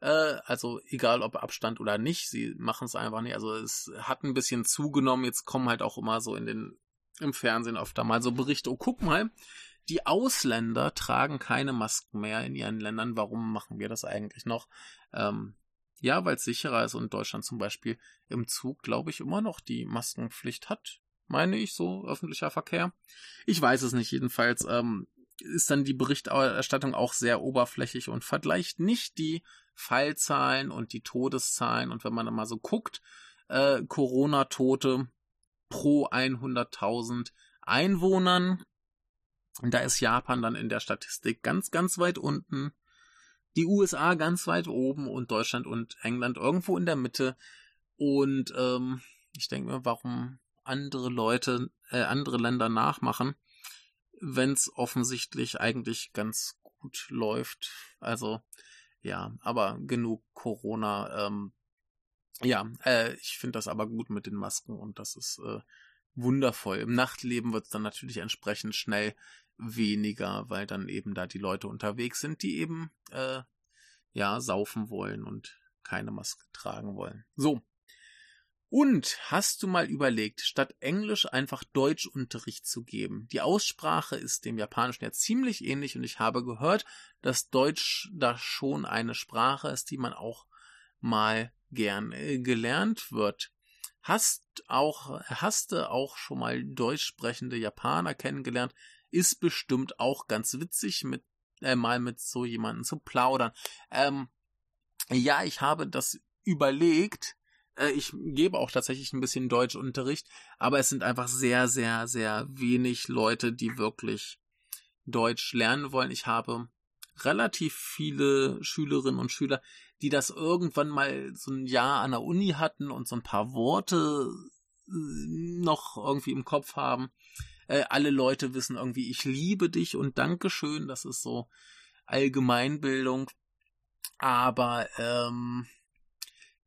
S2: Äh, also egal ob Abstand oder nicht, sie machen es einfach nicht. Also es hat ein bisschen zugenommen. Jetzt kommen halt auch immer so in den im Fernsehen oft mal so Berichte. Oh, guck mal, die Ausländer tragen keine Masken mehr in ihren Ländern. Warum machen wir das eigentlich noch? Ähm, ja, weil es sicherer ist und Deutschland zum Beispiel im Zug, glaube ich, immer noch die Maskenpflicht hat. Meine ich, so öffentlicher Verkehr. Ich weiß es nicht. Jedenfalls ähm, ist dann die Berichterstattung auch sehr oberflächlich und vergleicht nicht die Fallzahlen und die Todeszahlen. Und wenn man dann mal so guckt, äh, Corona-Tote pro 100.000 Einwohnern, da ist Japan dann in der Statistik ganz, ganz weit unten die USA ganz weit oben und Deutschland und England irgendwo in der Mitte. Und ähm, ich denke mir, warum andere Leute, äh, andere Länder nachmachen, wenn es offensichtlich eigentlich ganz gut läuft. Also ja, aber genug Corona. Ähm, ja, äh, ich finde das aber gut mit den Masken und das ist äh, wundervoll. Im Nachtleben wird es dann natürlich entsprechend schnell weniger, weil dann eben da die Leute unterwegs sind, die eben äh, ja saufen wollen und keine Maske tragen wollen. So. Und hast du mal überlegt, statt Englisch einfach Deutschunterricht zu geben? Die Aussprache ist dem Japanischen ja ziemlich ähnlich und ich habe gehört, dass Deutsch da schon eine Sprache ist, die man auch mal gern äh, gelernt wird. Hast auch, hast du auch schon mal deutsch sprechende Japaner kennengelernt? ist bestimmt auch ganz witzig, mit äh, mal mit so jemandem zu plaudern. Ähm, ja, ich habe das überlegt. Äh, ich gebe auch tatsächlich ein bisschen Deutschunterricht, aber es sind einfach sehr, sehr, sehr wenig Leute, die wirklich Deutsch lernen wollen. Ich habe relativ viele Schülerinnen und Schüler, die das irgendwann mal so ein Jahr an der Uni hatten und so ein paar Worte äh, noch irgendwie im Kopf haben äh, alle Leute wissen irgendwie, ich liebe dich und Dankeschön. Das ist so Allgemeinbildung. Aber ähm,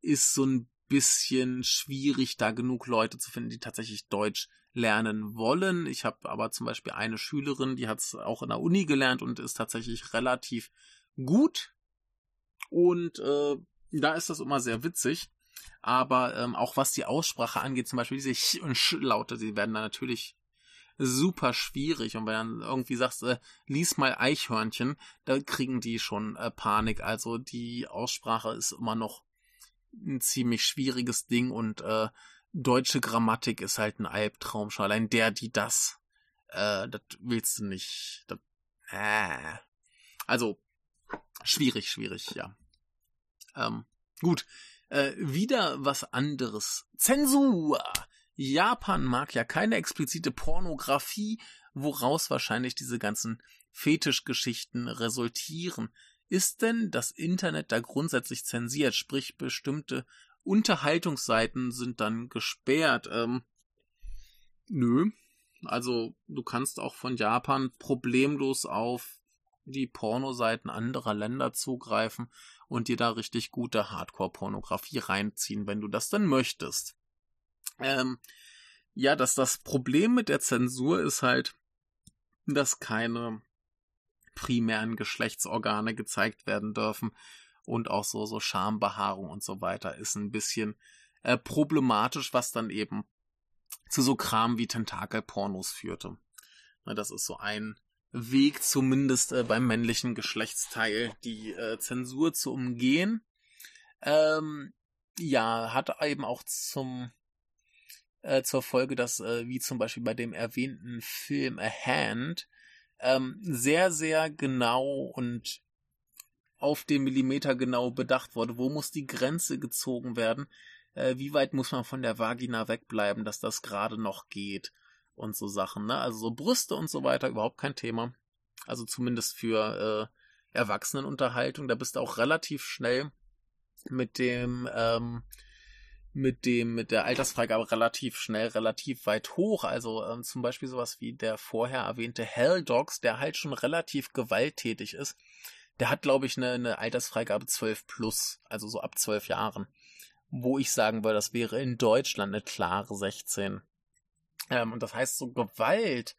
S2: ist so ein bisschen schwierig, da genug Leute zu finden, die tatsächlich Deutsch lernen wollen. Ich habe aber zum Beispiel eine Schülerin, die hat es auch in der Uni gelernt und ist tatsächlich relativ gut. Und äh, da ist das immer sehr witzig. Aber ähm, auch was die Aussprache angeht, zum Beispiel diese Ch und Sch-Laute, die werden da natürlich super schwierig. Und wenn dann irgendwie sagst, äh, lies mal Eichhörnchen, da kriegen die schon äh, Panik. Also die Aussprache ist immer noch ein ziemlich schwieriges Ding und äh, deutsche Grammatik ist halt ein Albtraum. Schon allein der, die das, äh, das willst du nicht. Das, äh. Also schwierig, schwierig, ja. Ähm, gut. Äh, wieder was anderes. Zensur. Japan mag ja keine explizite Pornografie, woraus wahrscheinlich diese ganzen Fetischgeschichten resultieren. Ist denn das Internet da grundsätzlich zensiert, sprich bestimmte Unterhaltungsseiten sind dann gesperrt? Ähm, nö. Also du kannst auch von Japan problemlos auf die Pornoseiten anderer Länder zugreifen und dir da richtig gute Hardcore-Pornografie reinziehen, wenn du das denn möchtest. Ähm, ja, dass das Problem mit der Zensur ist halt, dass keine primären Geschlechtsorgane gezeigt werden dürfen und auch so, so Schambehaarung und so weiter ist ein bisschen äh, problematisch, was dann eben zu so Kram wie Tentakelpornos führte. Na, das ist so ein Weg, zumindest äh, beim männlichen Geschlechtsteil, die äh, Zensur zu umgehen. Ähm, ja, hat eben auch zum äh, zur Folge, dass äh, wie zum Beispiel bei dem erwähnten Film A Hand ähm, sehr, sehr genau und auf den Millimeter genau bedacht wurde. Wo muss die Grenze gezogen werden? Äh, wie weit muss man von der Vagina wegbleiben, dass das gerade noch geht? Und so Sachen, ne? Also so Brüste und so weiter, überhaupt kein Thema. Also zumindest für äh, Erwachsenenunterhaltung. Da bist du auch relativ schnell mit dem ähm, mit dem, mit der Altersfreigabe relativ schnell, relativ weit hoch. Also ähm, zum Beispiel sowas wie der vorher erwähnte Hell Dogs, der halt schon relativ gewalttätig ist. Der hat, glaube ich, eine, eine Altersfreigabe 12 plus, also so ab 12 Jahren. Wo ich sagen würde, das wäre in Deutschland eine klare 16. Ähm, und das heißt, so Gewalt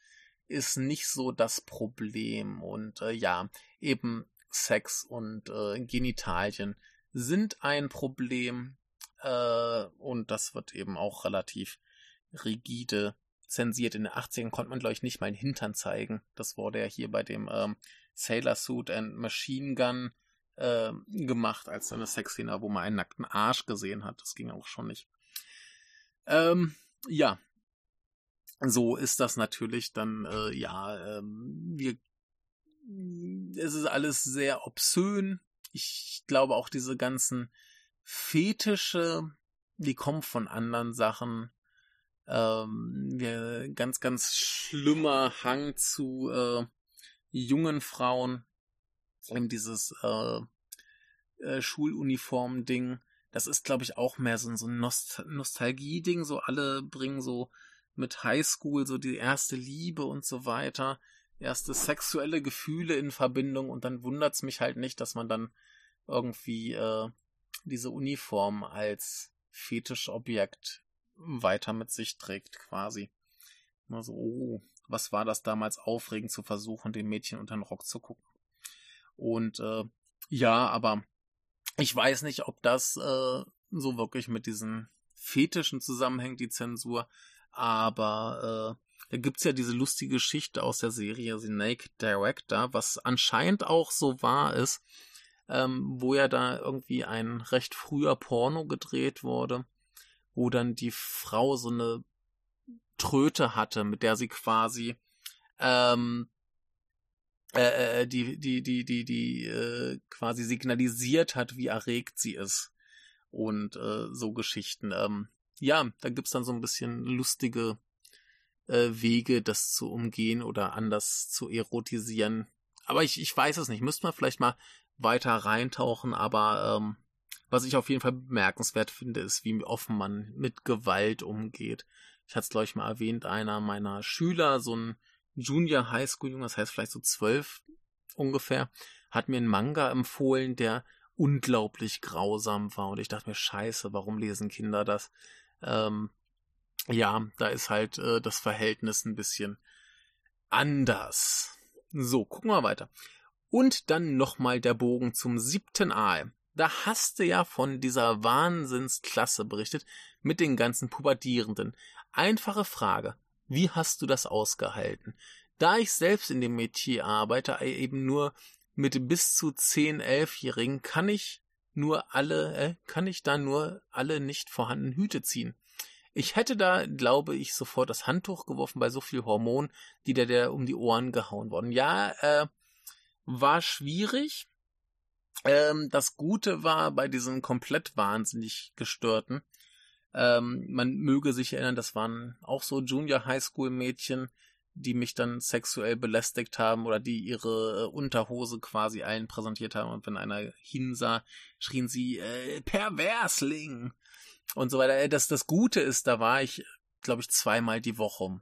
S2: ist nicht so das Problem. Und äh, ja, eben Sex und äh, Genitalien sind ein Problem äh, und das wird eben auch relativ rigide zensiert. In den 80ern konnte man, glaube ich, nicht mal einen Hintern zeigen. Das wurde ja hier bei dem ähm, Sailor Suit and Machine Gun äh, gemacht, als eine Sexszene, wo man einen nackten Arsch gesehen hat. Das ging auch schon nicht. Ähm, ja. So ist das natürlich dann, äh, ja, ähm, wir, es ist alles sehr obszön. Ich glaube auch diese ganzen Fetische, die kommen von anderen Sachen. Ähm, ja, ganz, ganz schlimmer Hang zu äh, jungen Frauen. Eben dieses äh, äh, Schuluniform-Ding. Das ist, glaube ich, auch mehr so, so ein Nost Nostalgie-Ding. So alle bringen so mit Highschool so die erste Liebe und so weiter. Erste sexuelle Gefühle in Verbindung und dann wundert's mich halt nicht, dass man dann irgendwie äh, diese Uniform als Fetischobjekt weiter mit sich trägt, quasi. Immer so, oh, was war das damals aufregend zu versuchen, dem Mädchen unter den Rock zu gucken. Und äh, ja, aber ich weiß nicht, ob das äh, so wirklich mit diesen Fetischen zusammenhängt, die Zensur. Aber äh, da gibt's ja diese lustige Geschichte aus der Serie The Naked Director, was anscheinend auch so wahr ist, ähm, wo ja da irgendwie ein recht früher Porno gedreht wurde, wo dann die Frau so eine Tröte hatte, mit der sie quasi ähm, äh, äh, die, die, die, die, die äh, quasi signalisiert hat, wie erregt sie ist. Und äh, so Geschichten. Ähm, ja, da gibt's dann so ein bisschen lustige äh, Wege, das zu umgehen oder anders zu erotisieren. Aber ich, ich weiß es nicht. Müsste man vielleicht mal weiter reintauchen, aber ähm, was ich auf jeden Fall bemerkenswert finde, ist, wie offen man mit Gewalt umgeht. Ich hatte es, glaube ich, mal erwähnt, einer meiner Schüler, so ein Junior High School Junge, das heißt vielleicht so zwölf ungefähr, hat mir einen Manga empfohlen, der unglaublich grausam war. Und ich dachte mir, scheiße, warum lesen Kinder das? Ähm, ja, da ist halt äh, das Verhältnis ein bisschen anders. So, gucken wir weiter. Und dann nochmal der Bogen zum siebten Aal. Da hast du ja von dieser Wahnsinnsklasse berichtet mit den ganzen Pubertierenden. Einfache Frage. Wie hast du das ausgehalten? Da ich selbst in dem Metier arbeite, eben nur mit bis zu 10, 11-Jährigen, kann ich nur alle, äh, kann ich da nur alle nicht vorhandenen Hüte ziehen. Ich hätte da, glaube ich, sofort das Handtuch geworfen bei so viel Hormon, die der, der um die Ohren gehauen worden. Ja, äh, war schwierig. Ähm, das Gute war bei diesen komplett wahnsinnig gestörten. Ähm, man möge sich erinnern, das waren auch so Junior High School Mädchen, die mich dann sexuell belästigt haben oder die ihre äh, Unterhose quasi allen präsentiert haben und wenn einer hinsah, schrien sie äh, Perversling und so weiter. Äh, das das Gute ist, da war ich, glaube ich, zweimal die Woche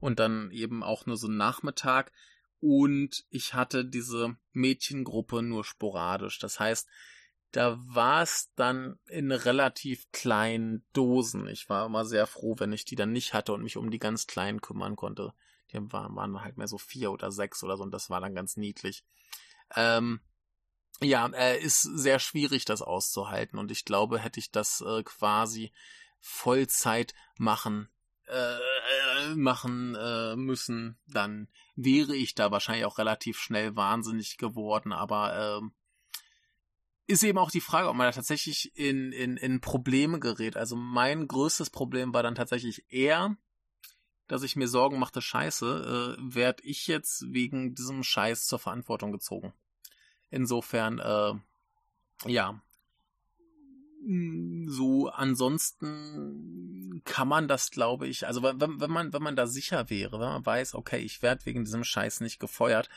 S2: und dann eben auch nur so einen Nachmittag und ich hatte diese Mädchengruppe nur sporadisch. Das heißt, da war es dann in relativ kleinen Dosen. Ich war immer sehr froh, wenn ich die dann nicht hatte und mich um die ganz kleinen kümmern konnte. Die waren, waren halt mehr so vier oder sechs oder so und das war dann ganz niedlich. Ähm, ja, äh, ist sehr schwierig, das auszuhalten. Und ich glaube, hätte ich das äh, quasi Vollzeit machen äh, machen äh, müssen, dann wäre ich da wahrscheinlich auch relativ schnell wahnsinnig geworden. Aber äh, ist eben auch die Frage, ob man da tatsächlich in, in, in Probleme gerät. Also mein größtes Problem war dann tatsächlich eher, dass ich mir Sorgen machte, scheiße, äh, werd ich jetzt wegen diesem Scheiß zur Verantwortung gezogen. Insofern, äh, ja, so ansonsten kann man das, glaube ich, also wenn, wenn man, wenn man da sicher wäre, wenn man weiß, okay, ich werde wegen diesem Scheiß nicht gefeuert,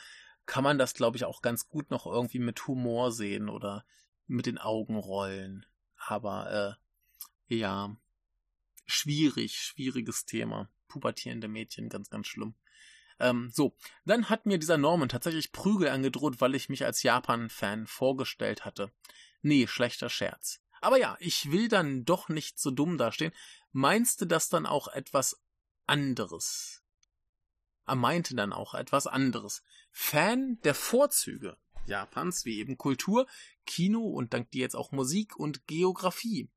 S2: kann man das, glaube ich, auch ganz gut noch irgendwie mit Humor sehen oder mit den Augen rollen. Aber äh, ja, schwierig, schwieriges Thema. Pubertierende Mädchen, ganz, ganz schlimm. Ähm, so, dann hat mir dieser Norman tatsächlich Prügel angedroht, weil ich mich als Japan-Fan vorgestellt hatte. Nee, schlechter Scherz. Aber ja, ich will dann doch nicht so dumm dastehen. Meinst du das dann auch etwas anderes? Er meinte dann auch etwas anderes. Fan der Vorzüge Japans, wie eben Kultur, Kino und dank dir jetzt auch Musik und Geografie.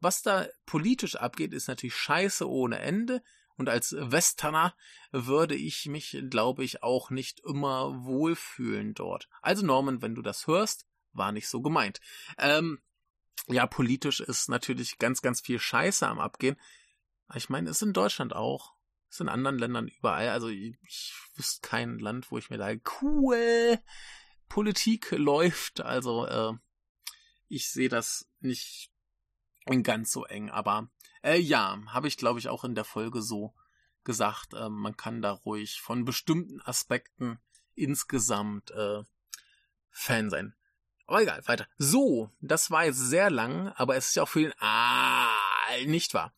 S2: Was da politisch abgeht, ist natürlich scheiße ohne Ende. Und als Westerner würde ich mich, glaube ich, auch nicht immer wohlfühlen dort. Also Norman, wenn du das hörst, war nicht so gemeint. Ähm, ja, politisch ist natürlich ganz, ganz viel Scheiße am Abgehen. Ich meine, ist in Deutschland auch. Ist in anderen Ländern überall. Also ich, ich wüsste kein Land, wo ich mir da cool Politik läuft. Also äh, ich sehe das nicht ganz so eng. Aber äh, ja, habe ich glaube ich auch in der Folge so gesagt. Äh, man kann da ruhig von bestimmten Aspekten insgesamt äh, Fan sein. Aber egal, weiter. So, das war jetzt sehr lang, aber es ist ja auch für den Aal nicht wahr.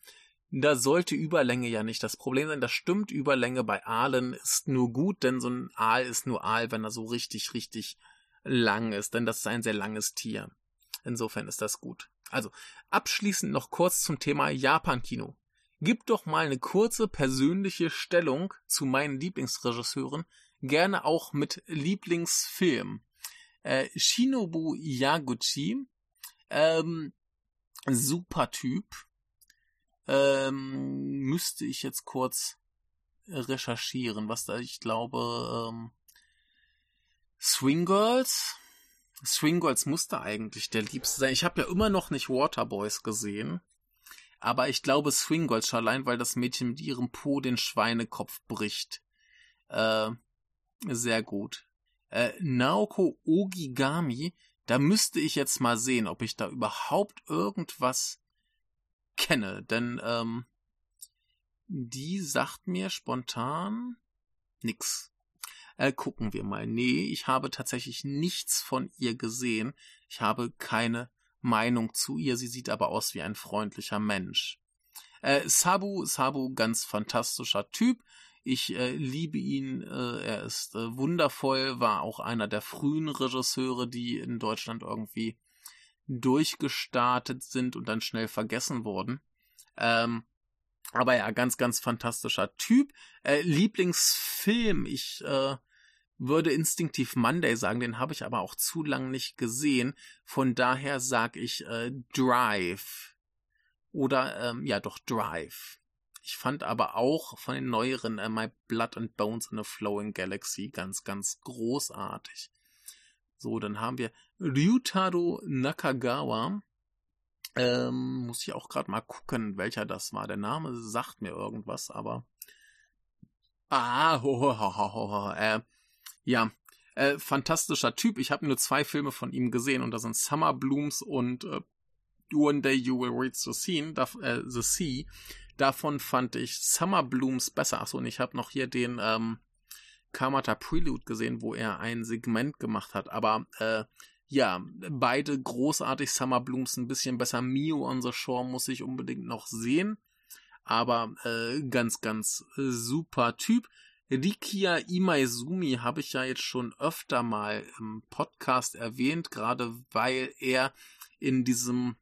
S2: Da sollte Überlänge ja nicht das Problem sein. Das stimmt, Überlänge bei Aalen ist nur gut, denn so ein Aal ist nur Aal, wenn er so richtig, richtig lang ist, denn das ist ein sehr langes Tier. Insofern ist das gut. Also, abschließend noch kurz zum Thema Japan-Kino. Gib doch mal eine kurze persönliche Stellung zu meinen Lieblingsregisseuren, gerne auch mit Lieblingsfilm. Äh, Shinobu Yaguchi, ähm, super Typ. Ähm, müsste ich jetzt kurz recherchieren, was da, ich glaube, ähm, Swing Girls. Swing Girls musste eigentlich der Liebste sein. Ich habe ja immer noch nicht Waterboys gesehen. Aber ich glaube Swing Girls schon allein, weil das Mädchen mit ihrem Po den Schweinekopf bricht. Äh, sehr gut äh, Naoko Ogigami, da müsste ich jetzt mal sehen, ob ich da überhaupt irgendwas kenne, denn ähm, die sagt mir spontan nix. Äh, gucken wir mal. Nee, ich habe tatsächlich nichts von ihr gesehen. Ich habe keine Meinung zu ihr. Sie sieht aber aus wie ein freundlicher Mensch. Äh, Sabu, Sabu, ganz fantastischer Typ. Ich äh, liebe ihn, äh, er ist äh, wundervoll, war auch einer der frühen Regisseure, die in Deutschland irgendwie durchgestartet sind und dann schnell vergessen wurden. Ähm, aber ja, ganz, ganz fantastischer Typ. Äh, Lieblingsfilm, ich äh, würde instinktiv Monday sagen, den habe ich aber auch zu lang nicht gesehen. Von daher sage ich äh, Drive. Oder ähm, ja, doch Drive. Ich fand aber auch von den neueren äh, My Blood and Bones in a Flowing Galaxy ganz, ganz großartig. So, dann haben wir Ryutaro Nakagawa. Ähm, muss ich auch gerade mal gucken, welcher das war. Der Name sagt mir irgendwas, aber. Ah, ho, ho, ho, ho, ho. Äh, ja, äh, fantastischer Typ. Ich habe nur zwei Filme von ihm gesehen und das sind Summer Blooms und äh, One Day You Will Reach the Sea. Da, äh, the sea. Davon fand ich Summer Blooms besser. Achso, und ich habe noch hier den ähm, Kamata Prelude gesehen, wo er ein Segment gemacht hat. Aber äh, ja, beide großartig. Summer Blooms ein bisschen besser. Mio on the Shore muss ich unbedingt noch sehen. Aber äh, ganz, ganz äh, super Typ. Rikia Imaizumi habe ich ja jetzt schon öfter mal im Podcast erwähnt, gerade weil er in diesem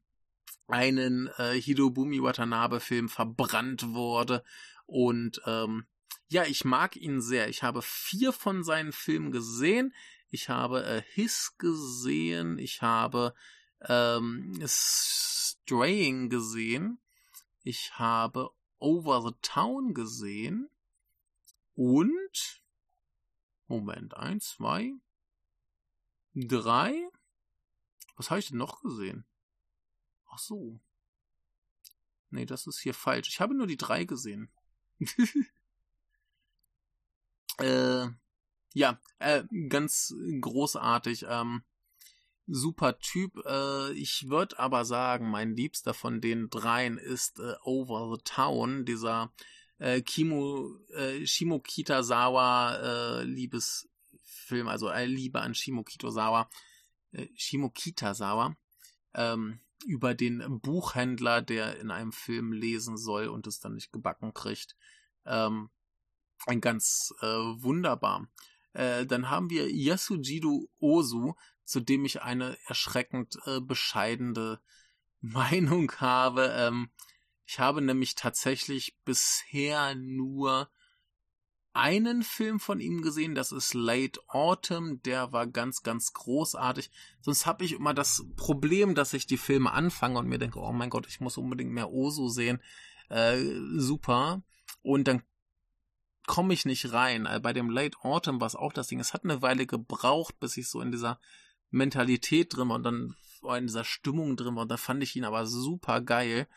S2: einen äh, Hidobumi Watanabe Film verbrannt wurde und ähm, ja, ich mag ihn sehr. Ich habe vier von seinen Filmen gesehen. Ich habe äh, His gesehen. Ich habe ähm, Straying gesehen. Ich habe Over the Town gesehen. Und Moment, eins, zwei, drei. Was habe ich denn noch gesehen? Ach so. Nee, das ist hier falsch. Ich habe nur die drei gesehen. äh, ja, äh, ganz großartig. Ähm, super Typ. Äh, ich würde aber sagen, mein Liebster von den dreien ist äh, Over the Town, dieser äh, Kimo, äh, Shimo Kitazawa äh, Liebesfilm, also äh, Liebe an Shimo Kitazawa, äh, Shimo Kitazawa, ähm, über den Buchhändler, der in einem Film lesen soll und es dann nicht gebacken kriegt. Ähm, ein ganz äh, wunderbar. Äh, dann haben wir Yasujido Ozu, zu dem ich eine erschreckend äh, bescheidene Meinung habe. Ähm, ich habe nämlich tatsächlich bisher nur einen Film von ihm gesehen, das ist Late Autumn, der war ganz, ganz großartig. Sonst habe ich immer das Problem, dass ich die Filme anfange und mir denke, oh mein Gott, ich muss unbedingt mehr Oso sehen. Äh, super. Und dann komme ich nicht rein. Also bei dem Late Autumn war es auch das Ding. Es hat eine Weile gebraucht, bis ich so in dieser Mentalität drin war und dann in dieser Stimmung drin war. Und da fand ich ihn aber super geil.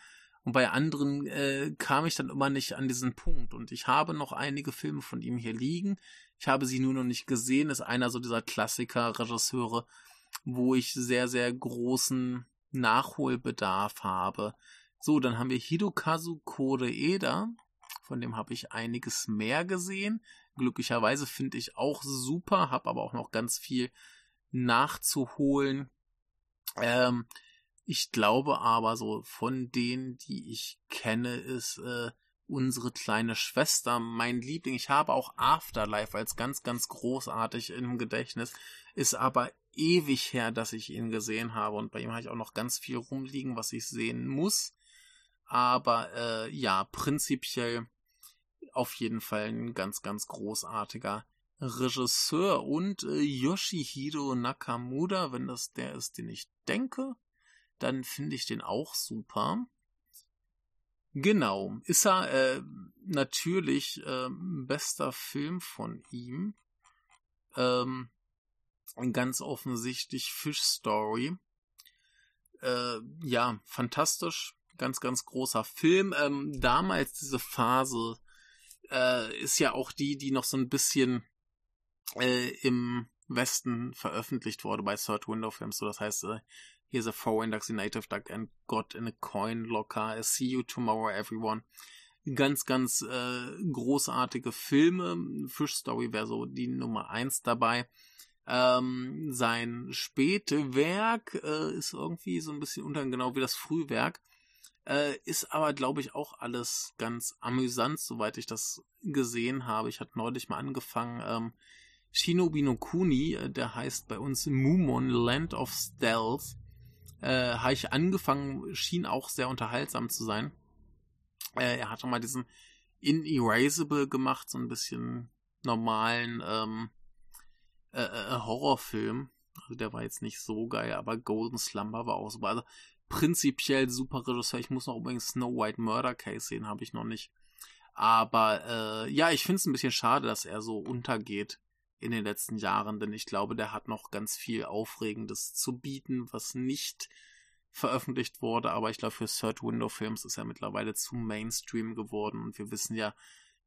S2: Und bei anderen äh, kam ich dann immer nicht an diesen Punkt. Und ich habe noch einige Filme von ihm hier liegen. Ich habe sie nur noch nicht gesehen. Ist einer so dieser Klassiker-Regisseure, wo ich sehr, sehr großen Nachholbedarf habe. So, dann haben wir Hidokazu Koreeda. Von dem habe ich einiges mehr gesehen. Glücklicherweise finde ich auch super, habe aber auch noch ganz viel nachzuholen. Ähm, ich glaube aber so von denen, die ich kenne, ist äh, unsere kleine Schwester mein Liebling. Ich habe auch Afterlife als ganz, ganz großartig im Gedächtnis. Ist aber ewig her, dass ich ihn gesehen habe und bei ihm habe ich auch noch ganz viel rumliegen, was ich sehen muss. Aber äh, ja, prinzipiell auf jeden Fall ein ganz, ganz großartiger Regisseur und äh, Yoshihiro Nakamura, wenn das der ist, den ich denke dann finde ich den auch super. Genau, ist er äh, natürlich äh, bester Film von ihm. Ähm, ganz offensichtlich Fish Story. Äh, ja, fantastisch, ganz, ganz großer Film. Ähm, damals diese Phase äh, ist ja auch die, die noch so ein bisschen äh, im Westen veröffentlicht wurde bei Third Window Films. So, das heißt, äh, Here's a foreign native duck and got in a coin locker. I see you tomorrow, everyone. Ganz, ganz äh, großartige Filme. Fish Story wäre so die Nummer eins dabei. Ähm, sein Spätwerk äh, ist irgendwie so ein bisschen unter, genau wie das Frühwerk. Äh, ist aber, glaube ich, auch alles ganz amüsant, soweit ich das gesehen habe. Ich hatte neulich mal angefangen, ähm, Shinobi no Kuni, äh, der heißt bei uns Mumon Land of Stealth äh, habe ich angefangen, schien auch sehr unterhaltsam zu sein. Äh, er hatte mal diesen Inerasable gemacht, so ein bisschen normalen ähm, äh, äh, Horrorfilm. Also der war jetzt nicht so geil, aber Golden Slumber war auch super. Also prinzipiell super Regisseur. Ich muss noch übrigens Snow White Murder Case sehen, habe ich noch nicht. Aber äh, ja, ich finde es ein bisschen schade, dass er so untergeht in den letzten Jahren, denn ich glaube, der hat noch ganz viel Aufregendes zu bieten, was nicht veröffentlicht wurde, aber ich glaube, für Third Window Films ist er mittlerweile zu Mainstream geworden. Und wir wissen ja,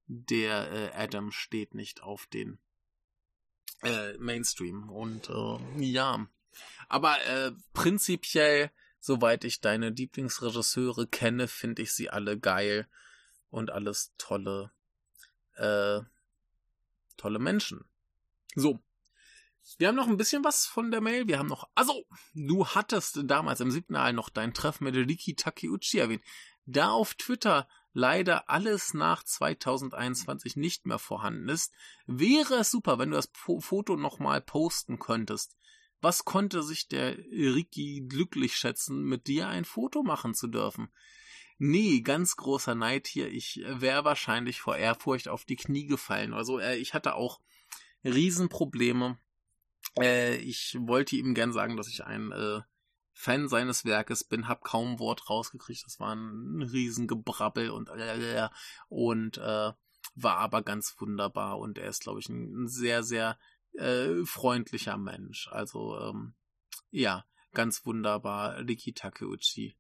S2: der äh, Adam steht nicht auf den äh, Mainstream. Und äh, ja, aber äh, prinzipiell, soweit ich deine Lieblingsregisseure kenne, finde ich sie alle geil und alles tolle, äh, tolle Menschen. So. Wir haben noch ein bisschen was von der Mail. Wir haben noch, also, du hattest damals im Signal noch dein Treffen mit Riki Takeuchi erwähnt. Da auf Twitter leider alles nach 2021 nicht mehr vorhanden ist, wäre es super, wenn du das Foto nochmal posten könntest. Was konnte sich der Riki glücklich schätzen, mit dir ein Foto machen zu dürfen? Nee, ganz großer Neid hier. Ich wäre wahrscheinlich vor Ehrfurcht auf die Knie gefallen. Also äh, ich hatte auch Riesenprobleme Äh, ich wollte ihm gern sagen, dass ich ein äh, Fan seines Werkes bin, hab kaum ein Wort rausgekriegt. Das war ein Riesengebrabbel und äh, und äh, war aber ganz wunderbar und er ist, glaube ich, ein, sehr, sehr äh, freundlicher Mensch. Also ähm, ja, ganz wunderbar. Riki Takeuchi,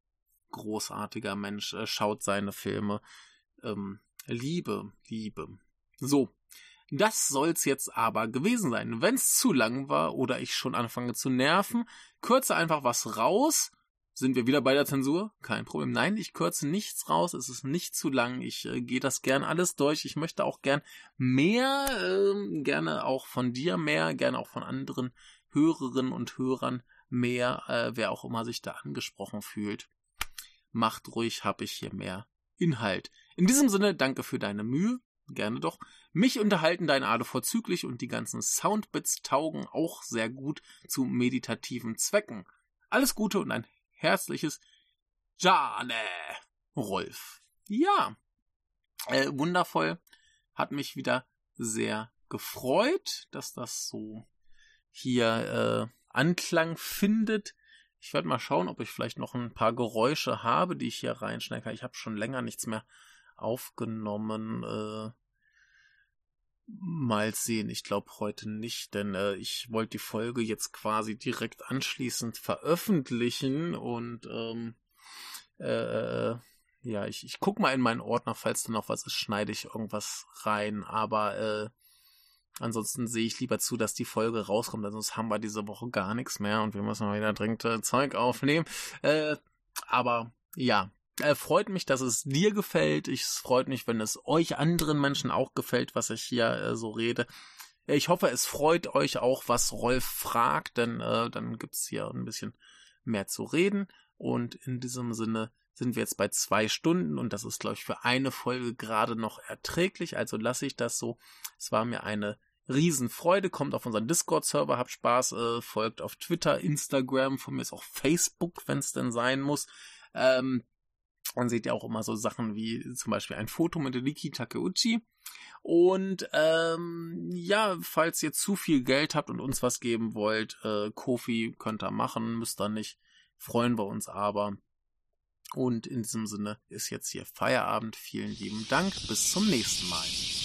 S2: großartiger Mensch, äh, schaut seine Filme. Ähm, Liebe, Liebe. So, das soll's jetzt aber gewesen sein. Wenn's zu lang war oder ich schon anfange zu nerven, kürze einfach was raus. Sind wir wieder bei der Zensur? Kein Problem. Nein, ich kürze nichts raus. Es ist nicht zu lang. Ich äh, gehe das gern alles durch. Ich möchte auch gern mehr, äh, gerne auch von dir mehr, gerne auch von anderen Hörerinnen und Hörern mehr, äh, wer auch immer sich da angesprochen fühlt. Macht ruhig, hab ich hier mehr Inhalt. In diesem Sinne, danke für deine Mühe. Gerne doch. Mich unterhalten deine Ade vorzüglich und die ganzen Soundbits taugen auch sehr gut zu meditativen Zwecken. Alles Gute und ein herzliches Jane Rolf. Ja, äh, wundervoll. Hat mich wieder sehr gefreut, dass das so hier äh, Anklang findet. Ich werde mal schauen, ob ich vielleicht noch ein paar Geräusche habe, die ich hier reinschneiden kann. Ich habe schon länger nichts mehr aufgenommen. Äh, mal sehen. Ich glaube heute nicht, denn äh, ich wollte die Folge jetzt quasi direkt anschließend veröffentlichen und ähm, äh, ja, ich, ich guck mal in meinen Ordner, falls da noch was ist, schneide ich irgendwas rein. Aber äh, ansonsten sehe ich lieber zu, dass die Folge rauskommt, sonst haben wir diese Woche gar nichts mehr und wir müssen mal wieder dringend äh, Zeug aufnehmen. Äh, aber ja, äh, freut mich, dass es dir gefällt. Ich freut mich, wenn es euch anderen Menschen auch gefällt, was ich hier äh, so rede. Ich hoffe, es freut euch auch, was Rolf fragt, denn äh, dann gibt's hier ein bisschen mehr zu reden. Und in diesem Sinne sind wir jetzt bei zwei Stunden und das ist, glaube ich, für eine Folge gerade noch erträglich. Also lasse ich das so. Es war mir eine Riesenfreude. Kommt auf unseren Discord-Server, habt Spaß, äh, folgt auf Twitter, Instagram, von mir ist auch Facebook, wenn es denn sein muss. Ähm, man sieht ja auch immer so Sachen wie zum Beispiel ein Foto mit Riki Takeuchi. Und ähm, ja, falls ihr zu viel Geld habt und uns was geben wollt, äh, Kofi könnt ihr machen, müsst ihr nicht. Freuen wir uns aber. Und in diesem Sinne ist jetzt hier Feierabend. Vielen lieben Dank. Bis zum nächsten Mal.